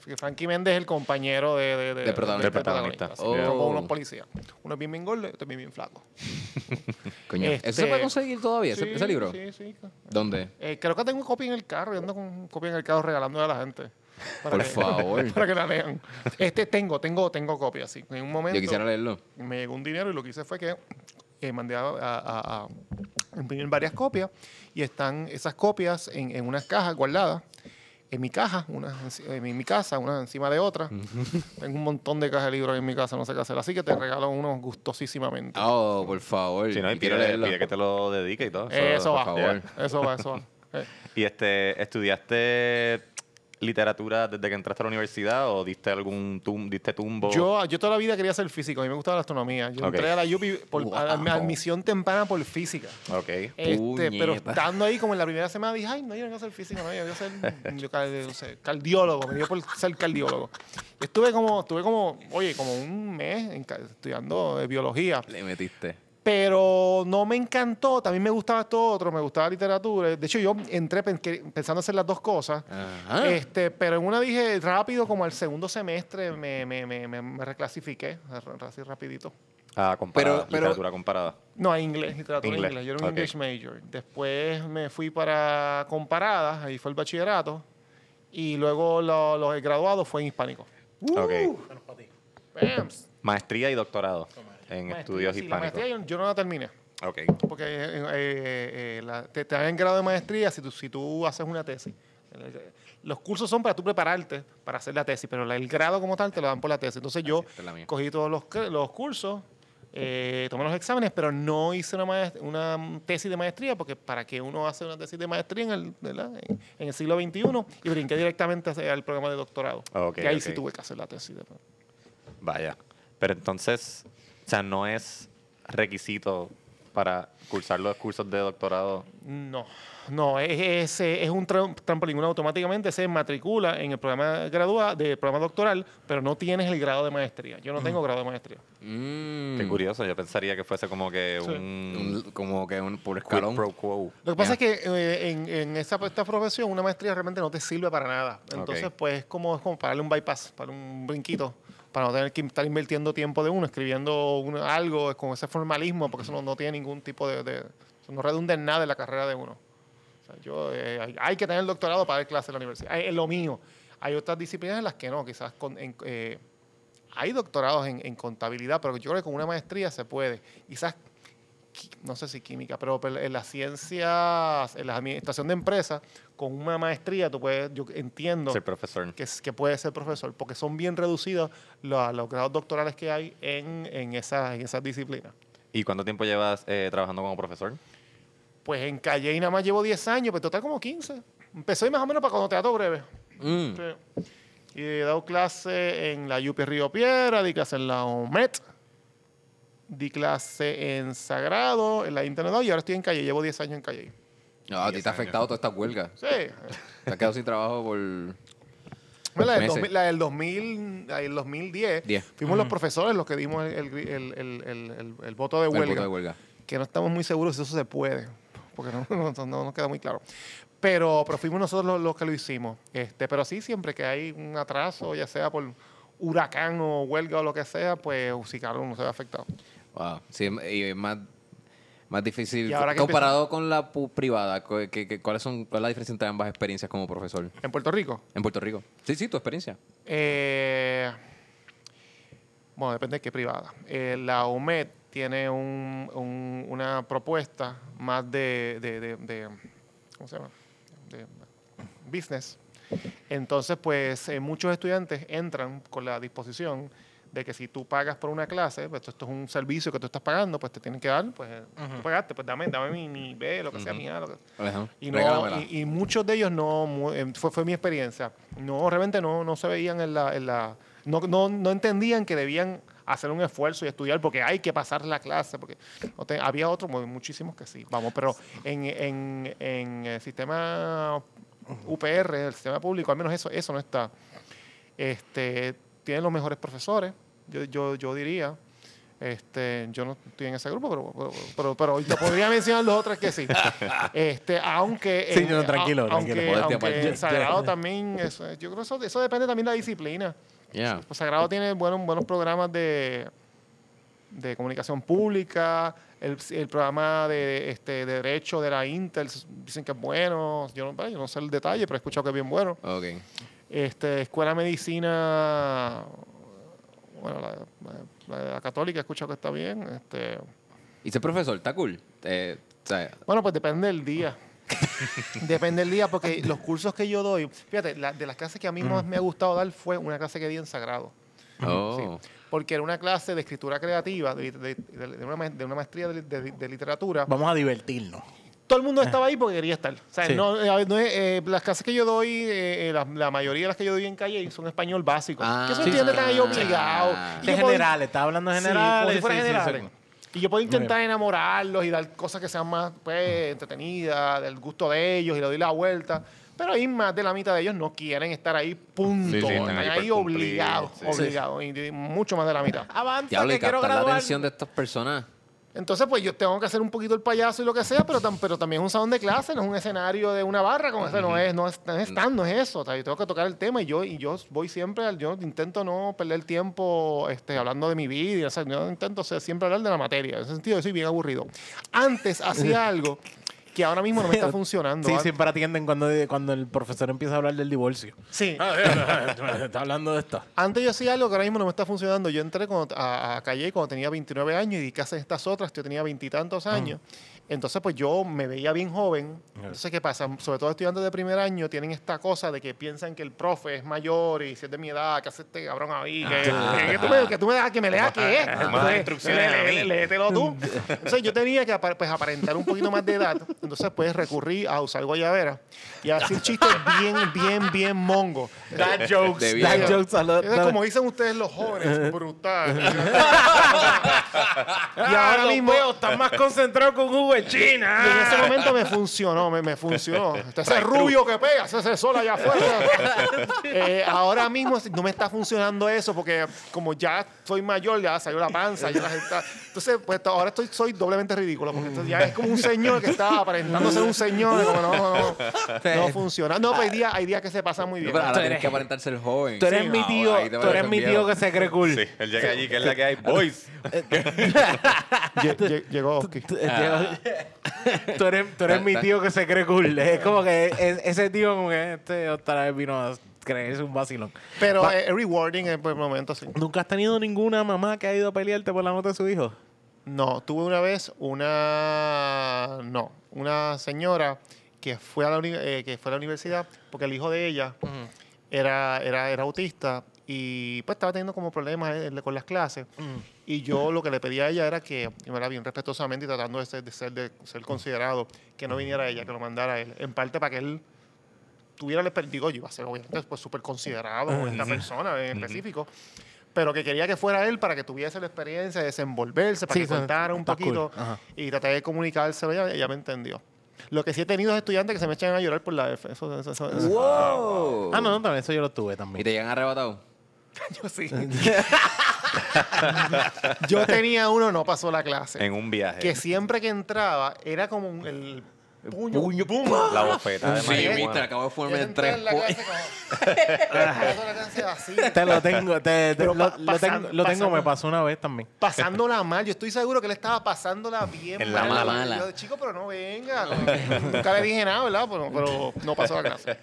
Que Frankie Méndez es el compañero de, de, Del protagonista. Del protagonista. Que Oh. son como unos policías. Uno es bien bien gordo y otro es bien bien flaco. Coño. Este- ¿Eso se puede conseguir todavía, ese, Sí, ese libro? Sí, sí. ¿Dónde? Eh, creo que tengo copia en el carro. y ando con copia en el carro regalándole a la gente. Por que- favor. para que la lean. Este tengo, tengo, tengo copia, sí. En un momento Yo quisiera leerlo. me llegó un dinero y lo que hice fue que eh, mandé a, a- a- a imprimir varias copias y están esas copias en, en unas cajas guardadas. En mi caja, una enci- en mi, casa, una encima de otra. Tengo un montón de cajas de libros en mi casa, no sé qué hacer. Así que te regalo unos gustosísimamente. Oh, por favor. Si no, y quiero pide, que te lo dedique y todo. eso va, favor. eso va, eso va. Eh, ¿Y este, estudiaste literatura desde que entraste a la universidad o diste algún tum, diste tumbo? Yo, yo toda la vida quería ser físico, a mí me gustaba la astronomía. Yo Ok. entré a la UPI por Wow. a- a- admisión temprana por física. Ok. Este, pero estando ahí como en la primera semana dije, ay, no, yo no quiero ser físico, no, yo quiero ser yo, cal- no sé, cardiólogo, me dio por ser cardiólogo. Estuve como, estuve como, oye, como un mes en estudiando eh, biología, Le metiste. Pero no me encantó, también me gustaba esto otro, me gustaba literatura. De hecho, yo entré pensando hacer las dos cosas. Ajá. Este, pero en una dije rápido, como al segundo semestre me, me, me, me- me reclasifiqué, así rapidito. Ah, comparada, Pero- pero- literatura comparada. No, a inglés, literatura Inglés, inglés. Yo era un. English major. Después me fui para comparadas, ahí fue el bachillerato. Y luego lo, lo- el graduado fue en hispánico. Ok. Bams. Maestría y doctorado en Maestría, estudios sí, La hispánicos. maestría yo, no la terminé. Ok. Porque eh, eh, eh, la- te, te dan grado de maestría si tú, si tú haces una tesis. Los cursos son para tú prepararte para hacer la tesis, pero la- el grado como tal te lo dan por la tesis. Entonces yo es la cogí todos los, los cursos, eh, tomé los exámenes, pero no hice una, una tesis de maestría, porque para que uno hace una tesis de maestría en el, ¿verdad? en, en el siglo XXI, y brinqué directamente el programa de doctorado. Ok, y ahí sí tuve que hacer la tesis. de- Vaya. Pero entonces, o sea, no es requisito para cursar los cursos de doctorado? No, no, es, es, es un tra- trampolín. Uno automáticamente se matricula en el programa gradua, de programa doctoral, pero no tienes el grado de maestría. Yo no tengo grado de maestría. Mm. Qué curioso, yo pensaría que fuese como que Sí. un Un- como que un por escalón. pro quo. Lo que pasa es que eh, en, en esa, esta profesión una maestría realmente no te sirve para nada. Entonces, pues es como, es como para darle un bypass, para un brinquito, para no tener que estar invirtiendo tiempo de uno, escribiendo algo con ese formalismo, porque eso no, tiene ningún tipo de, de- no redunda en nada en la carrera de uno. O sea, yo, eh, hay, que tener el doctorado para dar clases en la universidad. Es lo mío. Hay otras disciplinas en las que no, quizás con, eh, hay doctorados en, en contabilidad, pero yo creo que con una maestría se puede. Quizás qui- no sé si química, pero en las ciencias, en la administración de empresas, con una maestría, tú puedes, yo entiendo Ser profesor. que, que puede ser profesor, porque son bien reducidos los, los grados doctorales que hay en, en, esa- en esas disciplinas. ¿Y cuánto tiempo llevas eh, trabajando como profesor? Pues en Calle nada más llevo 10 años, pero total como 15. Empecé más o menos para cuando teatro breve. Mm. Sí. Y he dado clase en la UP Río Piedra, di clase en la OMET, di clase en Sagrado, en la Internet y ahora estoy en Calle, llevo 10 años en Calle. No, a ti te ha afectado toda esta huelga. Sí. Te has quedado sin trabajo por... La del, meses. 2000, la del 2000, la del 2010, Diez. fuimos los profesores los que dimos el, el- el- el- el- el- el voto de el huelga, voto de huelga. que no estamos muy seguros si eso se puede, porque no, no- no nos queda muy claro. Pero, pero fuimos nosotros los, los que lo hicimos. Este, pero sí, siempre que hay un atraso, ya sea por huracán o huelga o lo que sea, pues Usicarro no se ve afectado. Wow. Sí, y es más, más difícil. Y ahora que Comparado con la privada, cu- ¿qué- qué- ¿cuáles son, ¿cuál es la diferencia entre ambas experiencias como profesor En Puerto Rico, en Puerto Rico? Sí, sí, tu experiencia. Eh, bueno, depende de qué privada. Eh, la UMED tiene un- un- una propuesta más de, de- de- de- ¿cómo se llama? De business. Entonces, pues eh, muchos estudiantes entran con la disposición de que si tú pagas por una clase, pues esto es un servicio que tú estás pagando, pues te tienen que dar, pues tú pagaste, pues dame, dame mi, mi B, lo que sea, mi A, lo que Ajá. y, no- y, y muchos de ellos no, em, fue, fue mi experiencia, no, realmente no, no se veían en la, en la no, no, no entendían que debían hacer un esfuerzo y estudiar porque hay que pasar la clase, porque no te- había otros, mu- muchísimos que sí, vamos, pero en, en, en el sistema UPR, el sistema público, al menos eso, eso no está. Este, tienen los mejores profesores, yo, yo, yo diría. Este, yo no estoy en ese grupo, pero, pero, pero, pero yo podría mencionar los otros que sí. Este, aunque Sí, no, tranquilo, a- tranquilo. Aunque, aunque aparte. en Sagrado también, eso, yo creo que eso, eso depende también de la disciplina. Yeah. Pues Sagrado tiene buenos, buenos programas de, de comunicación pública, el, el programa de, este, de derecho de la Intel, dicen que es bueno, yo no, yo no sé el detalle, pero he escuchado que es bien bueno. Ok. Este, escuela de medicina, bueno, la, la- la católica he escuchado que está bien. Este, ¿Y ser profesor? ¿Está cool? Eh, o sea, bueno, pues depende del día. depende del día, porque los cursos que yo doy, fíjate, la- de las clases que a mí más me ha gustado dar fue una clase que di en Sagrado. oh. porque era una clase de escritura creativa, de, de- de- de una, ma- de una maestría de, de- de literatura. Vamos a divertirnos. Todo el mundo estaba ahí porque quería estar. O sea, Sí. no, eh, no es- eh, las clases que yo doy, eh, eh, la, la mayoría de las que yo doy en calle son español básico. Ah, que eso sí, entiende sí. tan ahí obligado. Ah. De generales, está hablando de Sí, generales. como si fueran sí, sí, generales. sí. Y yo puedo intentar enamorarlos y dar cosas que sean más pues, entretenidas, del gusto de ellos y le doy la vuelta. Pero ahí más de la mitad de ellos no quieren estar ahí, punto. Sí, sí, están ahí obligados, sí. obligados. Y, y mucho más de la mitad. Avanza, Diablo, que quiero captar la graduar. atención de estas personas. Entonces, pues yo tengo que hacer un poquito el payaso y lo que sea, pero, tam- pero también es un salón de clase, no es un escenario de una barra, como ese no es, no es, no es stand, no es eso. O sea, yo tengo que tocar el tema y yo, y yo voy siempre, al- yo intento no perder tiempo este, hablando de mi vida, o sea, yo intento ser- siempre hablar de la materia. En ese sentido, yo soy bien aburrido. Antes hacía algo que ahora mismo no me está funcionando. Sí, Ah, siempre atienden cuando, cuando el profesor empieza a hablar del divorcio. Sí. está hablando de esto. Antes yo hacía algo que ahora mismo no me está funcionando. Yo entré cuando- a, a Calle cuando tenía 29 años y di clases estas otras, yo tenía veintitantos años. Entonces, pues yo me veía bien joven. Entonces, ¿qué pasa? Sobre todo estudiantes de primer año tienen esta cosa de que piensan que el profe es mayor y si es de mi edad, que hace este cabrón ahí, que, que tú, me, que tú me dejas que me lea qué es. Más Entonces, instrucciones a lé- lé- Léetelo tú. Entonces, yo tenía que pues, aparentar un poquito más de edad entonces pues recurrí a usar guayabera y a decir chistes bien, bien, bien mongo. Dad jokes. Dad jokes. a lo- Es como dicen ustedes los jóvenes, brutal. y Ah, ahora mismo, veo, están más concentrados con jugo de y en China. ese momento me funcionó, me, me funcionó. Ese rubio que pega, ese, sol allá afuera. Eh, ahora mismo no me está funcionando eso porque como ya soy mayor, ya salió la panza, ya la gente está- Entonces, pues ahora estoy, soy doblemente ridículo porque entonces ya es como un señor que está aparentando ser un señor. como, no, no, no, no funciona. No, pero hay días, hay días que se pasan muy bien. Pero ahora Tú tienes que aparentar ser joven. Tú eres Sí, mi no, tío, ahí te tú eres mi tío que se cree cool. Sí, él llega allí, que es la que hay. Boys. Lle- lle- Llegó Oski. Tú, tú eres, tú eres mi tío que se cree cool. Es como que es- ese tío como que este otra vez vino a creerse un vacilón. Pero Va- es rewarding en el momento, sí. ¿Nunca has tenido ninguna mamá que ha ido a pelearte por la nota de su hijo? No, tuve una vez una. No, una señora que fue a la, uni- eh, que fue a la universidad porque el hijo de ella era, era, era autista y pues estaba teniendo como problemas eh, con las clases. Y yo lo que le pedía a ella era que, y me bien respetuosamente y tratando de ser, de ser, de ser considerado, que no viniera ella, que lo mandara a él. En parte para que él tuviera el exper- digo, yo iba a ser obviamente pues súper considerado con esta persona en específico, pero que quería que fuera él para que tuviese la experiencia de desenvolverse, para Sí, que contara un cool. poquito y tratar de comunicárselo, ella, ella me entendió. Lo que sí he tenido es estudiantes que se me echan a llorar por la F. Eso, eso, eso- eso- ¡Wow! Ah, no, no, también eso yo lo tuve ¿Y también. te llegan arrebatado? Yo sí. Yo tenía uno, no pasó la clase. En un viaje. Que siempre que entraba era como el puño, ¡pum! La bofeta de Sí, viste, acabo de entré tres en la po- clase como- Empezó la clase así. Te lo tengo, te, lo, pa- lo tengo, lo tengo, me pasó una vez también. pasándola mal. Yo estoy seguro que él estaba pasándola bien En la mal. mala. Yo, chico, pero no venga. Nunca le dije nada, ¿verdad? Pero, pero no pasó la clase.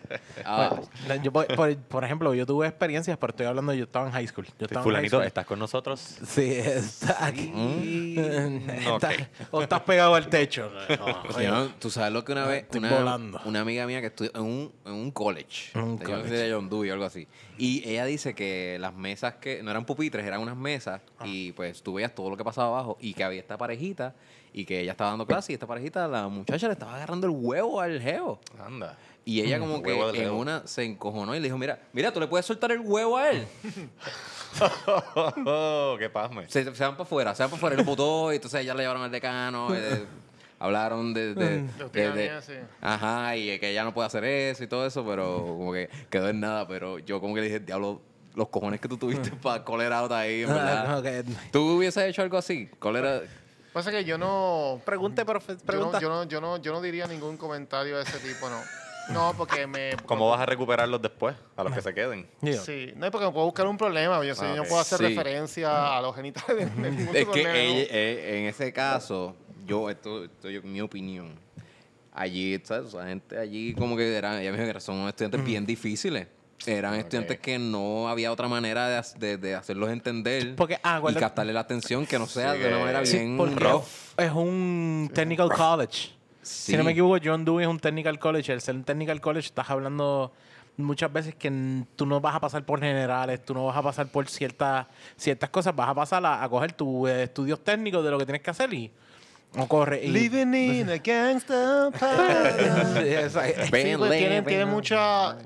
Ah, La- yo, por, ejemplo, yo tuve experiencias, pero estoy hablando, yo estaba en high school. Yo estaba en high Fulanito, school. ¿estás con nosotros? Sí, está aquí. Mm, Está-. O estás pegado al techo. No, no- tú sabes lo que una vez Estoy una, volando. una amiga mía que estudió en un, en un college, En un college. de John Dewey o algo así, y ella dice que las mesas que no eran pupitres, eran unas mesas Ah. y pues tú veías todo lo que pasaba abajo y que había esta parejita y que ella estaba dando clase y esta parejita, la muchacha le estaba agarrando el huevo al geo. Anda. Y ella como que en geo. una se encojonó y le dijo, mira, mira, tú le puedes soltar el huevo a él. Oh, qué pasme. se, se van para afuera, se van para afuera. Él votó y entonces ya le llevaron al decano. eh, hablaron de... de, De de- de- tiranía, sí. ajá, y que ella no puede hacer eso y todo eso, pero como que quedó en nada. Pero yo como que le dije, diablo, los cojones que tú tuviste para call out ahí, en verdad. no, que- ¿Tú hubieses hecho algo así? ¿Cuál era? Pasa que yo no. Pregunte, profe, Yo no, pregunta. yo, no, yo, no, yo no diría ningún comentario de ese tipo, no. No, porque me. ¿Cómo vas a recuperarlos después? A los que se queden. Sí, no es porque me puedo buscar un problema. Yo, sé, yo no puedo hacer Sí. referencia a los genitales de, de Es que eh, en ese caso, yo, esto, esto es mi opinión. Allí, ¿sabes? Esa gente allí como que eran, ella me dijo que son estudiantes bien difíciles. Eran estudiantes que no había otra manera de, de- de hacerlos entender Porque, ah, y captarle la atención que no sea Sí, de una manera Sí, bien rough. es un technical college. Si no me equivoco, John Dewey es un technical college. Al ser un technical college, estás hablando muchas veces que tú no vas a pasar por generales, tú no vas a pasar por ciertas ciertas cosas, vas a pasar a, a coger tus eh, estudios técnicos de lo que tienes que hacer y no corre. Y, Living in a pues ven, tienen, tienen mucha...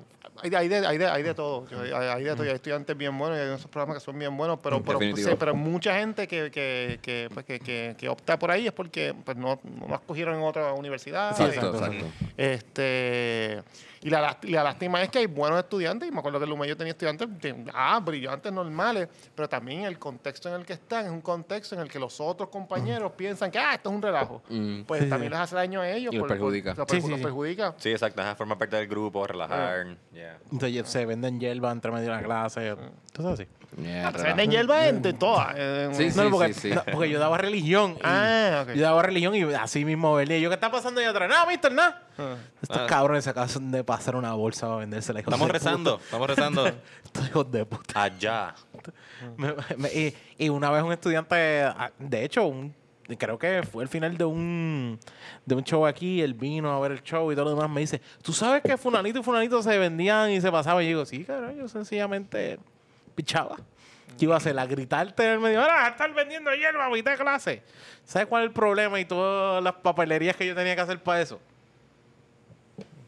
Hay de, hay, de, hay, de, hay de todo. Hay, hay de todo. Y hay estudiantes bien buenos y hay esos programas que son bien buenos, pero, pero, sí, pero mucha gente que, que, que, pues, que, que, que opta por ahí es porque pues, no, no las cogieron en otra universidad. Sí, Y- Exacto, exacto. exacto. Este, y la, la lástima es que hay buenos estudiantes, y me acuerdo que el Lumello tenía estudiantes de- ah, brillantes normales, pero también el contexto en el que están es un contexto en el que los otros compañeros piensan que ah, esto es un relajo. Mm. Pues Sí, también sí. les hace daño a ellos. Y los perjudica. los Sí, los sí. perjudica. Sí, exacto. Deja formar parte del grupo, relajar. Yeah. Entonces se venden hierba entre medio de la clase. Entonces así. Yeah, Se venden hierba en, en todas. en- Sí, No, porque, sí. no, porque yo daba religión. y- Ah, ok. Yo daba religión y así mismo venía. Yo, ¿qué está pasando ahí atrás? Nada, mister, nada. Ah. Estos cabrones se acaban de pasar una bolsa para vendérsela. hijos Estamos puta. rezando, estamos rezando. Estos hijos de puta. Allá. Me- me- y, y una vez un estudiante, ah, de hecho, un- creo que fue el final de un, de un show aquí, él vino a ver el show y todo lo demás, me dice, ¿tú sabes que Funanito y Funanito se vendían y se pasaban? Y yo digo, sí, cabrón, yo sencillamente pichaba. ¿Qué iba a hacer? A gritarte en el medio. ¡Ahora, estar vendiendo hierba mitad de clase! ¿Sabes cuál es el problema y todas las papelerías que yo tenía que hacer para eso?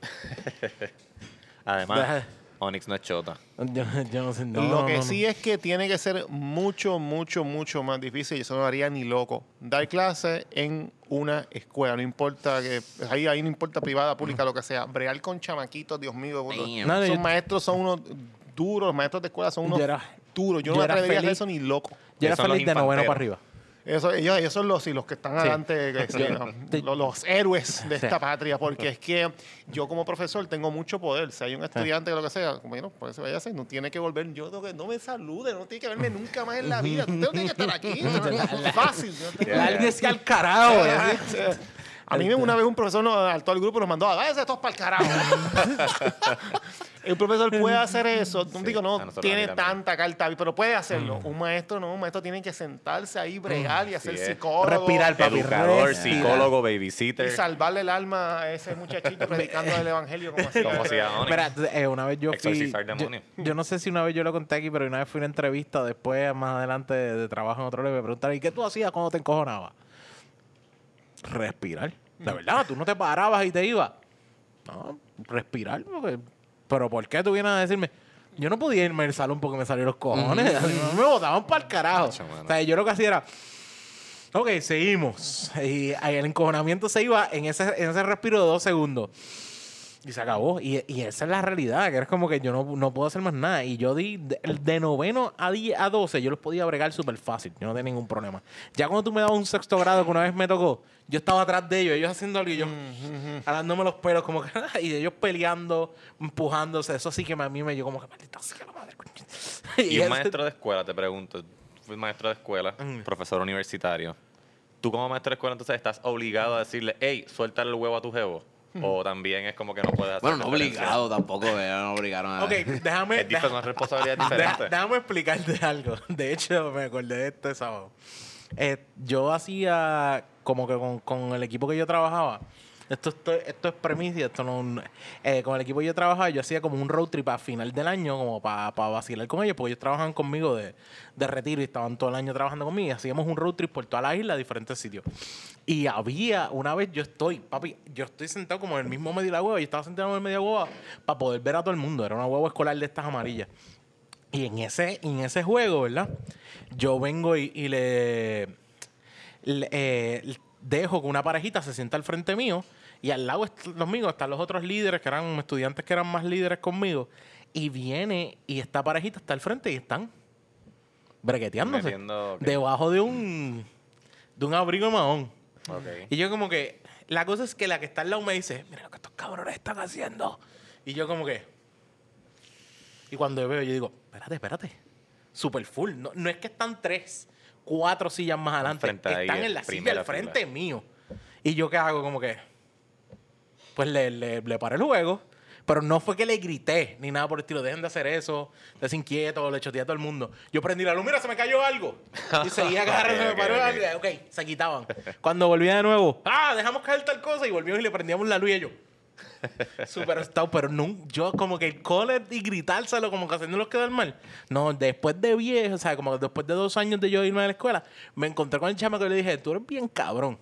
Además, Onyx no es chota. Yo, yo no sé. no, lo que no, no. sí es que tiene que ser mucho, mucho, mucho más difícil y eso no lo haría ni loco. Dar clase en una escuela, no importa que ahí, ahí no importa privada, pública, lo que sea. Brear con chamaquitos, Dios mío. No, Esos maestros son unos duros, los maestros de escuela son unos Yo era- duros. Yo no me atrevería a hacer feliz. eso ni loco. Yo era feliz de noveno para arriba. Eso, ellos, ellos son los, sí, los que están adelante, que sí, no, Sí. los, los héroes de Sí. esta patria, porque es que yo como profesor tengo mucho poder. Si hay un estudiante que lo que sea, bueno, pues se vaya a no tiene que volver, yo tengo que, no me salude, no tiene que verme nunca más en la vida. Usted no tiene que estar aquí. no, fácil. no La alguien decía al carajo. y. A mí una vez un profesor nos, al todo el grupo nos mandó, váyase todos para el carajo. el profesor puede hacer eso. No digo, a no a tiene tanta carta, pero puede hacerlo. Un maestro no, un maestro tiene que sentarse ahí, bregar y hacer Sí, psicólogo. Respirar, papi. Educador, respira. psicólogo, Y babysitter. salvarle el alma a ese muchachito predicando el evangelio como así. Como hacía Onyx. Mira, eh, una vez yo fui. Yo, demonios. yo no sé si una vez yo lo conté aquí, pero una vez fui a una entrevista después, más adelante de, de trabajo en otro lado, y me preguntaron, ¿y qué tú hacías cuando te encojonabas? Respirar. De verdad, tú no te parabas y te ibas. No, respirar. porque- pero ¿por qué tú vienes a decirme? Yo no podía irme al salón porque me salieron los cojones. me botaban para el carajo. O sea, yo lo que hacía era. Ok, seguimos. Y el encojonamiento se iba en ese, en ese respiro de dos segundos. Y se acabó. Y, y esa es la realidad, que es como que yo no, no puedo hacer más nada. Y yo di de, de noveno a, 10, a 12, yo los podía bregar súper fácil. Yo no tenía ningún problema. Ya cuando tú me dabas un sexto grado, que una vez me tocó, yo estaba atrás de ellos, ellos haciendo algo y yo jalándome los pelos, como que, y ellos peleando, empujándose. Eso sí que a mí me llegó como que, maldita sea la madre. coño". Y un ese- maestro de escuela, te pregunto, fui maestro de escuela, Mm. profesor universitario. Tú como maestro de escuela entonces estás obligado a decirle, hey, suéltale el huevo a tu jevo. O también es como que no puedes hacer Bueno, no obligado tampoco, ¿verdad? No obligaron a... Ok, déjame... Es diferente, Deja- diferentes. déjame explicarte algo. De hecho, me acordé de este sábado. Eh, yo hacía como que con, con el equipo que yo trabajaba. Esto, esto, esto es premisa, esto no. eh, con el equipo que yo trabajaba, yo hacía como un road trip a final del año, como para vacilar con ellos, porque ellos trabajan conmigo de, de retiro y estaban todo el año trabajando conmigo. Y hacíamos un road trip por toda la isla a diferentes sitios. Y había, una vez yo estoy, papi, yo estoy sentado como en el mismo medio de la hueva, yo estaba sentado en el medio de la hueva para poder ver a todo el mundo. Era una hueva escolar de estas amarillas. Y en ese, en ese juego, ¿verdad? Yo vengo y, y le, le- eh, dejo que una parejita se sienta al frente mío y al lado los míos están los otros líderes que eran estudiantes que eran más líderes conmigo y viene y esta parejita está al frente y están bregueteándose Metiendo, ok. debajo de un de un abrigo de mahón. Y yo como que, la cosa es que la que está al lado me dice, mira lo que estos cabrones están haciendo. Y yo como que, y cuando yo veo, yo digo, espérate, espérate. Super full. No, no es que están tres, cuatro sillas más adelante. Ahí, están en en la silla al frente fila. mío. Y yo qué hago como que, pues le, le, le paré el juego. Pero no fue que le grité ni nada por el estilo. Dejen de hacer eso. Des inquieto, le choteé a todo el mundo. Yo prendí la luz, mira, se me cayó algo. Y seguía agarrando, se Ok, me paró ok, algo. Ok, se quitaban. Cuando volvía de nuevo, ah, dejamos caer tal cosa. Y volvimos y le prendíamos la luz y ellos. Súper asustado, pero no, yo como que el coller y gritárselo, como que haciéndolos quedar mal. No, después de viejo, o sea, como que después de dos años de yo irme a la escuela, me encontré con el chamaco y le dije, tú eres bien cabrón.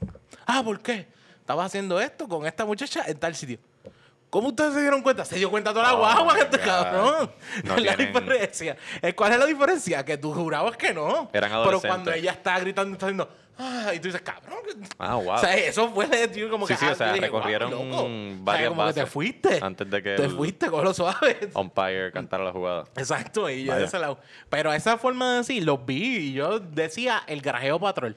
Ah, ¿por qué? Estabas haciendo esto con esta muchacha en tal sitio. ¿Cómo ustedes se dieron cuenta? Se dio cuenta toda la Oh, guagua, este cabrón. No la tienen- diferencia. Eh, ¿Cuál es la diferencia? Que tú jurabas que no. Eran Pero adolescentes. cuando ella está gritando, está diciendo, ah, y tú dices, cabrón. Ah, wow. O sea, eso fue de tío, como Sí, que sí, o ah, sea, yo dije, recorrieron "Guau, loco". O sea, varias como que te bases fuiste. antes de que Te el- fuiste, con lo suave. umpire cantara la jugada. Exacto, y yo Vaya. de ese lado. Pero esa forma de decir, los vi y yo decía el garajeo patrol.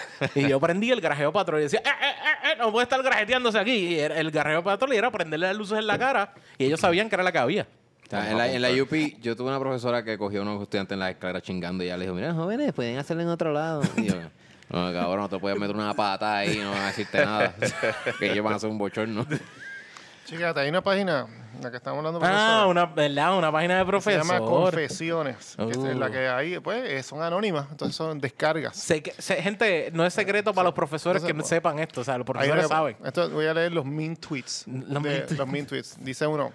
y yo prendí el garajeo patrol y decía, eh, eh, eh, eh, no puede estar garajeteándose aquí. Y era- el garajeo patrol era prenderle las luces en la cara y ellos sabían que era la que había. O sea, en, la, en la UP, yo tuve una profesora que cogió a unos estudiantes en la escalera chingando y ella le dijo, mira, jóvenes, pueden hacerlo en otro lado. Y yo, no, cabrón, no te puedes meter una pata ahí, no van a decirte nada. que ellos van a hacer un bochorno. Fíjate, hay una página, la que estamos hablando, Ah, una, ¿verdad? Una página de se profesor. llama Confesiones, que es la Uh. que ahí, pues, eh, son anónimas, entonces son descargas. Que- sé- gente, no es secreto para los profesores se que puede. sepan esto. O sea, los Hay profesores saben. Esto voy a leer los mean tweets. Los de- mean tweets. los mean tweets. Dice uno.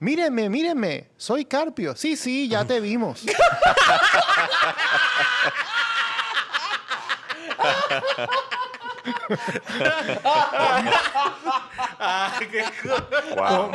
Mírenme, mírenme, soy Carpio. Sí, sí, ya te vimos. Wow.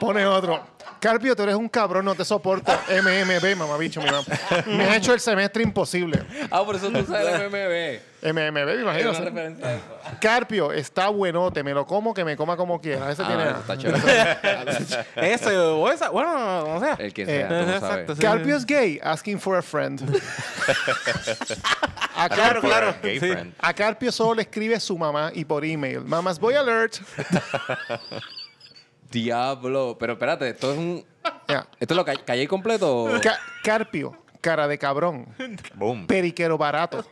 Pone otro. Carpio, tú eres un cabrón, no te soporto. MMB, mamabicho, mi mamá. Me has hecho el semestre imposible. Ah, por eso tú sabes el MMB. MMB, me Es imagino. una referencia a eso. Carpio, está buenote, me lo como, que me coma como quiera. Ese Ah, tiene. eso está chévere. O esa, bueno, o sea. El que sea, tú no sabes. exacto, sí. Carpio es gay, asking for a friend. A Claro, Carpio, claro. Gay Sí. friend. a Carpio solo le escribe su mamá y por email. Mamás, voy alert. Diablo. Pero espérate, esto es un. ¿Esto es lo que callé completo? Ca- Carpio, cara de cabrón. Boom. Periquero barato.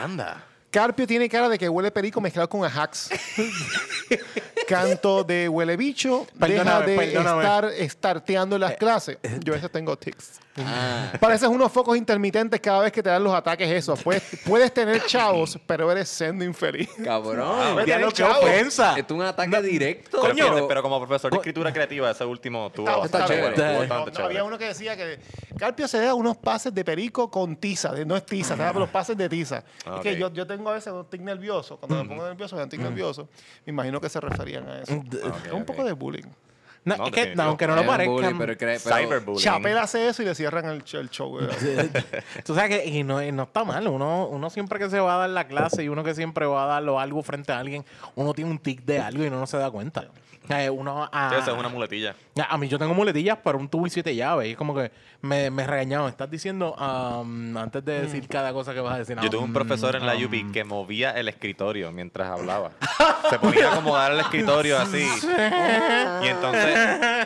Anda. Carpio tiene cara de que huele perico mezclado con ajax. Canto de huele bicho. Deja Perdóname, de perdóname. estar estarteando en las clases. Yo a veces tengo tics. Ah. Pareces unos focos intermitentes cada vez que te dan los ataques esos. Puedes, puedes tener chavos, pero eres sendo infeliz. Cabrón. Diablo, al qué chavo. ofensa. Es un ataque directo. Pero, Coño. fíjate, pero como profesor de escritura creativa, ese último tuvo Está- bastante está chévere. No, bastante No, chévere. había uno que decía que Carpio se da unos pases de perico con tiza. de- No es tiza, se da los pases de tiza. Ah, Es que ok. yo, yo tengo a veces un tic nervioso. Cuando me pongo nervioso, me da tic nervioso. Me imagino que se referían a eso. es un ok. poco de bullying. No, No, es que, definitivo. aunque no lo un parezca. bully, pero cre- pero- Cyberbullying. Chapel hace eso y le cierran el, el show. Tú sabes que y no, y no está mal. Uno, uno siempre que se va a dar la clase y uno que siempre va a darlo algo frente a alguien, uno tiene un tic de algo y uno no se da cuenta. Eh, uno, a, Sí, esa es una muletilla. a mí yo tengo muletillas para un tubo y siete llaves. Y es como que me, me regañaban. Estás diciendo, um, antes de decir cada cosa que vas a decir. Yo tuve un um, profesor en la um, UP que movía el escritorio mientras hablaba. Se ponía a acomodar el escritorio así. Y entonces,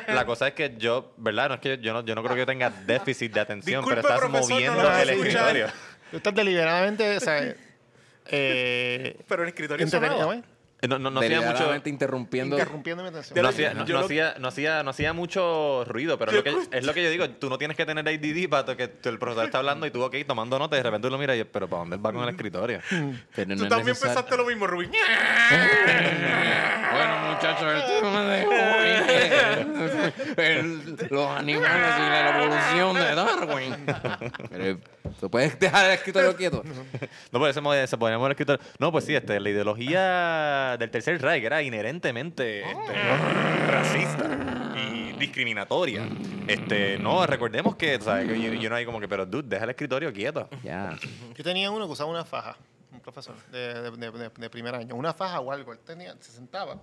la cosa es que yo, ¿verdad? No es que yo no, yo no creo que yo tenga déficit de atención, Disculpe, pero estás profesor, moviendo el escuchar. escritorio. Tú estás deliberadamente, o sea, eh, Pero el escritorio ¿eh? No, no, no hacía mucho. Interrumpiendo. interrumpiendo mi atención. No hacía, no, hacía, no, hacía, no, hacía, mucho ruido, pero es lo, que, es lo que yo digo. Tú no tienes que tener ADD para que el profesor está hablando y tú, ok, tomando nota y de repente tú lo miras y pero ¿para dónde va con el escritorio? Pero Tú también necesario. pensaste lo mismo, Rubén. Bueno, muchachos, el tema de hoy los animales y la evolución de Darwin. Pero, ¿Tú puedes dejar el escritorio quieto? No, pues se en el escritorio. No, pues sí, este, la ideología del tercer Reich era inherentemente este, racista y discriminatoria. Este, no, recordemos que, ¿sabes? Y, y uno ahí como que, pero dude, deja el escritorio quieto. Ya. Yo tenía uno que usaba una faja, un profesor de- de- de- de primer año. Una faja o algo. Él tenía, se sentaba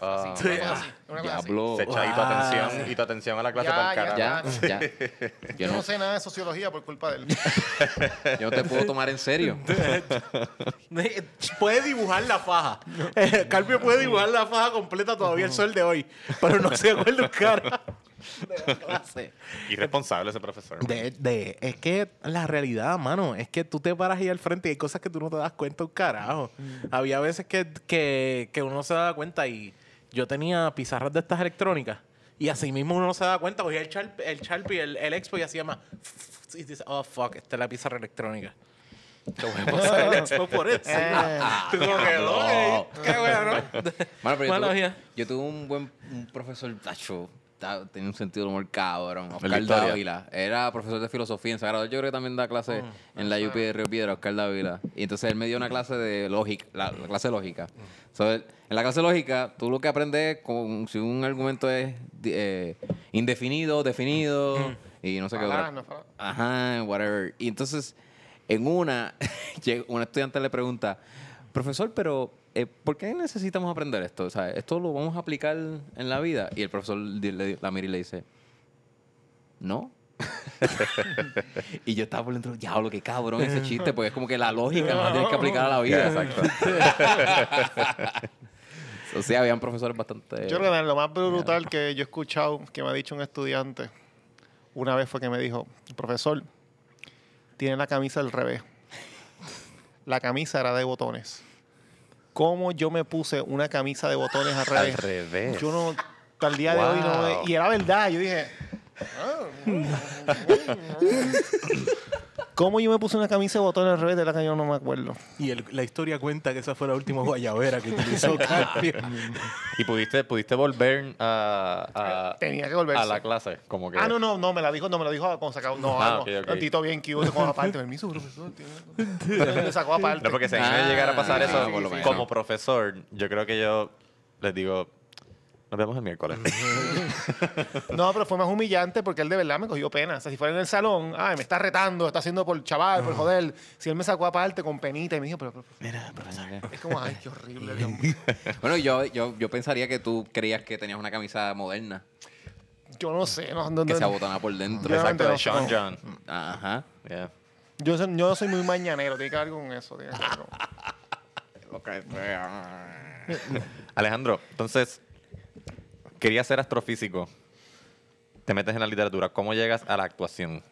Ah. así. Una cosa así. Una cosa así. Diablo. Se echa ahí tu atención y tu atención a la clase Ya, para el carajo. Ya, ya. Yo Yo no no, sé nada de sociología por culpa de él. yo no te puedo tomar en serio. puede dibujar la faja. Carpio puede dibujar la faja completa todavía el sol de hoy. Pero no se acuerda un cara de la clase. Irresponsable ese profesor. De, de- es que la realidad, mano, es que tú te paras ahí al frente y hay cosas que tú no te das cuenta un carajo. Había veces que, que, que uno no se daba cuenta y yo tenía pizarras de estas electrónicas y así mismo uno no se daba cuenta, cogía el Sharpie, el, Sharpie, el, el Expo y hacía más. Y dice, oh, fuck, esta es la pizarra electrónica. Te voy a pasar el Expo por eso. Tú como que, ok, qué bueno. Pero yo, tuve, yo tuve un buen un profesor, tacho, ta- tenía un sentido de humor cabrón, Oscar. Dávila. Era profesor de filosofía en Sagrado. Yo creo que también da clase en la UP de Río Piedra, Oscar Dávila. Y entonces él me dio una clase de lógica, la, la clase lógica. So, él- en la clase lógica, tú lo que aprendes es con, si un argumento es eh, indefinido, definido y no sé qué no. Ajá, whatever. Y entonces, en una, un estudiante le pregunta, profesor, pero eh, ¿por qué necesitamos aprender esto? O sea, ¿esto lo vamos a aplicar en la vida? Y el profesor la mira y le dice, no. y yo estaba por dentro, diablo, qué cabrón ese chiste, porque es como que la lógica no la tienes que aplicar a la vida. Exacto. o sea, habían profesores bastante... Yo creo que lo más brutal que yo he escuchado que me ha dicho un estudiante una vez fue que me dijo, profesor, tiene la camisa al revés. La camisa era de botones. ¿Cómo yo me puse una camisa de botones al revés? Al revés. Yo no, hasta el día de hoy no... Y era verdad, yo dije... "Ah, ¿Cómo yo me puse una camisa de botón al revés de la que yo no me acuerdo? Y el- la historia cuenta que esa fue la última guayabera que utilizó Carpio. ¿Y pudiste, pudiste volver a, a, Tenía que volverse. a la clase? Como que... Ah, no, no, no, me la dijo, no me lo dijo cuando sacaba. No, Ah, ah, no. ok, ok. Un Tito bien cute, como aparte. Permiso, profesor. tiene- Me sacó aparte. No, porque si a mí Ah, me llegara a pasar sí, eso sí, por lo menos. como profesor, yo creo que yo les digo, nos vemos el miércoles. No, pero fue más humillante porque él de verdad me cogió pena. O sea, si fuera en el salón, ay, me está retando, está haciendo por chaval, por joder. Si él me sacó aparte con penita y me dijo, pero, pero, Mira, profesor. es como, ay, qué horrible. Bueno, yo, yo, yo pensaría que tú creías que tenías una camisa moderna Yo no sé, no, no, que no- se abotona por dentro. Exacto, de Sean. John. Ajá. Yeah. yo, soy- yo soy muy mañanero, tiene que ver con eso. tiene que ver con- sea. Alejandro, entonces, querías ser astrofísico. Te metes en la literatura. ¿Cómo llegas a la actuación?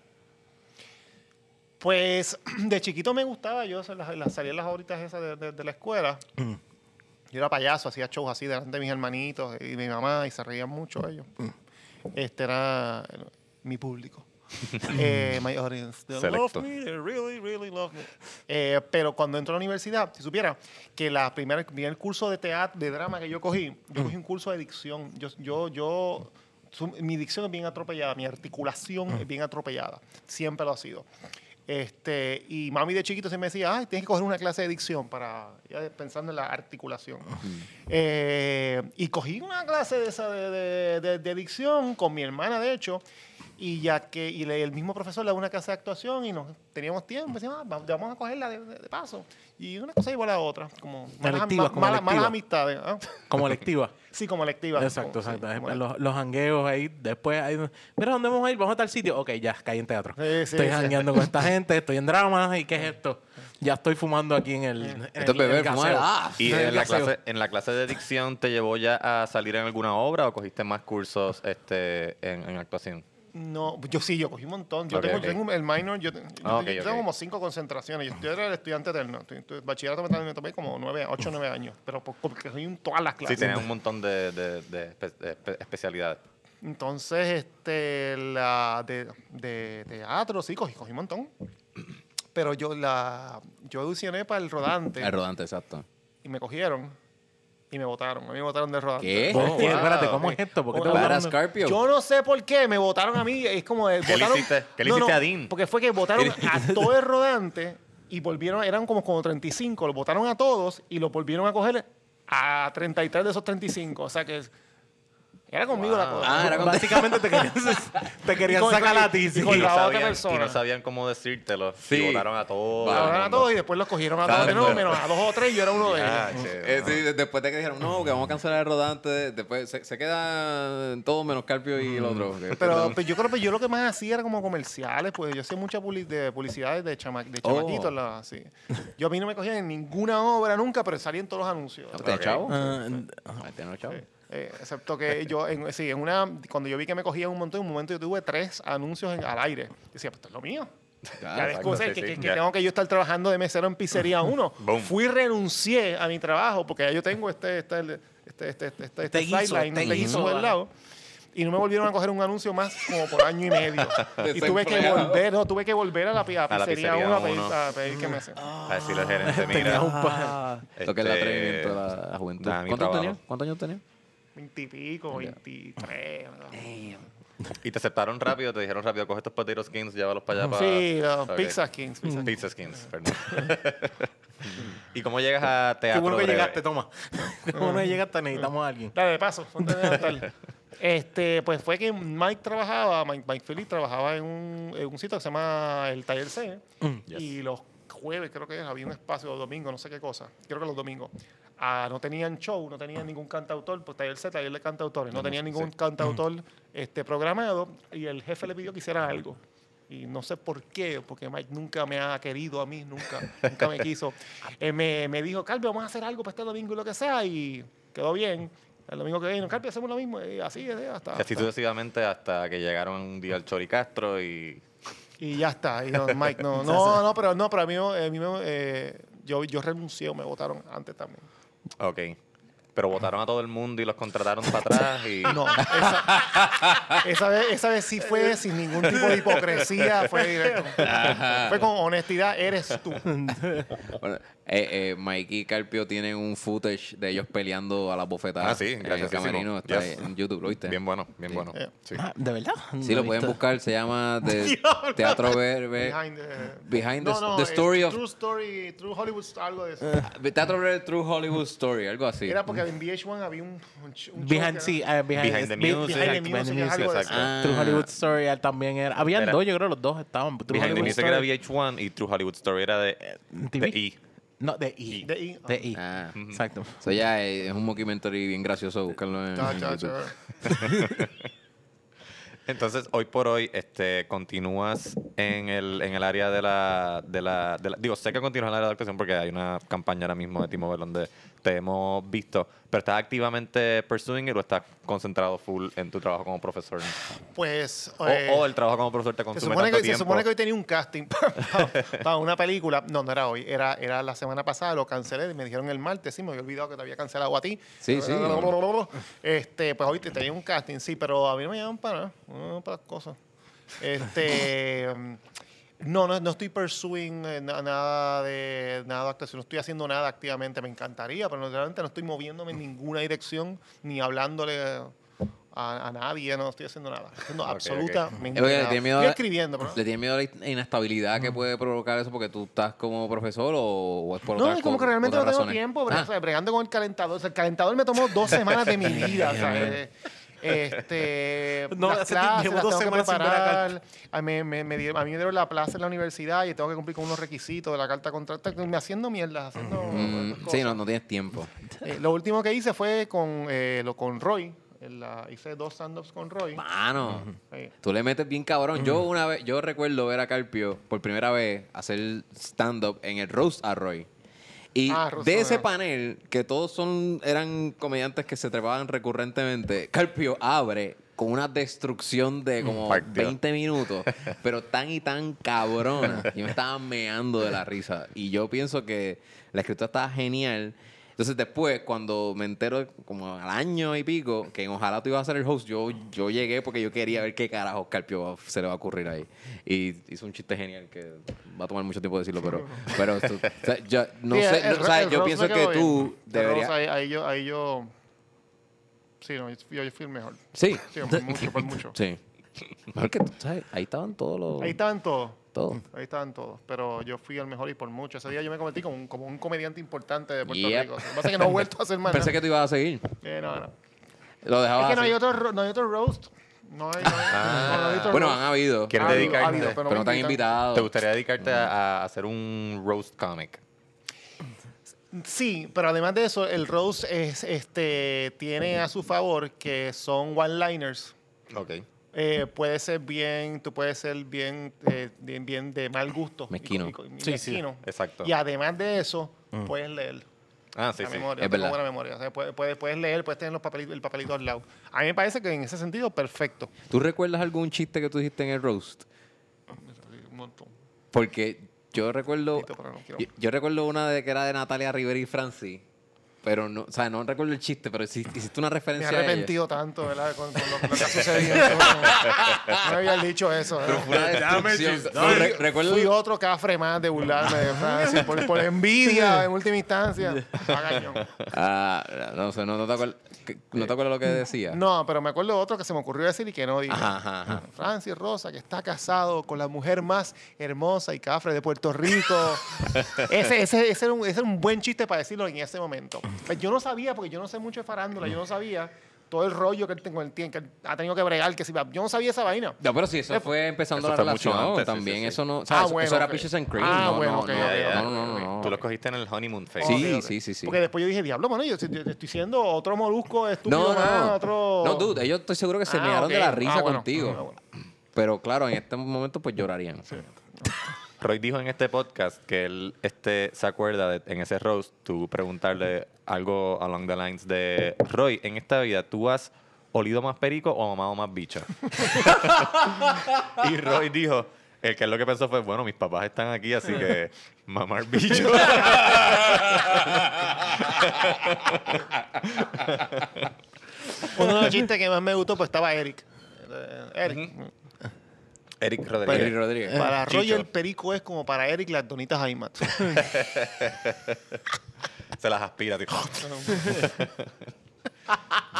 Pues de chiquito me gustaba, yo se las, las- salía en las horitas esas de, de- de la escuela. Yo era payaso, hacía shows así delante de mis hermanitos y mi mamá y se reían mucho ellos. Este era mi público. eh, my audience. They love me, they really, really love me. Eh, pero cuando entré a la universidad, si supiera que la primera, el primer curso de teatro, de drama que yo cogí, yo cogí un curso de dicción. Yo, yo, yo, su- mi dicción es bien atropellada, mi articulación es bien atropellada. Siempre lo ha sido. Este, y mami de chiquito se me decía, ay, tienes que coger una clase de dicción para, ya pensando en la articulación. Eh, y cogí una clase de esa de, de- de- de dicción con mi hermana, de hecho, y ya que y le- el mismo profesor le daba una clase de actuación y nos teníamos tiempo, decíamos, ah, va- vamos a cogerla de, de- de paso. Y una cosa igual a la otra, como malas, ma- como malas- malas amistades. ¿ah? Como lectiva. Sí, como electiva. Exacto, como- sí, exacto. como los, los jangueos ahí, después, ahí, mira, ¿dónde vamos a ir? Vamos a tal sitio. Ok, ya, caí en teatro. Sí, sí, estoy sí. jangueando con esta gente, estoy en drama. ¿Y qué es esto? Ya estoy fumando aquí en el. en Esto es el- beber, el fumar. Ah, ¿Y En el la, gaseo. clase, en la clase de dicción te llevó ya a salir en alguna obra o cogiste más cursos este, en, en actuación? No, yo sí, yo cogí un montón. Yo Ok, tengo, ok. yo tengo el minor, yo, yo Ah, yo tengo como cinco concentraciones. Yo, yo era el estudiante eterno. Bachillerato me tomé, me tomé como nueve, ocho o nueve años. Pero por- porque cogí en todas las Sí, clases. tenías un montón de, de- de de espe- especialidades. Entonces, este, la de, de teatro, sí, cogí, cogí un montón. Pero yo la yo audicioné para el rodante El rodante, exacto. y me cogieron y me votaron. A mí me votaron del rodante. ¿Qué? ¿Cómo? Espérate, ¿cómo es esto? ¿Por qué te Para votaron? Scarpio. Yo no sé por qué me votaron a mí. Es como de, ¿Qué le votaron- hiciste- qué le No, hiciste no, a Dean? Porque fue que votaron a todo el rodante y volvieron, eran como, como 35, lo votaron a todos y lo volvieron a coger a 33 de esos 35. O sea que era conmigo la cosa. Ah, era con- Básicamente te querían, te querían Y con- sacar y- a ti. y sí. con y, no la otra sabían, persona. y no sabían cómo decírtelo. Sí. Y votaron a todos. Votaron a todos y después los cogieron a todos de nuevo, menos a dos o tres y yo era uno de ellos. Ah, Eh, sí, de- después de que dijeron, no, que vamos a cancelar el rodante, después se, se queda todo menos Carpio y el otro. Que- Pero pues, yo creo que yo lo que más hacía era como comerciales, pues yo hacía mucha publi- de publicidades de, chama de Oh. chamaquitos. la- así. Yo a mí no me cogían en ninguna obra nunca, pero salía en todos los anuncios. ¿Usted es chavo? Ah, Ahí tiene los chavos. Eh, excepto que yo, en, sí, en una, cuando yo vi que me cogían un montón, en un momento yo tuve tres anuncios en- al aire. Yo decía, pues esto es lo mío. Ya, ya descubrí que, sí, que- que ya. tengo que yo estar trabajando de mesero en pizzería 1. Boom. Fui renuncié a mi trabajo porque ya yo tengo este, este, este, este, este, este, este Este guiso, sideline, este este guiso guiso, del ah. lado. Y no me volvieron a coger un anuncio más como por año y medio. y tuve que volver, no, tuve que volver a la, pi- a la pizzería pizzería 1 a pedir, uno. a pedir que me hacen. A decirle al gerente, Tenías mira. un pa- Esto que es el este, atrevimiento de la juventud. mi ¿Cuántos tenía? ¿Cuántos años tenía? Veintipico, veintitrés. Y te aceptaron rápido, te dijeron rápido, coge estos potatoes skins, llévalos para allá. Para... Sí, los Ok. Pizza Kings. Pizza skins, perdón. ¿Y cómo llegas a Qué teatro? bueno que breve? llegaste, toma. Qué bueno que llegaste, necesitamos a alguien. Dale, de paso. de este, pues fue que Mike trabajaba, Mike, Mike Phillips trabajaba en un, en un sitio que se llama el Taller C. Y los jueves, creo que había un espacio, o domingo, no sé qué cosa. Creo que los domingos. Ah, no tenían show, no tenían ningún cantautor, pues Taller C, Taller de Cantautores. No tenían ningún cantautor este, programado y el jefe le pidió que hiciera algo. Y no sé por qué, porque Mike nunca me ha querido a mí, nunca, nunca me quiso. Él me, me dijo, Calvi, vamos a hacer algo para este domingo y lo que sea, y quedó bien. El domingo que viene, Calvi, hacemos lo mismo, y así, eh, hasta, Y así sucesivamente hasta que llegaron un día al Chori Castro y... y ya está. Y no, Mike, no, no, no, pero no, pero a mí, eh, a mí eh, yo, yo renuncié me votaron antes también. Ok. Pero votaron a todo el mundo y los contrataron para atrás y... No, esa, esa vez, esa vez sí fue sin ningún tipo de hipocresía, fue directo. Fue con honestidad, eres tú. Bueno, eh, eh, Mike y Carpio tienen un footage de ellos peleando a las bofetadas. Ah, sí, en el graciosísimo. camerino. Está Yes. en YouTube, ¿lo viste? Bien bueno, bien Sí. bueno. Eh. Sí. Ah, ¿De verdad? Sí, lo pueden buscar. Se llama de Teatro Verde. Behind the, Behind the- no, no, the story of- True Story, True Hollywood, algo de eso. Teatro Verde True Hollywood Story, algo así. Era porque en VH1 había un, show Behind, sí, era- eh, behind, Behind the Music. Behind the Behind the Music, de exacto. eso. True Ah. Hollywood Story eh, también era. Habían Era- dos, yo creo que los dos estaban. True Behind the Music era Story. VH1 y True Hollywood Story era de, de TV. E. No, de I. De I. De I. Ah. Exacto. Eso ya es, es un mockumentary bien gracioso buscarlo en, Cha, cha, cha. Entonces, hoy por hoy, este, continúas en el, en el área de la, de la, de la- Digo, sé que continúas en el área de la actuación porque hay una campaña ahora mismo de T-Mobile donde te hemos visto, pero ¿estás activamente pursuing it o estás concentrado full en tu trabajo como profesor? Pues. O, eh, o el trabajo como profesor te se consume supone, tanto que, se supone que hoy tenía un casting para, para una película. No, no era hoy. Era, era la semana pasada, lo cancelé. Me dijeron el martes, sí, me había olvidado que te había cancelado a ti. Sí, sí. Este, pues hoy te tenía un casting, sí, pero a mí no me llaman para para las cosas. Este. No, no, no estoy pursuing eh, na- nada de nada de actuación, no estoy haciendo nada activamente, me encantaría, pero no- realmente no estoy moviéndome en ninguna dirección ni hablándole a, a nadie, no estoy haciendo nada, estoy haciendo absolutamente oye, nada. ¿tiene miedo estoy escribiendo, pero ¿Le tienes miedo a la inestabilidad que puede provocar eso porque tú estás como profesor o, o es por no, y como que realmente no tengo razones? tiempo, bre- Ah. o sea, bregando con el calentador. O sea, el calentador me tomó dos semanas de mi vida, ¿sabes? Este, No, las clases las tengo que preparar. A mí me, me dieron, a mí me dieron la plaza en la universidad y tengo que cumplir con unos requisitos de la carta de contrato. Me haciendo mierda, haciendo Mm, otras sí, no, no tienes tiempo. Eh, lo último que hice fue con, eh, lo, con Roy. La- hice dos stand-ups con Roy. Mano, Eh, tú le metes bien cabrón. Yo una vez, yo recuerdo ver a Carpio por primera vez hacer stand-up en el Roast a Roy. Y Ah, de ese panel, que todos son eran comediantes que se trepaban recurrentemente, Carpio abre con una destrucción de como Partió. 20 minutos, pero tan y tan cabrona. Yo me estaba meando de la risa. Y yo pienso que la escritura estaba genial. Entonces después, cuando me entero, como al año y pico, que en Ojalá tú ibas a ser el host, yo, yo llegué porque yo quería ver qué carajo Carpio se le va a ocurrir ahí. Y hizo un chiste genial que va a tomar mucho tiempo decirlo, pero, pero esto- o sea, yo no sí, sé, el- no, o sea, el yo pienso que tú deberías... ahí, ahí yo, ahí yo. Sí, no, yo, yo fui el mejor. Sí, Sí, por mucho, por mucho. sí. Mejor que tú, ¿sabes? Ahí estaban todos los... Ahí estaban todos. Todos. Ahí estaban todos, pero yo fui el mejor y por mucho. Ese día yo me convertí como un, como un comediante importante de Puerto Yep. Rico. Lo que pasa es que no he vuelto a hacer más. Pensé nada. que tú ibas a seguir. Eh, no, no. Lo dejaba Es que no así. hay, otro, ro- no hay otro roast. No hay, no hay, Ah. no hay otro Bueno, roast. han habido. ¿Quieres Ha habido, dedicarte? ha habido, Pero me no te han invitan. invitado. ¿Te gustaría dedicarte a, a hacer un roast comic? Sí, pero además de eso, el roast es, este, tiene a su favor que son one-liners. Ok. Eh, puede ser bien, tú puedes ser bien, eh, bien, bien de mal gusto. Mezquino. y Sí, sí. mezquino. Exacto. Y además de eso, puedes leer. Ah, sí, la sí. memoria, Es verdad. buena memoria. O sea, puedes, puedes, puedes leer, puedes tener los papelitos, el papelito al lado. A mí me parece que en ese sentido, perfecto. ¿Tú recuerdas algún chiste que tú dijiste en el roast? Un montón. Porque yo recuerdo... Yo recuerdo una de que era de Natalia Rivera y Francis. Pero no, o sea, no recuerdo el chiste, pero hici- hiciste una Me he referencia a ella. arrepentido tanto, ¿verdad? Con, con lo, que ha sucedido. no me habían dicho eso. ¿verdad? Fue una destrucción. Dame, No, re- recuerdo... Fui otro cafre más de burlarme de por, por envidia en última instancia. Ah. Ah, no sé, no, no te acuerdas no te acuerdas lo que decía. No, pero me acuerdo de otro que se me ocurrió decir y que no dije. Ajá, ajá, ajá. Francis Rosa, que está casado con la mujer más hermosa y cafre de Puerto Rico. ese, ese, ese, era un, ese era un buen chiste para decirlo en ese momento. Pues yo no sabía, porque yo no sé mucho de farándula, yo no sabía todo el rollo que él tengo el que él ha tenido que bregar, que si yo no sabía esa vaina. No, pero sí, eso fue empezando Eso la fue mucho relación. antes, sí, también sí, sí. eso no. o sea, Ah, eso, bueno, eso era ok. Peaches and Cream. Ah, no, bueno, no, ok, no, no, no, no, no. Tú lo cogiste en el honeymoon phase. Sí, sí, sí, sí. Porque después yo dije, diablo, mano, yo, yo- yo estoy siendo otro molusco estúpido No, no, otro... No, dude, ellos estoy seguro que se Ah, mearon de la risa Ah, bueno. contigo. Ah, bueno. Pero claro, en este momento pues llorarían. Roy dijo en este podcast que él este, se acuerda de, en ese roast, tú preguntarle algo along the lines de Roy, en esta vida, ¿tú has olido más perico o mamado más bicho? y Roy dijo, El que es lo que pensó fue, bueno, mis papás están aquí, así que mamar bicho. Uno de los chistes que más me gustó, pues estaba Eric. Eh, Eric. Eric Eric Rodríguez. Rodríguez. Para Chicho. Roger el perico es como para Eric las donitas IMAX. Se las aspira, tío.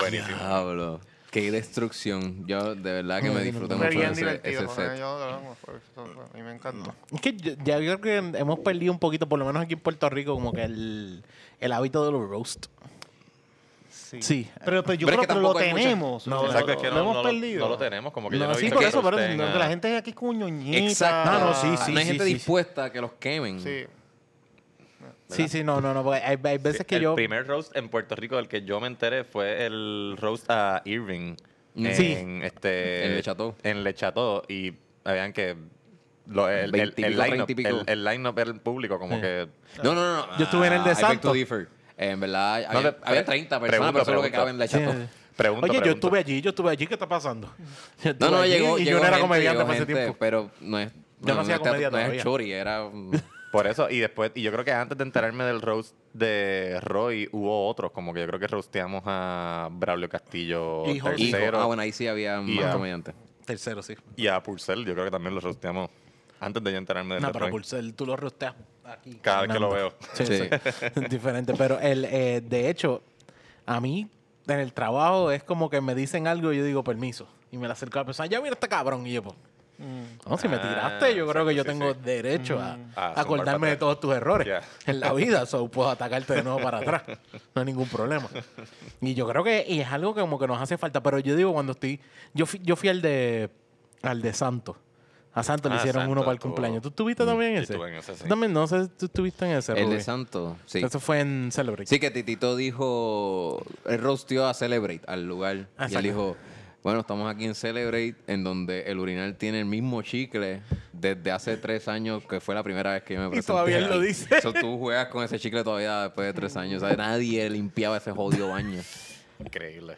Buenísimo. Diablo. Qué destrucción. Yo de verdad que me disfruté Fue mucho bien ese, divertido. ese ¿no? set. Yo, a mí me encantó. Es que yo- ya creo que hemos perdido un poquito, por lo menos aquí en Puerto Rico, como que el, el hábito de los roast. Sí. Sí. Pero, pero yo Pero es creo que que lo tenemos. No, lo, Exacto, es que lo hemos no perdido. no lo tenemos, como que yo No, no he sí, visto por que eso, pero roasten Donde a- la gente es aquí con ñoñita. Exacto. No, no, sí, sí, No hay sí, gente sí. dispuesta a que los quemen. Sí. Sí, sí, no, no, no. porque hay, hay veces que el yo. primer roast en Puerto Rico del que yo me enteré fue el roast a Irving. Sí. En, este, En Le Chateau. En Le Chateau. Y vean que lo- el, el, 20 y el line-up 30 y pico. el, el line-up era el público, como Sí. que... No, no, no. Yo estuve en el de Ah, I beg Santos. En verdad, había, No, te- había pre- 30 personas, pregunto, pero eso es lo que pregunto. cabe en la. Pregunto, Oye, yo estuve allí, yo estuve allí, ¿qué está pasando? Yo No, no, allí llegó, Y llegó yo no era gente, comediante para ese tiempo. Pero no es... Yo no hacía teatro- comedia No es chori, era... un- Por eso, y después, y yo creo que antes de enterarme del roast de Roy, hubo otros, como que yo creo que rosteamos a Braulio Castillo Hijo, hijo. Hijo. tercero Ah, bueno, ahí sí había Y más a- comediantes. Tercero, sí. y a Purcell, yo creo que también los rosteamos antes de yo enterarme del No, de pero Roy. Pulsel, tú lo rosteas aquí. Cada vez que lo veo. Sí, Sí. diferente. Pero el, eh, de hecho, a mí, en el trabajo, es como que me dicen algo y yo digo permiso. Y me la acerco a la persona, ya mira este cabrón. Y yo, pues, no, si me Ah, tiraste, yo creo que yo sí, tengo sí. derecho a, A a zumbar acordarme de todos tus errores en la vida. So, puedo atacarte de nuevo para atrás. No hay ningún problema. Y yo creo que y es algo que como que nos hace falta. Pero yo digo, cuando estoy... Yo fui, yo fui al de al de Santo. A Santo le Ah, hicieron Santo uno para el cumpleaños. ¿Tú estuviste también en yo ese? estuve en ese, sí. También, no sé si tú estuviste en ese, El Rubí. de Santo, sí. Eso fue en Celebrate. Sí, que Titito dijo, él rosteó a Celebrate al lugar. y él dijo, bueno, estamos aquí en Celebrate, en donde el urinal tiene el mismo chicle desde hace tres años, que fue la primera vez que yo me presenté. todavía él lo dice. So, tú juegas con ese chicle todavía después de tres años. O sea, nadie limpiaba ese jodido baño. Increíble.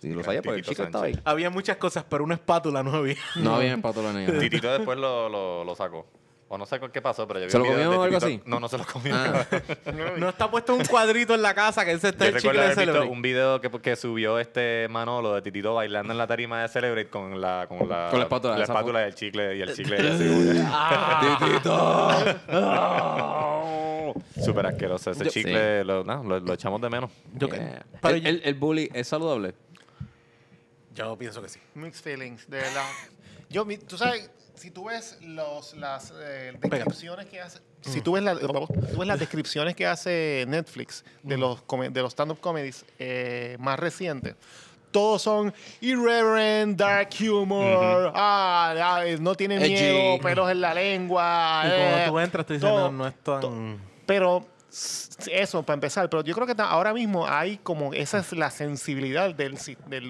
Sí, lo sabía porque el chicle estaba ahí. Había muchas cosas, pero una espátula no había. No había espátula ni nada. Titito después lo, lo, lo sacó. O no sé qué pasó, pero yo vi ¿Se un lo video comió de o algo Titito- así? No, no se lo comió. Ah. No está puesto un cuadrito en la casa que ese está Yo el recuerdo chicle de haber visto un video que, que subió este Manolo de Titito bailando en la tarima de Celebrate con la, con la, Con la espátula, esa espátula del chicle y el chicle de la cebolla. Súper asqueroso. Ese Yo- chicle lo, no, lo, lo echamos de menos. Yo, que- Yeah. pero el, yo- el- el bully es saludable. Yo pienso que sí. Mixed feelings, de verdad. Yo, mi- tú sabes, si tú ves los, las eh, descripciones que hace, si tú ves, la- tú ves las descripciones que hace Netflix de los come- de los stand-up comedies eh, más recientes, todos son irreverent, dark humor, ah, ah, eh, no tiene Edgy. miedo, pelos en la lengua. Y eh, cuando tú entras, tú dices, todo- no, no es tan... pero s- eso, para empezar, pero yo creo que ahora mismo hay como, esa es la sensibilidad del,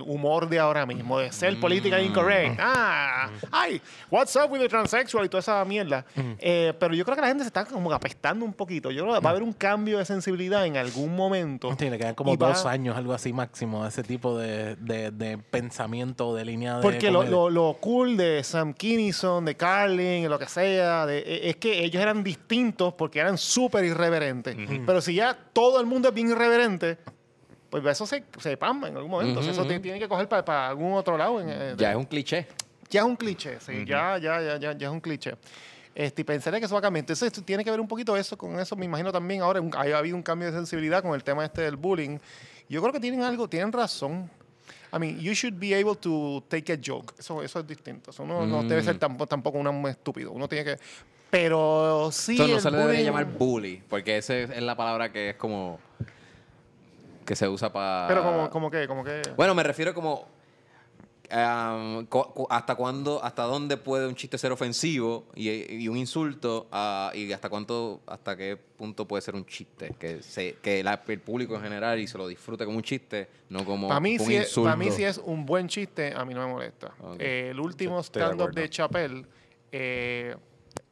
humor de ahora mismo, de ser política incorrect. Ah, ay, what's up with the transsexual y toda esa mierda. Eh, pero yo creo que la gente se está como apestando un poquito. Yo creo que va a haber un cambio de sensibilidad en algún momento. Sí, le quedan como va- dos años, algo así máximo, ese tipo de, de, de pensamiento, de línea de Porque lo, comedia. lo, lo cool de Sam Kinison, de Carlin, lo que sea, de- e- es que ellos eran distintos porque eran súper irreverentes. Pero si ya todo el mundo es bien irreverente, pues eso se, se pamba en algún momento. O sea, eso te- tiene que coger para, algún otro lado. en- eh, Ya es un cliché. ya es un cliché, sí, ya, ya, ya, ya, ya es un cliché. Este, y pensaría que eso va a cambiar. Entonces, tiene que ver un poquito eso con eso. Me imagino también ahora un- ha habido un cambio de sensibilidad con el tema este del bullying. Yo creo que tienen algo, tienen razón. I mean, you should be able to take a joke. Eso, eso es distinto. Eso no, no debe ser tampoco, tampoco un estúpido. Uno tiene que... Pero sí, Esto no se le debería llamar bully, porque esa es la palabra que es como. que se usa para. Pero como, como que, como que... Bueno, me refiero como. um, cu- cu- hasta cuándo, hasta dónde puede un chiste ser ofensivo y, y un insulto ah, y hasta cuánto, hasta qué punto puede ser un chiste que se, que la- el público en general y se lo disfrute como un chiste, no como Para mí, un si insulto. para mí, si es un buen chiste, a mí no me molesta. Eh, el último stand-up de Chappelle, eh,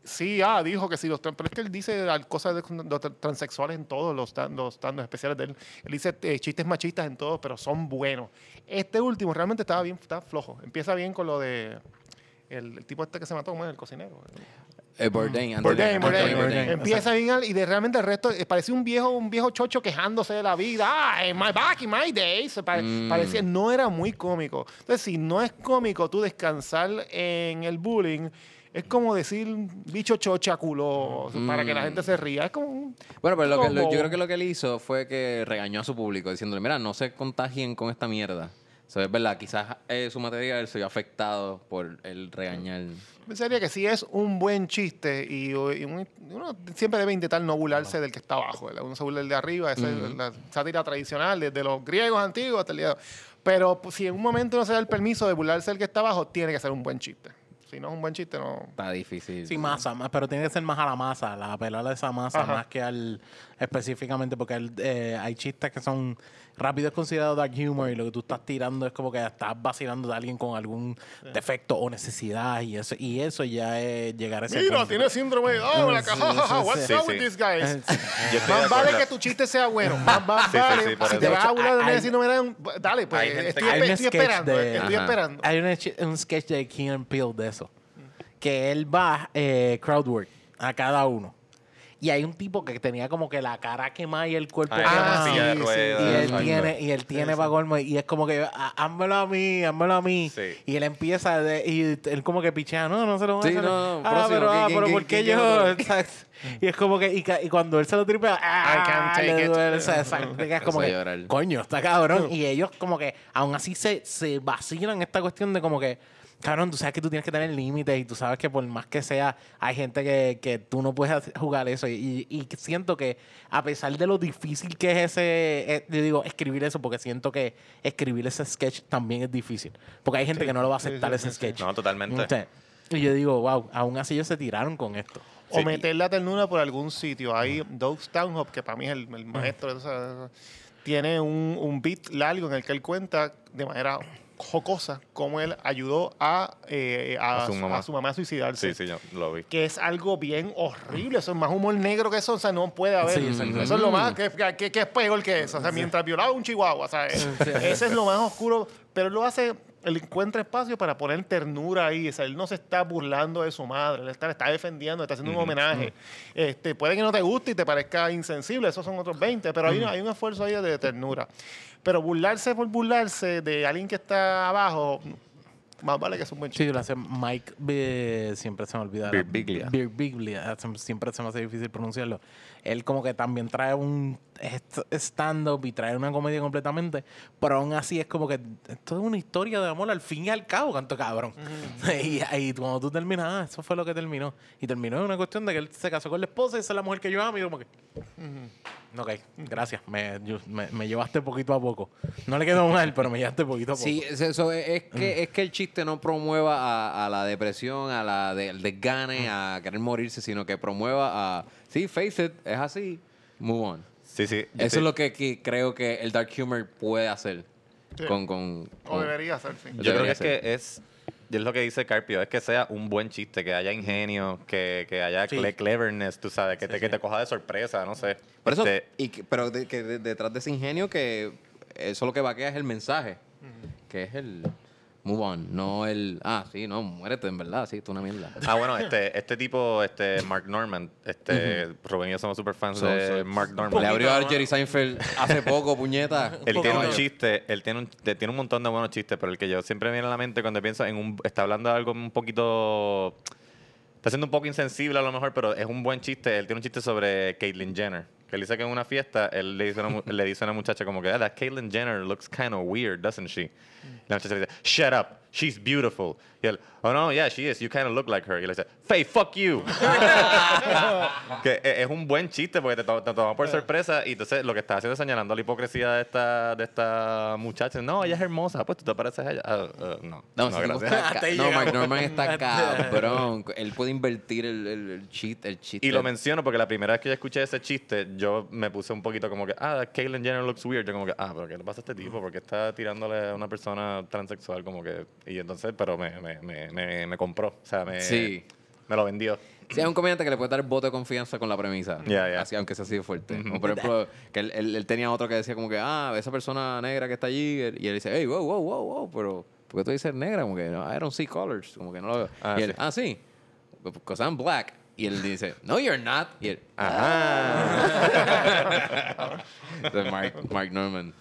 sí, ah, dijo que sí, los, pero es que él dice cosas de, tra- transexuales en todos los stand- los especiales de él. Él dice eh, chistes machistas en todos, pero son buenos. Este último realmente estaba bien, está flojo. Empieza bien con lo de el, el tipo este que se mató, ¿cómo es? el cocinero. Eh, Bourdain, Anthony- Bourdain, Bourdain. Bourdain. Empieza bien y de realmente el resto eh, parecía un viejo, un viejo chocho quejándose de la vida. Ah, in my back in my days. Mm. Parecía, no era muy cómico. Entonces, si no es cómico tú descansar en el bullying, es como decir bicho chocha culo para que la gente se ría. Es como un- Bueno, pero lo que, lo- yo creo que lo que él hizo fue que regañó a su público diciéndole, mira, no se contagien con esta mierda. So, es verdad, quizás eh, su material se vio afectado por el regañar. Pensaría que sí es un buen chiste y, y un- uno siempre debe intentar no burlarse del que está abajo. ¿verdad? Uno se burla del de arriba, esa es la sátira tradicional desde los griegos antiguos hasta el día de hoy. Pero pues, si en un momento uno se da el permiso de burlarse del que está abajo, tiene que ser un buen chiste. Si no es un buen chiste, no. Está difícil. Sí, masa, más, pero tiene que ser más a la masa, la apelar a esa masa Ajá. más que al específicamente, porque el, eh, hay chistes que son rápido es considerado dark humor y lo que tú estás tirando es como que estás vacilando de alguien con algún defecto o necesidad y eso y eso ya es llegar a ese Mira, punto. tiene síndrome de Down. Jajaja, What's sí. up Sí, with these guys? Yo estoy de Más vale acuerdo. que tu chiste sea bueno. Más, más Sí, sí, vale. sí, por si eso. te vas a burlar de Hay- un síndrome de Down, dale, pues gente estoy, que- Hay espe- un estoy sketch esperando. de- Estoy Ajá. esperando. Hay un, un sketch de Key and Peele de eso. Que él va eh, crowdwork a cada uno. Y hay un tipo que tenía como que la cara quemada y el cuerpo Ay, quemado. silla de sí, sí. ruedas, Y él tiene, y él tiene para colmo, y es como que, "Ah, házmelo a mí, házmelo a mí. Sí. Y él empieza, de- y él como que pichea, no, no se lo voy a Sí, hacer. no, no, ah, próximo, pero, ah, ¿quién- pero ¿por qué yo? Y es como que, y, ca- y cuando él se lo tripea, ah, can't take le it. duele, o sea, exacto, que es como que, coño, está cabrón. Y ellos como que, aún así se, se vacilan esta cuestión de como que, cabrón, tú sabes que tú tienes que tener límites y tú sabes que por más que sea, hay gente que, que tú no puedes jugar eso. Y, y siento que a pesar de lo difícil que es ese, eh, yo digo, escribir eso, porque siento que escribir ese sketch también es difícil. Porque hay gente que no lo va a aceptar sí, ese sí, sketch. No, totalmente. Y yo digo, wow, aún así ellos se tiraron con esto. O Sí. meter la ternura por algún sitio. Hay Doug Stanhope, que para mí es el, el maestro de esa- tiene un, un beat largo en el que él cuenta de manera jocosa cómo él ayudó a, eh, a, A su mamá. a su mamá a suicidarse. Sí, sí, yo lo vi. Que es algo bien horrible. Eso es más humor negro que eso. O sea, no puede haber. Sí, eso es lo más. Que, que, que es peor que eso. O sea, mientras violaba un chihuahua. O sea, ese es lo más oscuro. Pero él lo hace. Él encuentra espacio para poner ternura ahí. O sea, él no se está burlando de su madre. Él está, le está defendiendo, está haciendo un homenaje. Este, puede que no te guste y te parezca insensible. Esos son otros 20. Pero hay, hay un esfuerzo ahí de ternura. Pero burlarse por burlarse de alguien que está abajo. Más vale que es un buen chico. Sí, hace Mike, eh, siempre se me olvida. Birbiglia. Birbiglia, siempre se me hace difícil pronunciarlo. Él como que también trae un stand-up y trae una comedia completamente, pero aún así es como que esto es una historia de amor al fin y al cabo, canto cabrón. y, y cuando tú terminas, ah, eso fue lo que terminó. Y terminó en una cuestión de que él se casó con la esposa y esa es la mujer que yo amo y como que... Ok, gracias. Me, me, me llevaste poquito a poco. No le quedó mal, pero me llevaste poquito a poco. Sí, es, eso, es, es que, es que el chiste no promueva a, a la depresión, a la de- al desgane, a querer morirse, sino que promueva a, sí, face it, es así, move on. Sí, sí. Eso es lo que, que creo que el dark humor puede hacer Sí. con, con, O debería ser, sí. Yo creo que es que es, y es lo que dice Carpio, es que sea un buen chiste, que haya ingenio, que, que haya Sí. cle- cleverness, tú sabes, que, Sí, te, que sí. te coja de sorpresa, no sé. Por eso, Este, y que- pero de- que de- detrás de ese ingenio que eso lo que vaquea es el mensaje, que es el move on, no el, ah, sí, no, muérete, en verdad, sí, tú una mierda. Ah, bueno, este, este tipo, este Mark Norman, este, Rubén y yo somos super fans So- de so- Mark Le Norman. abrió a. Jerry Seinfeld hace poco, puñeta. Él tiene un chiste, él tiene un, tiene un montón de buenos chistes, pero el que yo siempre me viene a la mente cuando pienso en un, está hablando de algo un poquito, está siendo un poco insensible a lo mejor, pero es un buen chiste. Él tiene un chiste sobre Caitlyn Jenner, que él dice que en una fiesta él le dice a una, le dice a una muchacha como que, ah, that Caitlyn Jenner looks kind of weird, doesn't she? La muchacha le dice, shut up, she's beautiful. Y él, oh no, yeah, she is, you kind of look like her. Y él dice, Faye, fuck you. que e- es un buen chiste porque te, to- te toma por sorpresa y entonces lo que está haciendo es señalando la hipocresía de esta, de esta muchacha. No, ella es hermosa, pues tú te pareces a ella. Ah, ah, no, No, no, gracias. Hasta no, Mark llegamos. Norman está cabrón. Él puede invertir el, el, el cheat, el chiste. Y lo menciono porque la primera vez que yo escuché ese chiste, yo me puse un poquito como que, ah, Caitlyn Jenner looks weird. Yo como que, ah, pero ¿qué le pasa a este tipo? porque está tirándole a una persona transexual? Como que, y entonces, pero me, me, me, me, me compró. O sea, me, Sí. me lo vendió. Sí, es un comediante que le puede dar voto de confianza con la premisa. Ya, ya. Así, aunque sea así de fuerte. Como por ejemplo, que él, él- él tenía otro que decía como que, ah, esa persona negra que está allí. Y él dice, hey, wow, wow, wow, wow. Pero ¿por qué tú dices negra? Como que, no, I don't see colors. Como que no lo veo. Ah, y él, sí. ah, sí. Because I'm black. Y él dice, no, you're not. Y él, Ajá. Es Mark, Mark Norman.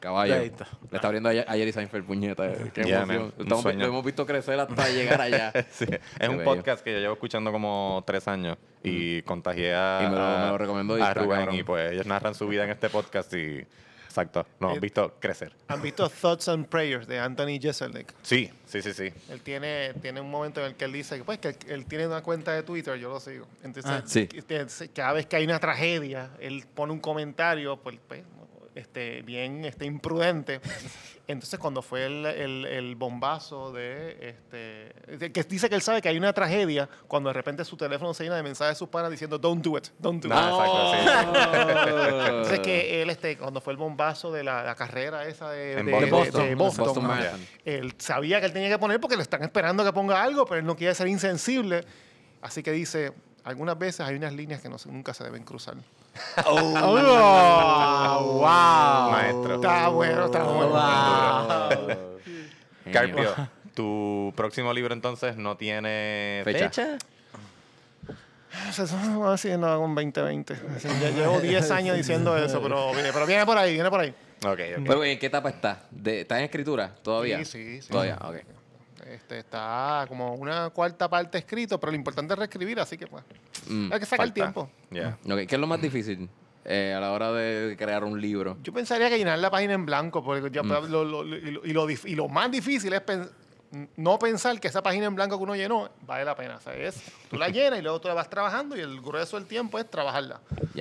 Caballo. Ahí Le está. abriendo a, a Jerry Seinfeld, puñeta. Qué Yeah, emoción. man. Estamos- lo hemos visto crecer hasta llegar allá. Sí, Es Qué un bello. podcast que yo llevo escuchando como tres años y contagié a, Y me lo- a- me lo recomendó y a Rubén cabrón. y pues ellos narran su vida en este podcast y exacto, nos han Eh, visto crecer. ¿Han visto Thoughts and Prayers de Anthony Jeselnik? Sí, sí, sí, sí. Él tiene, tiene un momento en el que él dice que, pues, que él, él tiene una cuenta de Twitter, yo lo sigo. Entonces, Ah. Sí. cada vez que hay una tragedia, él pone un comentario pues, pues, este, bien este, imprudente. Entonces, cuando fue el, el- el bombazo de, este, de- que dice que él sabe que hay una tragedia, cuando de repente su teléfono se llena de mensajes de sus panas diciendo, don't do it, don't do No, it. exacto, sí. Entonces que él, este, cuando fue el bombazo de la, la carrera esa de, de- Boston. de- Boston, de Boston Boston, Marathon. él sabía que él tenía que poner porque le están esperando que ponga algo, pero él no quiere ser insensible. Así que dice, algunas veces hay unas líneas que no nunca se deben cruzar. Oh, wow. Maestro. Está bueno, está bueno. Genio. Carpio, tu próximo libro entonces no tiene fecha. ¿Fecha? Sea, eso vamos a decir, no, con 2020. Así, ya llevo 10 años diciendo eso, pero, pero viene por ahí, viene por ahí. Ok, ok. Pero, ¿en qué etapa está? De, ¿Está en escritura todavía? Sí, sí, sí. Todavía, ok. Este, está como una cuarta parte escrito, pero lo importante es reescribir, así que pues, Mm, hay que sacar el Falta. tiempo. Yeah. ¿Qué es lo más difícil eh, a la hora de crear un libro? Yo pensaría que llenar la página en blanco, porque ya, Mm. lo, lo- lo- y, lo, y lo dif- y lo más difícil es pen- no pensar que esa página en blanco que uno llenó vale la pena. O sea, es, tú la llenas y luego tú la vas trabajando y el grueso del tiempo es trabajarla.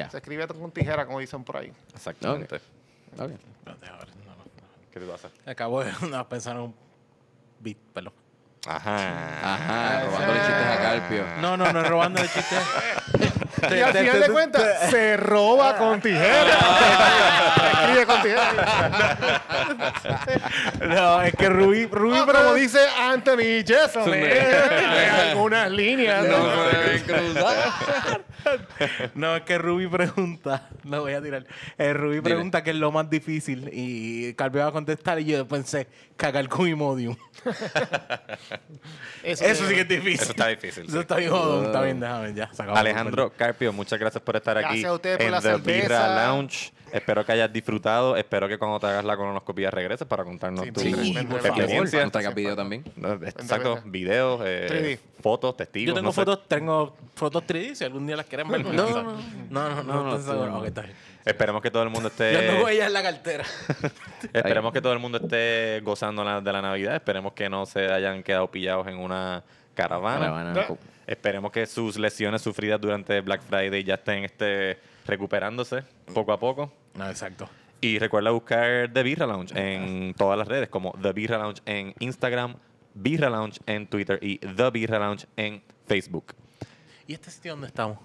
Se escribe con tijera, como dicen por ahí. Exactamente. Ok. Espérate, a ver, no, no. ¿Qué te pasa? Acabo de no, pensar en un beat, perdón. Ajá. Ajá, robándole chistes a Carpio. No, no, no es robando el chiste. Y al final de cuentas, se roba con tijera. Se escribe con tijera. No, es que Rubí, Rubí, Ah, pero como dice Anthony Jeselnik, en algunas líneas. No ¿no? cruzar. No, es que Ruby pregunta, lo voy a tirar. Eh, Ruby pregunta qué es lo más difícil y Carpio va a contestar y yo pensé, cagar con Imodium. Eso, Eso sí que es difícil. Eso está difícil. Eso sí. está bien jodón, está bien, déjame ya. Alejandro Carpio, muchas gracias por estar aquí Gracias a ustedes por en la The cerveza. Birra Lounge. Espero que hayas disfrutado. Espero que cuando te hagas la colonoscopia regreses para contarnos Sí, tu sí, experiencia. No traigas video también. No, Exacto, videos, eh, 3D. fotos, testigos. Yo tengo no sé. fotos, tengo fotos 3D si algún día las quieren ver. No, no, no. no, no, no, No, no, estoy seguro. no. Ok, está bien. Esperemos que todo el mundo Yo ando esté. con ella en la cartera. Esperemos que todo el mundo esté gozando la- de la Navidad. Esperemos que no se hayan quedado pillados en una caravana. Caravana. Esperemos que sus lesiones sufridas durante Black Friday ya estén este, recuperándose poco a poco. No, exacto. Y recuerda buscar The Birra Lounge en todas las redes, como The Birra Lounge en Instagram, Birra Lounge en Twitter y The Birra Lounge en Facebook. ¿Y este sitio dónde estamos?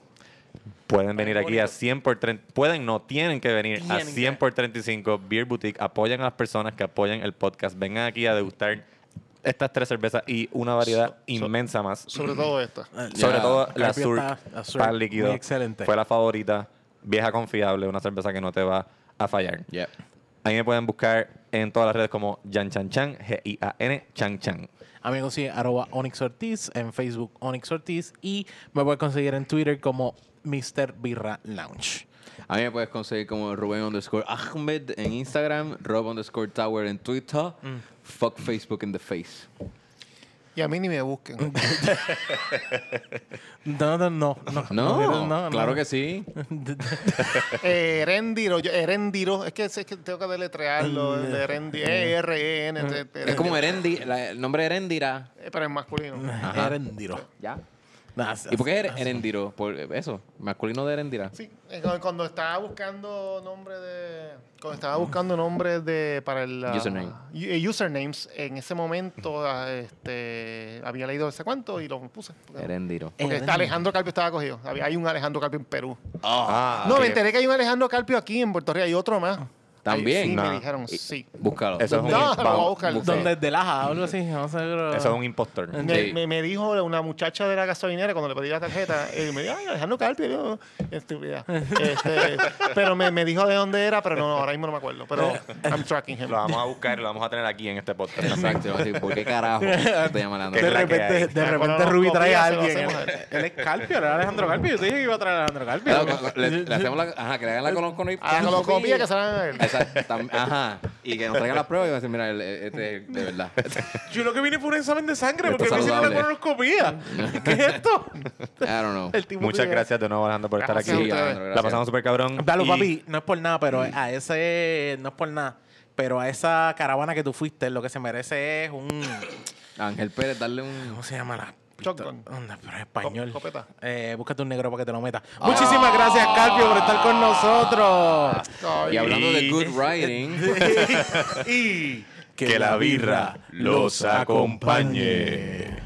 Pueden venir aquí a bonito. 100 por 30. Pueden, no, tienen que venir a Tienen 100 que. por 35 Beer Boutique. Apoyan a las personas que apoyan el podcast. Vengan aquí a degustar estas tres cervezas y una variedad inmensa más. Sobre todo esta. Sobre Ya. todo la Sur, la Surk, Par líquido. muy excelente. Fue la favorita. Vieja confiable, una cerveza que no te va a fallar. Yeah. Ahí me pueden buscar en todas las redes como Jan Chan Chan, G-I-A-N, Chan Chan. A mí me consigue arroba Onyx Ortiz, en Facebook Onyx Ortiz y me puede conseguir en Twitter como Mr. Birra Lounge. A mí me puedes conseguir como Rubén underscore Ahmed en Instagram, Rob underscore Tower en Twitter, fuck Facebook in the face. Y a mí ni me busquen. No, no, no. No, No, no, claro no. que sí. Eh, Erendiro, yo- Erendiro, es que, es que tengo que deletrearlo. el de Erendi- E-R-E-N. te- Es como Erendi, la- el nombre Erendira. Eh, Pero es masculino. Ajá. Erendiro. Ya. Nah, ¿Y por qué er- Erendiro? Por eso, masculino de Erendira. Sí, cuando- estaba buscando nombre de. Cuando estaba buscando nombres de. para el. ah, Username. eh, usernames, en ese momento ah, este, había leído ese cuento y lo puse. Porque, Erendiro. porque Erendiro. está Alejandro Carpio estaba cogido. Había- Hay un Alejandro Carpio en Perú. Ah, no, me enteré que hay un Alejandro Carpio aquí en Puerto Rico. Hay otro más. También. Sí, No. me dijeron sí. Búscalo. Eso es un- No, lo voy a vamos, buscar. busca. Donde es de Laja o algo así. No sé, pero- Eso es un impostor. Me, Sí. me, me dijo una muchacha de la gasolinera cuando le pedí la tarjeta, y me dijo, ay, Alejandro Carpio, yo, estúpida. Este, pero me, me dijo de dónde era, pero no, ahora mismo no me acuerdo. Pero I'm tracking him. Lo vamos a buscar y lo vamos a tener aquí en este podcast. Exacto. así, ¿Por qué carajo te llaman De la repente, de repente cuando Ruby trae a alguien. Él, es Carpio, era Alejandro Carpio. Yo te dije que iba a traer a Alejandro Carpio. Claro, le, le hacemos la, ajá, que le hagan la colon con Ah, con los copia que se van a él. Tam- ajá. Y que nos traigan las pruebas y van a decir, mira, el- este es de verdad. Yo lo que vine fue un examen de sangre Esto porque me hicieron una saludable. colonoscopía. ¿Qué es esto? I don't know. El tipo Muchas gracias de nuevo, Alejandro, por estar Gracias aquí. a ustedes. Alejandro, La pasamos súper cabrón. Dalo, Y- papi, no es por nada, pero a ese. No es por nada. Pero a esa caravana que tú fuiste, lo que se merece es un. Ángel Pérez, darle un... ¿Cómo se llama la Shotgun. Onda, pero en español. Copeta. Eh, búscate un negro para que te lo meta. Muchísimas gracias, Carpio, por estar con nosotros. Y hablando de good writing, y Que la birra los acompañe.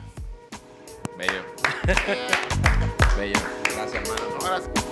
bello. bello. Gracias, hermano. Sí.